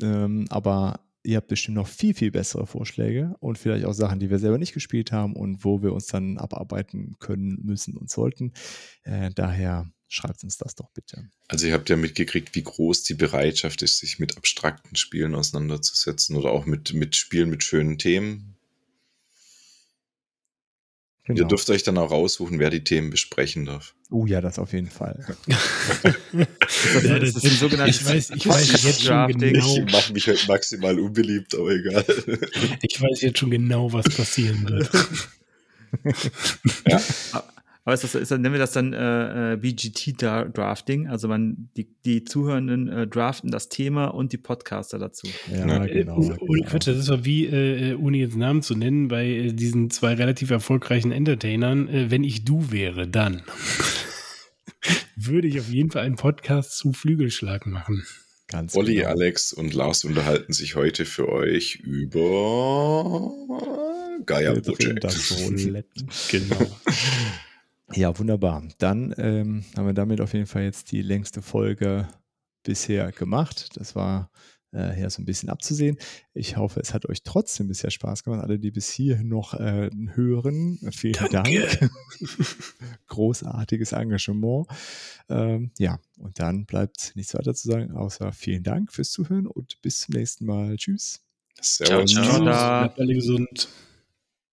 Ähm, aber ihr habt bestimmt noch viel, viel bessere Vorschläge und vielleicht auch Sachen, die wir selber nicht gespielt haben und wo wir uns dann abarbeiten können, müssen und sollten. Äh, daher schreibt uns das doch bitte. Also ihr habt ja mitgekriegt, wie groß die Bereitschaft ist, sich mit abstrakten Spielen auseinanderzusetzen oder auch mit, mit Spielen mit schönen Themen. Genau. Ihr dürft euch dann auch raussuchen, wer die Themen besprechen darf. Oh ja, das auf jeden Fall. Das, Ja, ist das- das ein sogenanntes ich weiß- ich weiß jetzt schon genau. Ich mache mich heute maximal unbeliebt, aber egal. Ich weiß jetzt schon genau, was passieren wird. Aber ist das, ist, nennen wir das dann äh, äh, BGT-Drafting. Also man, die, die Zuhörenden äh, draften das Thema und die Podcaster dazu. Ja, Ja. genau. Äh, ohne genau. Quatsch, das ist doch wie, äh, ohne jetzt Namen zu nennen, bei äh, diesen zwei relativ erfolgreichen Entertainern, äh, wenn ich du wäre, dann würde ich auf jeden Fall einen Podcast zu Flügelschlag machen. Ganz Olli, genau. Alex und Lars unterhalten sich heute für euch über Gaia Project. Genau. Ja, wunderbar. Dann ähm, haben wir damit auf jeden Fall jetzt die längste Folge bisher gemacht. Das war äh, hier so ein bisschen abzusehen. Ich hoffe, es hat euch trotzdem bisher Spaß gemacht. Alle, die bis hierhin noch äh, hören, vielen Dank. Großartiges Engagement. Ähm, ja, und dann bleibt nichts weiter zu sagen, außer vielen Dank fürs Zuhören und bis zum nächsten Mal. Tschüss. Servus. Ciao, ciao. Bleibt alle gesund.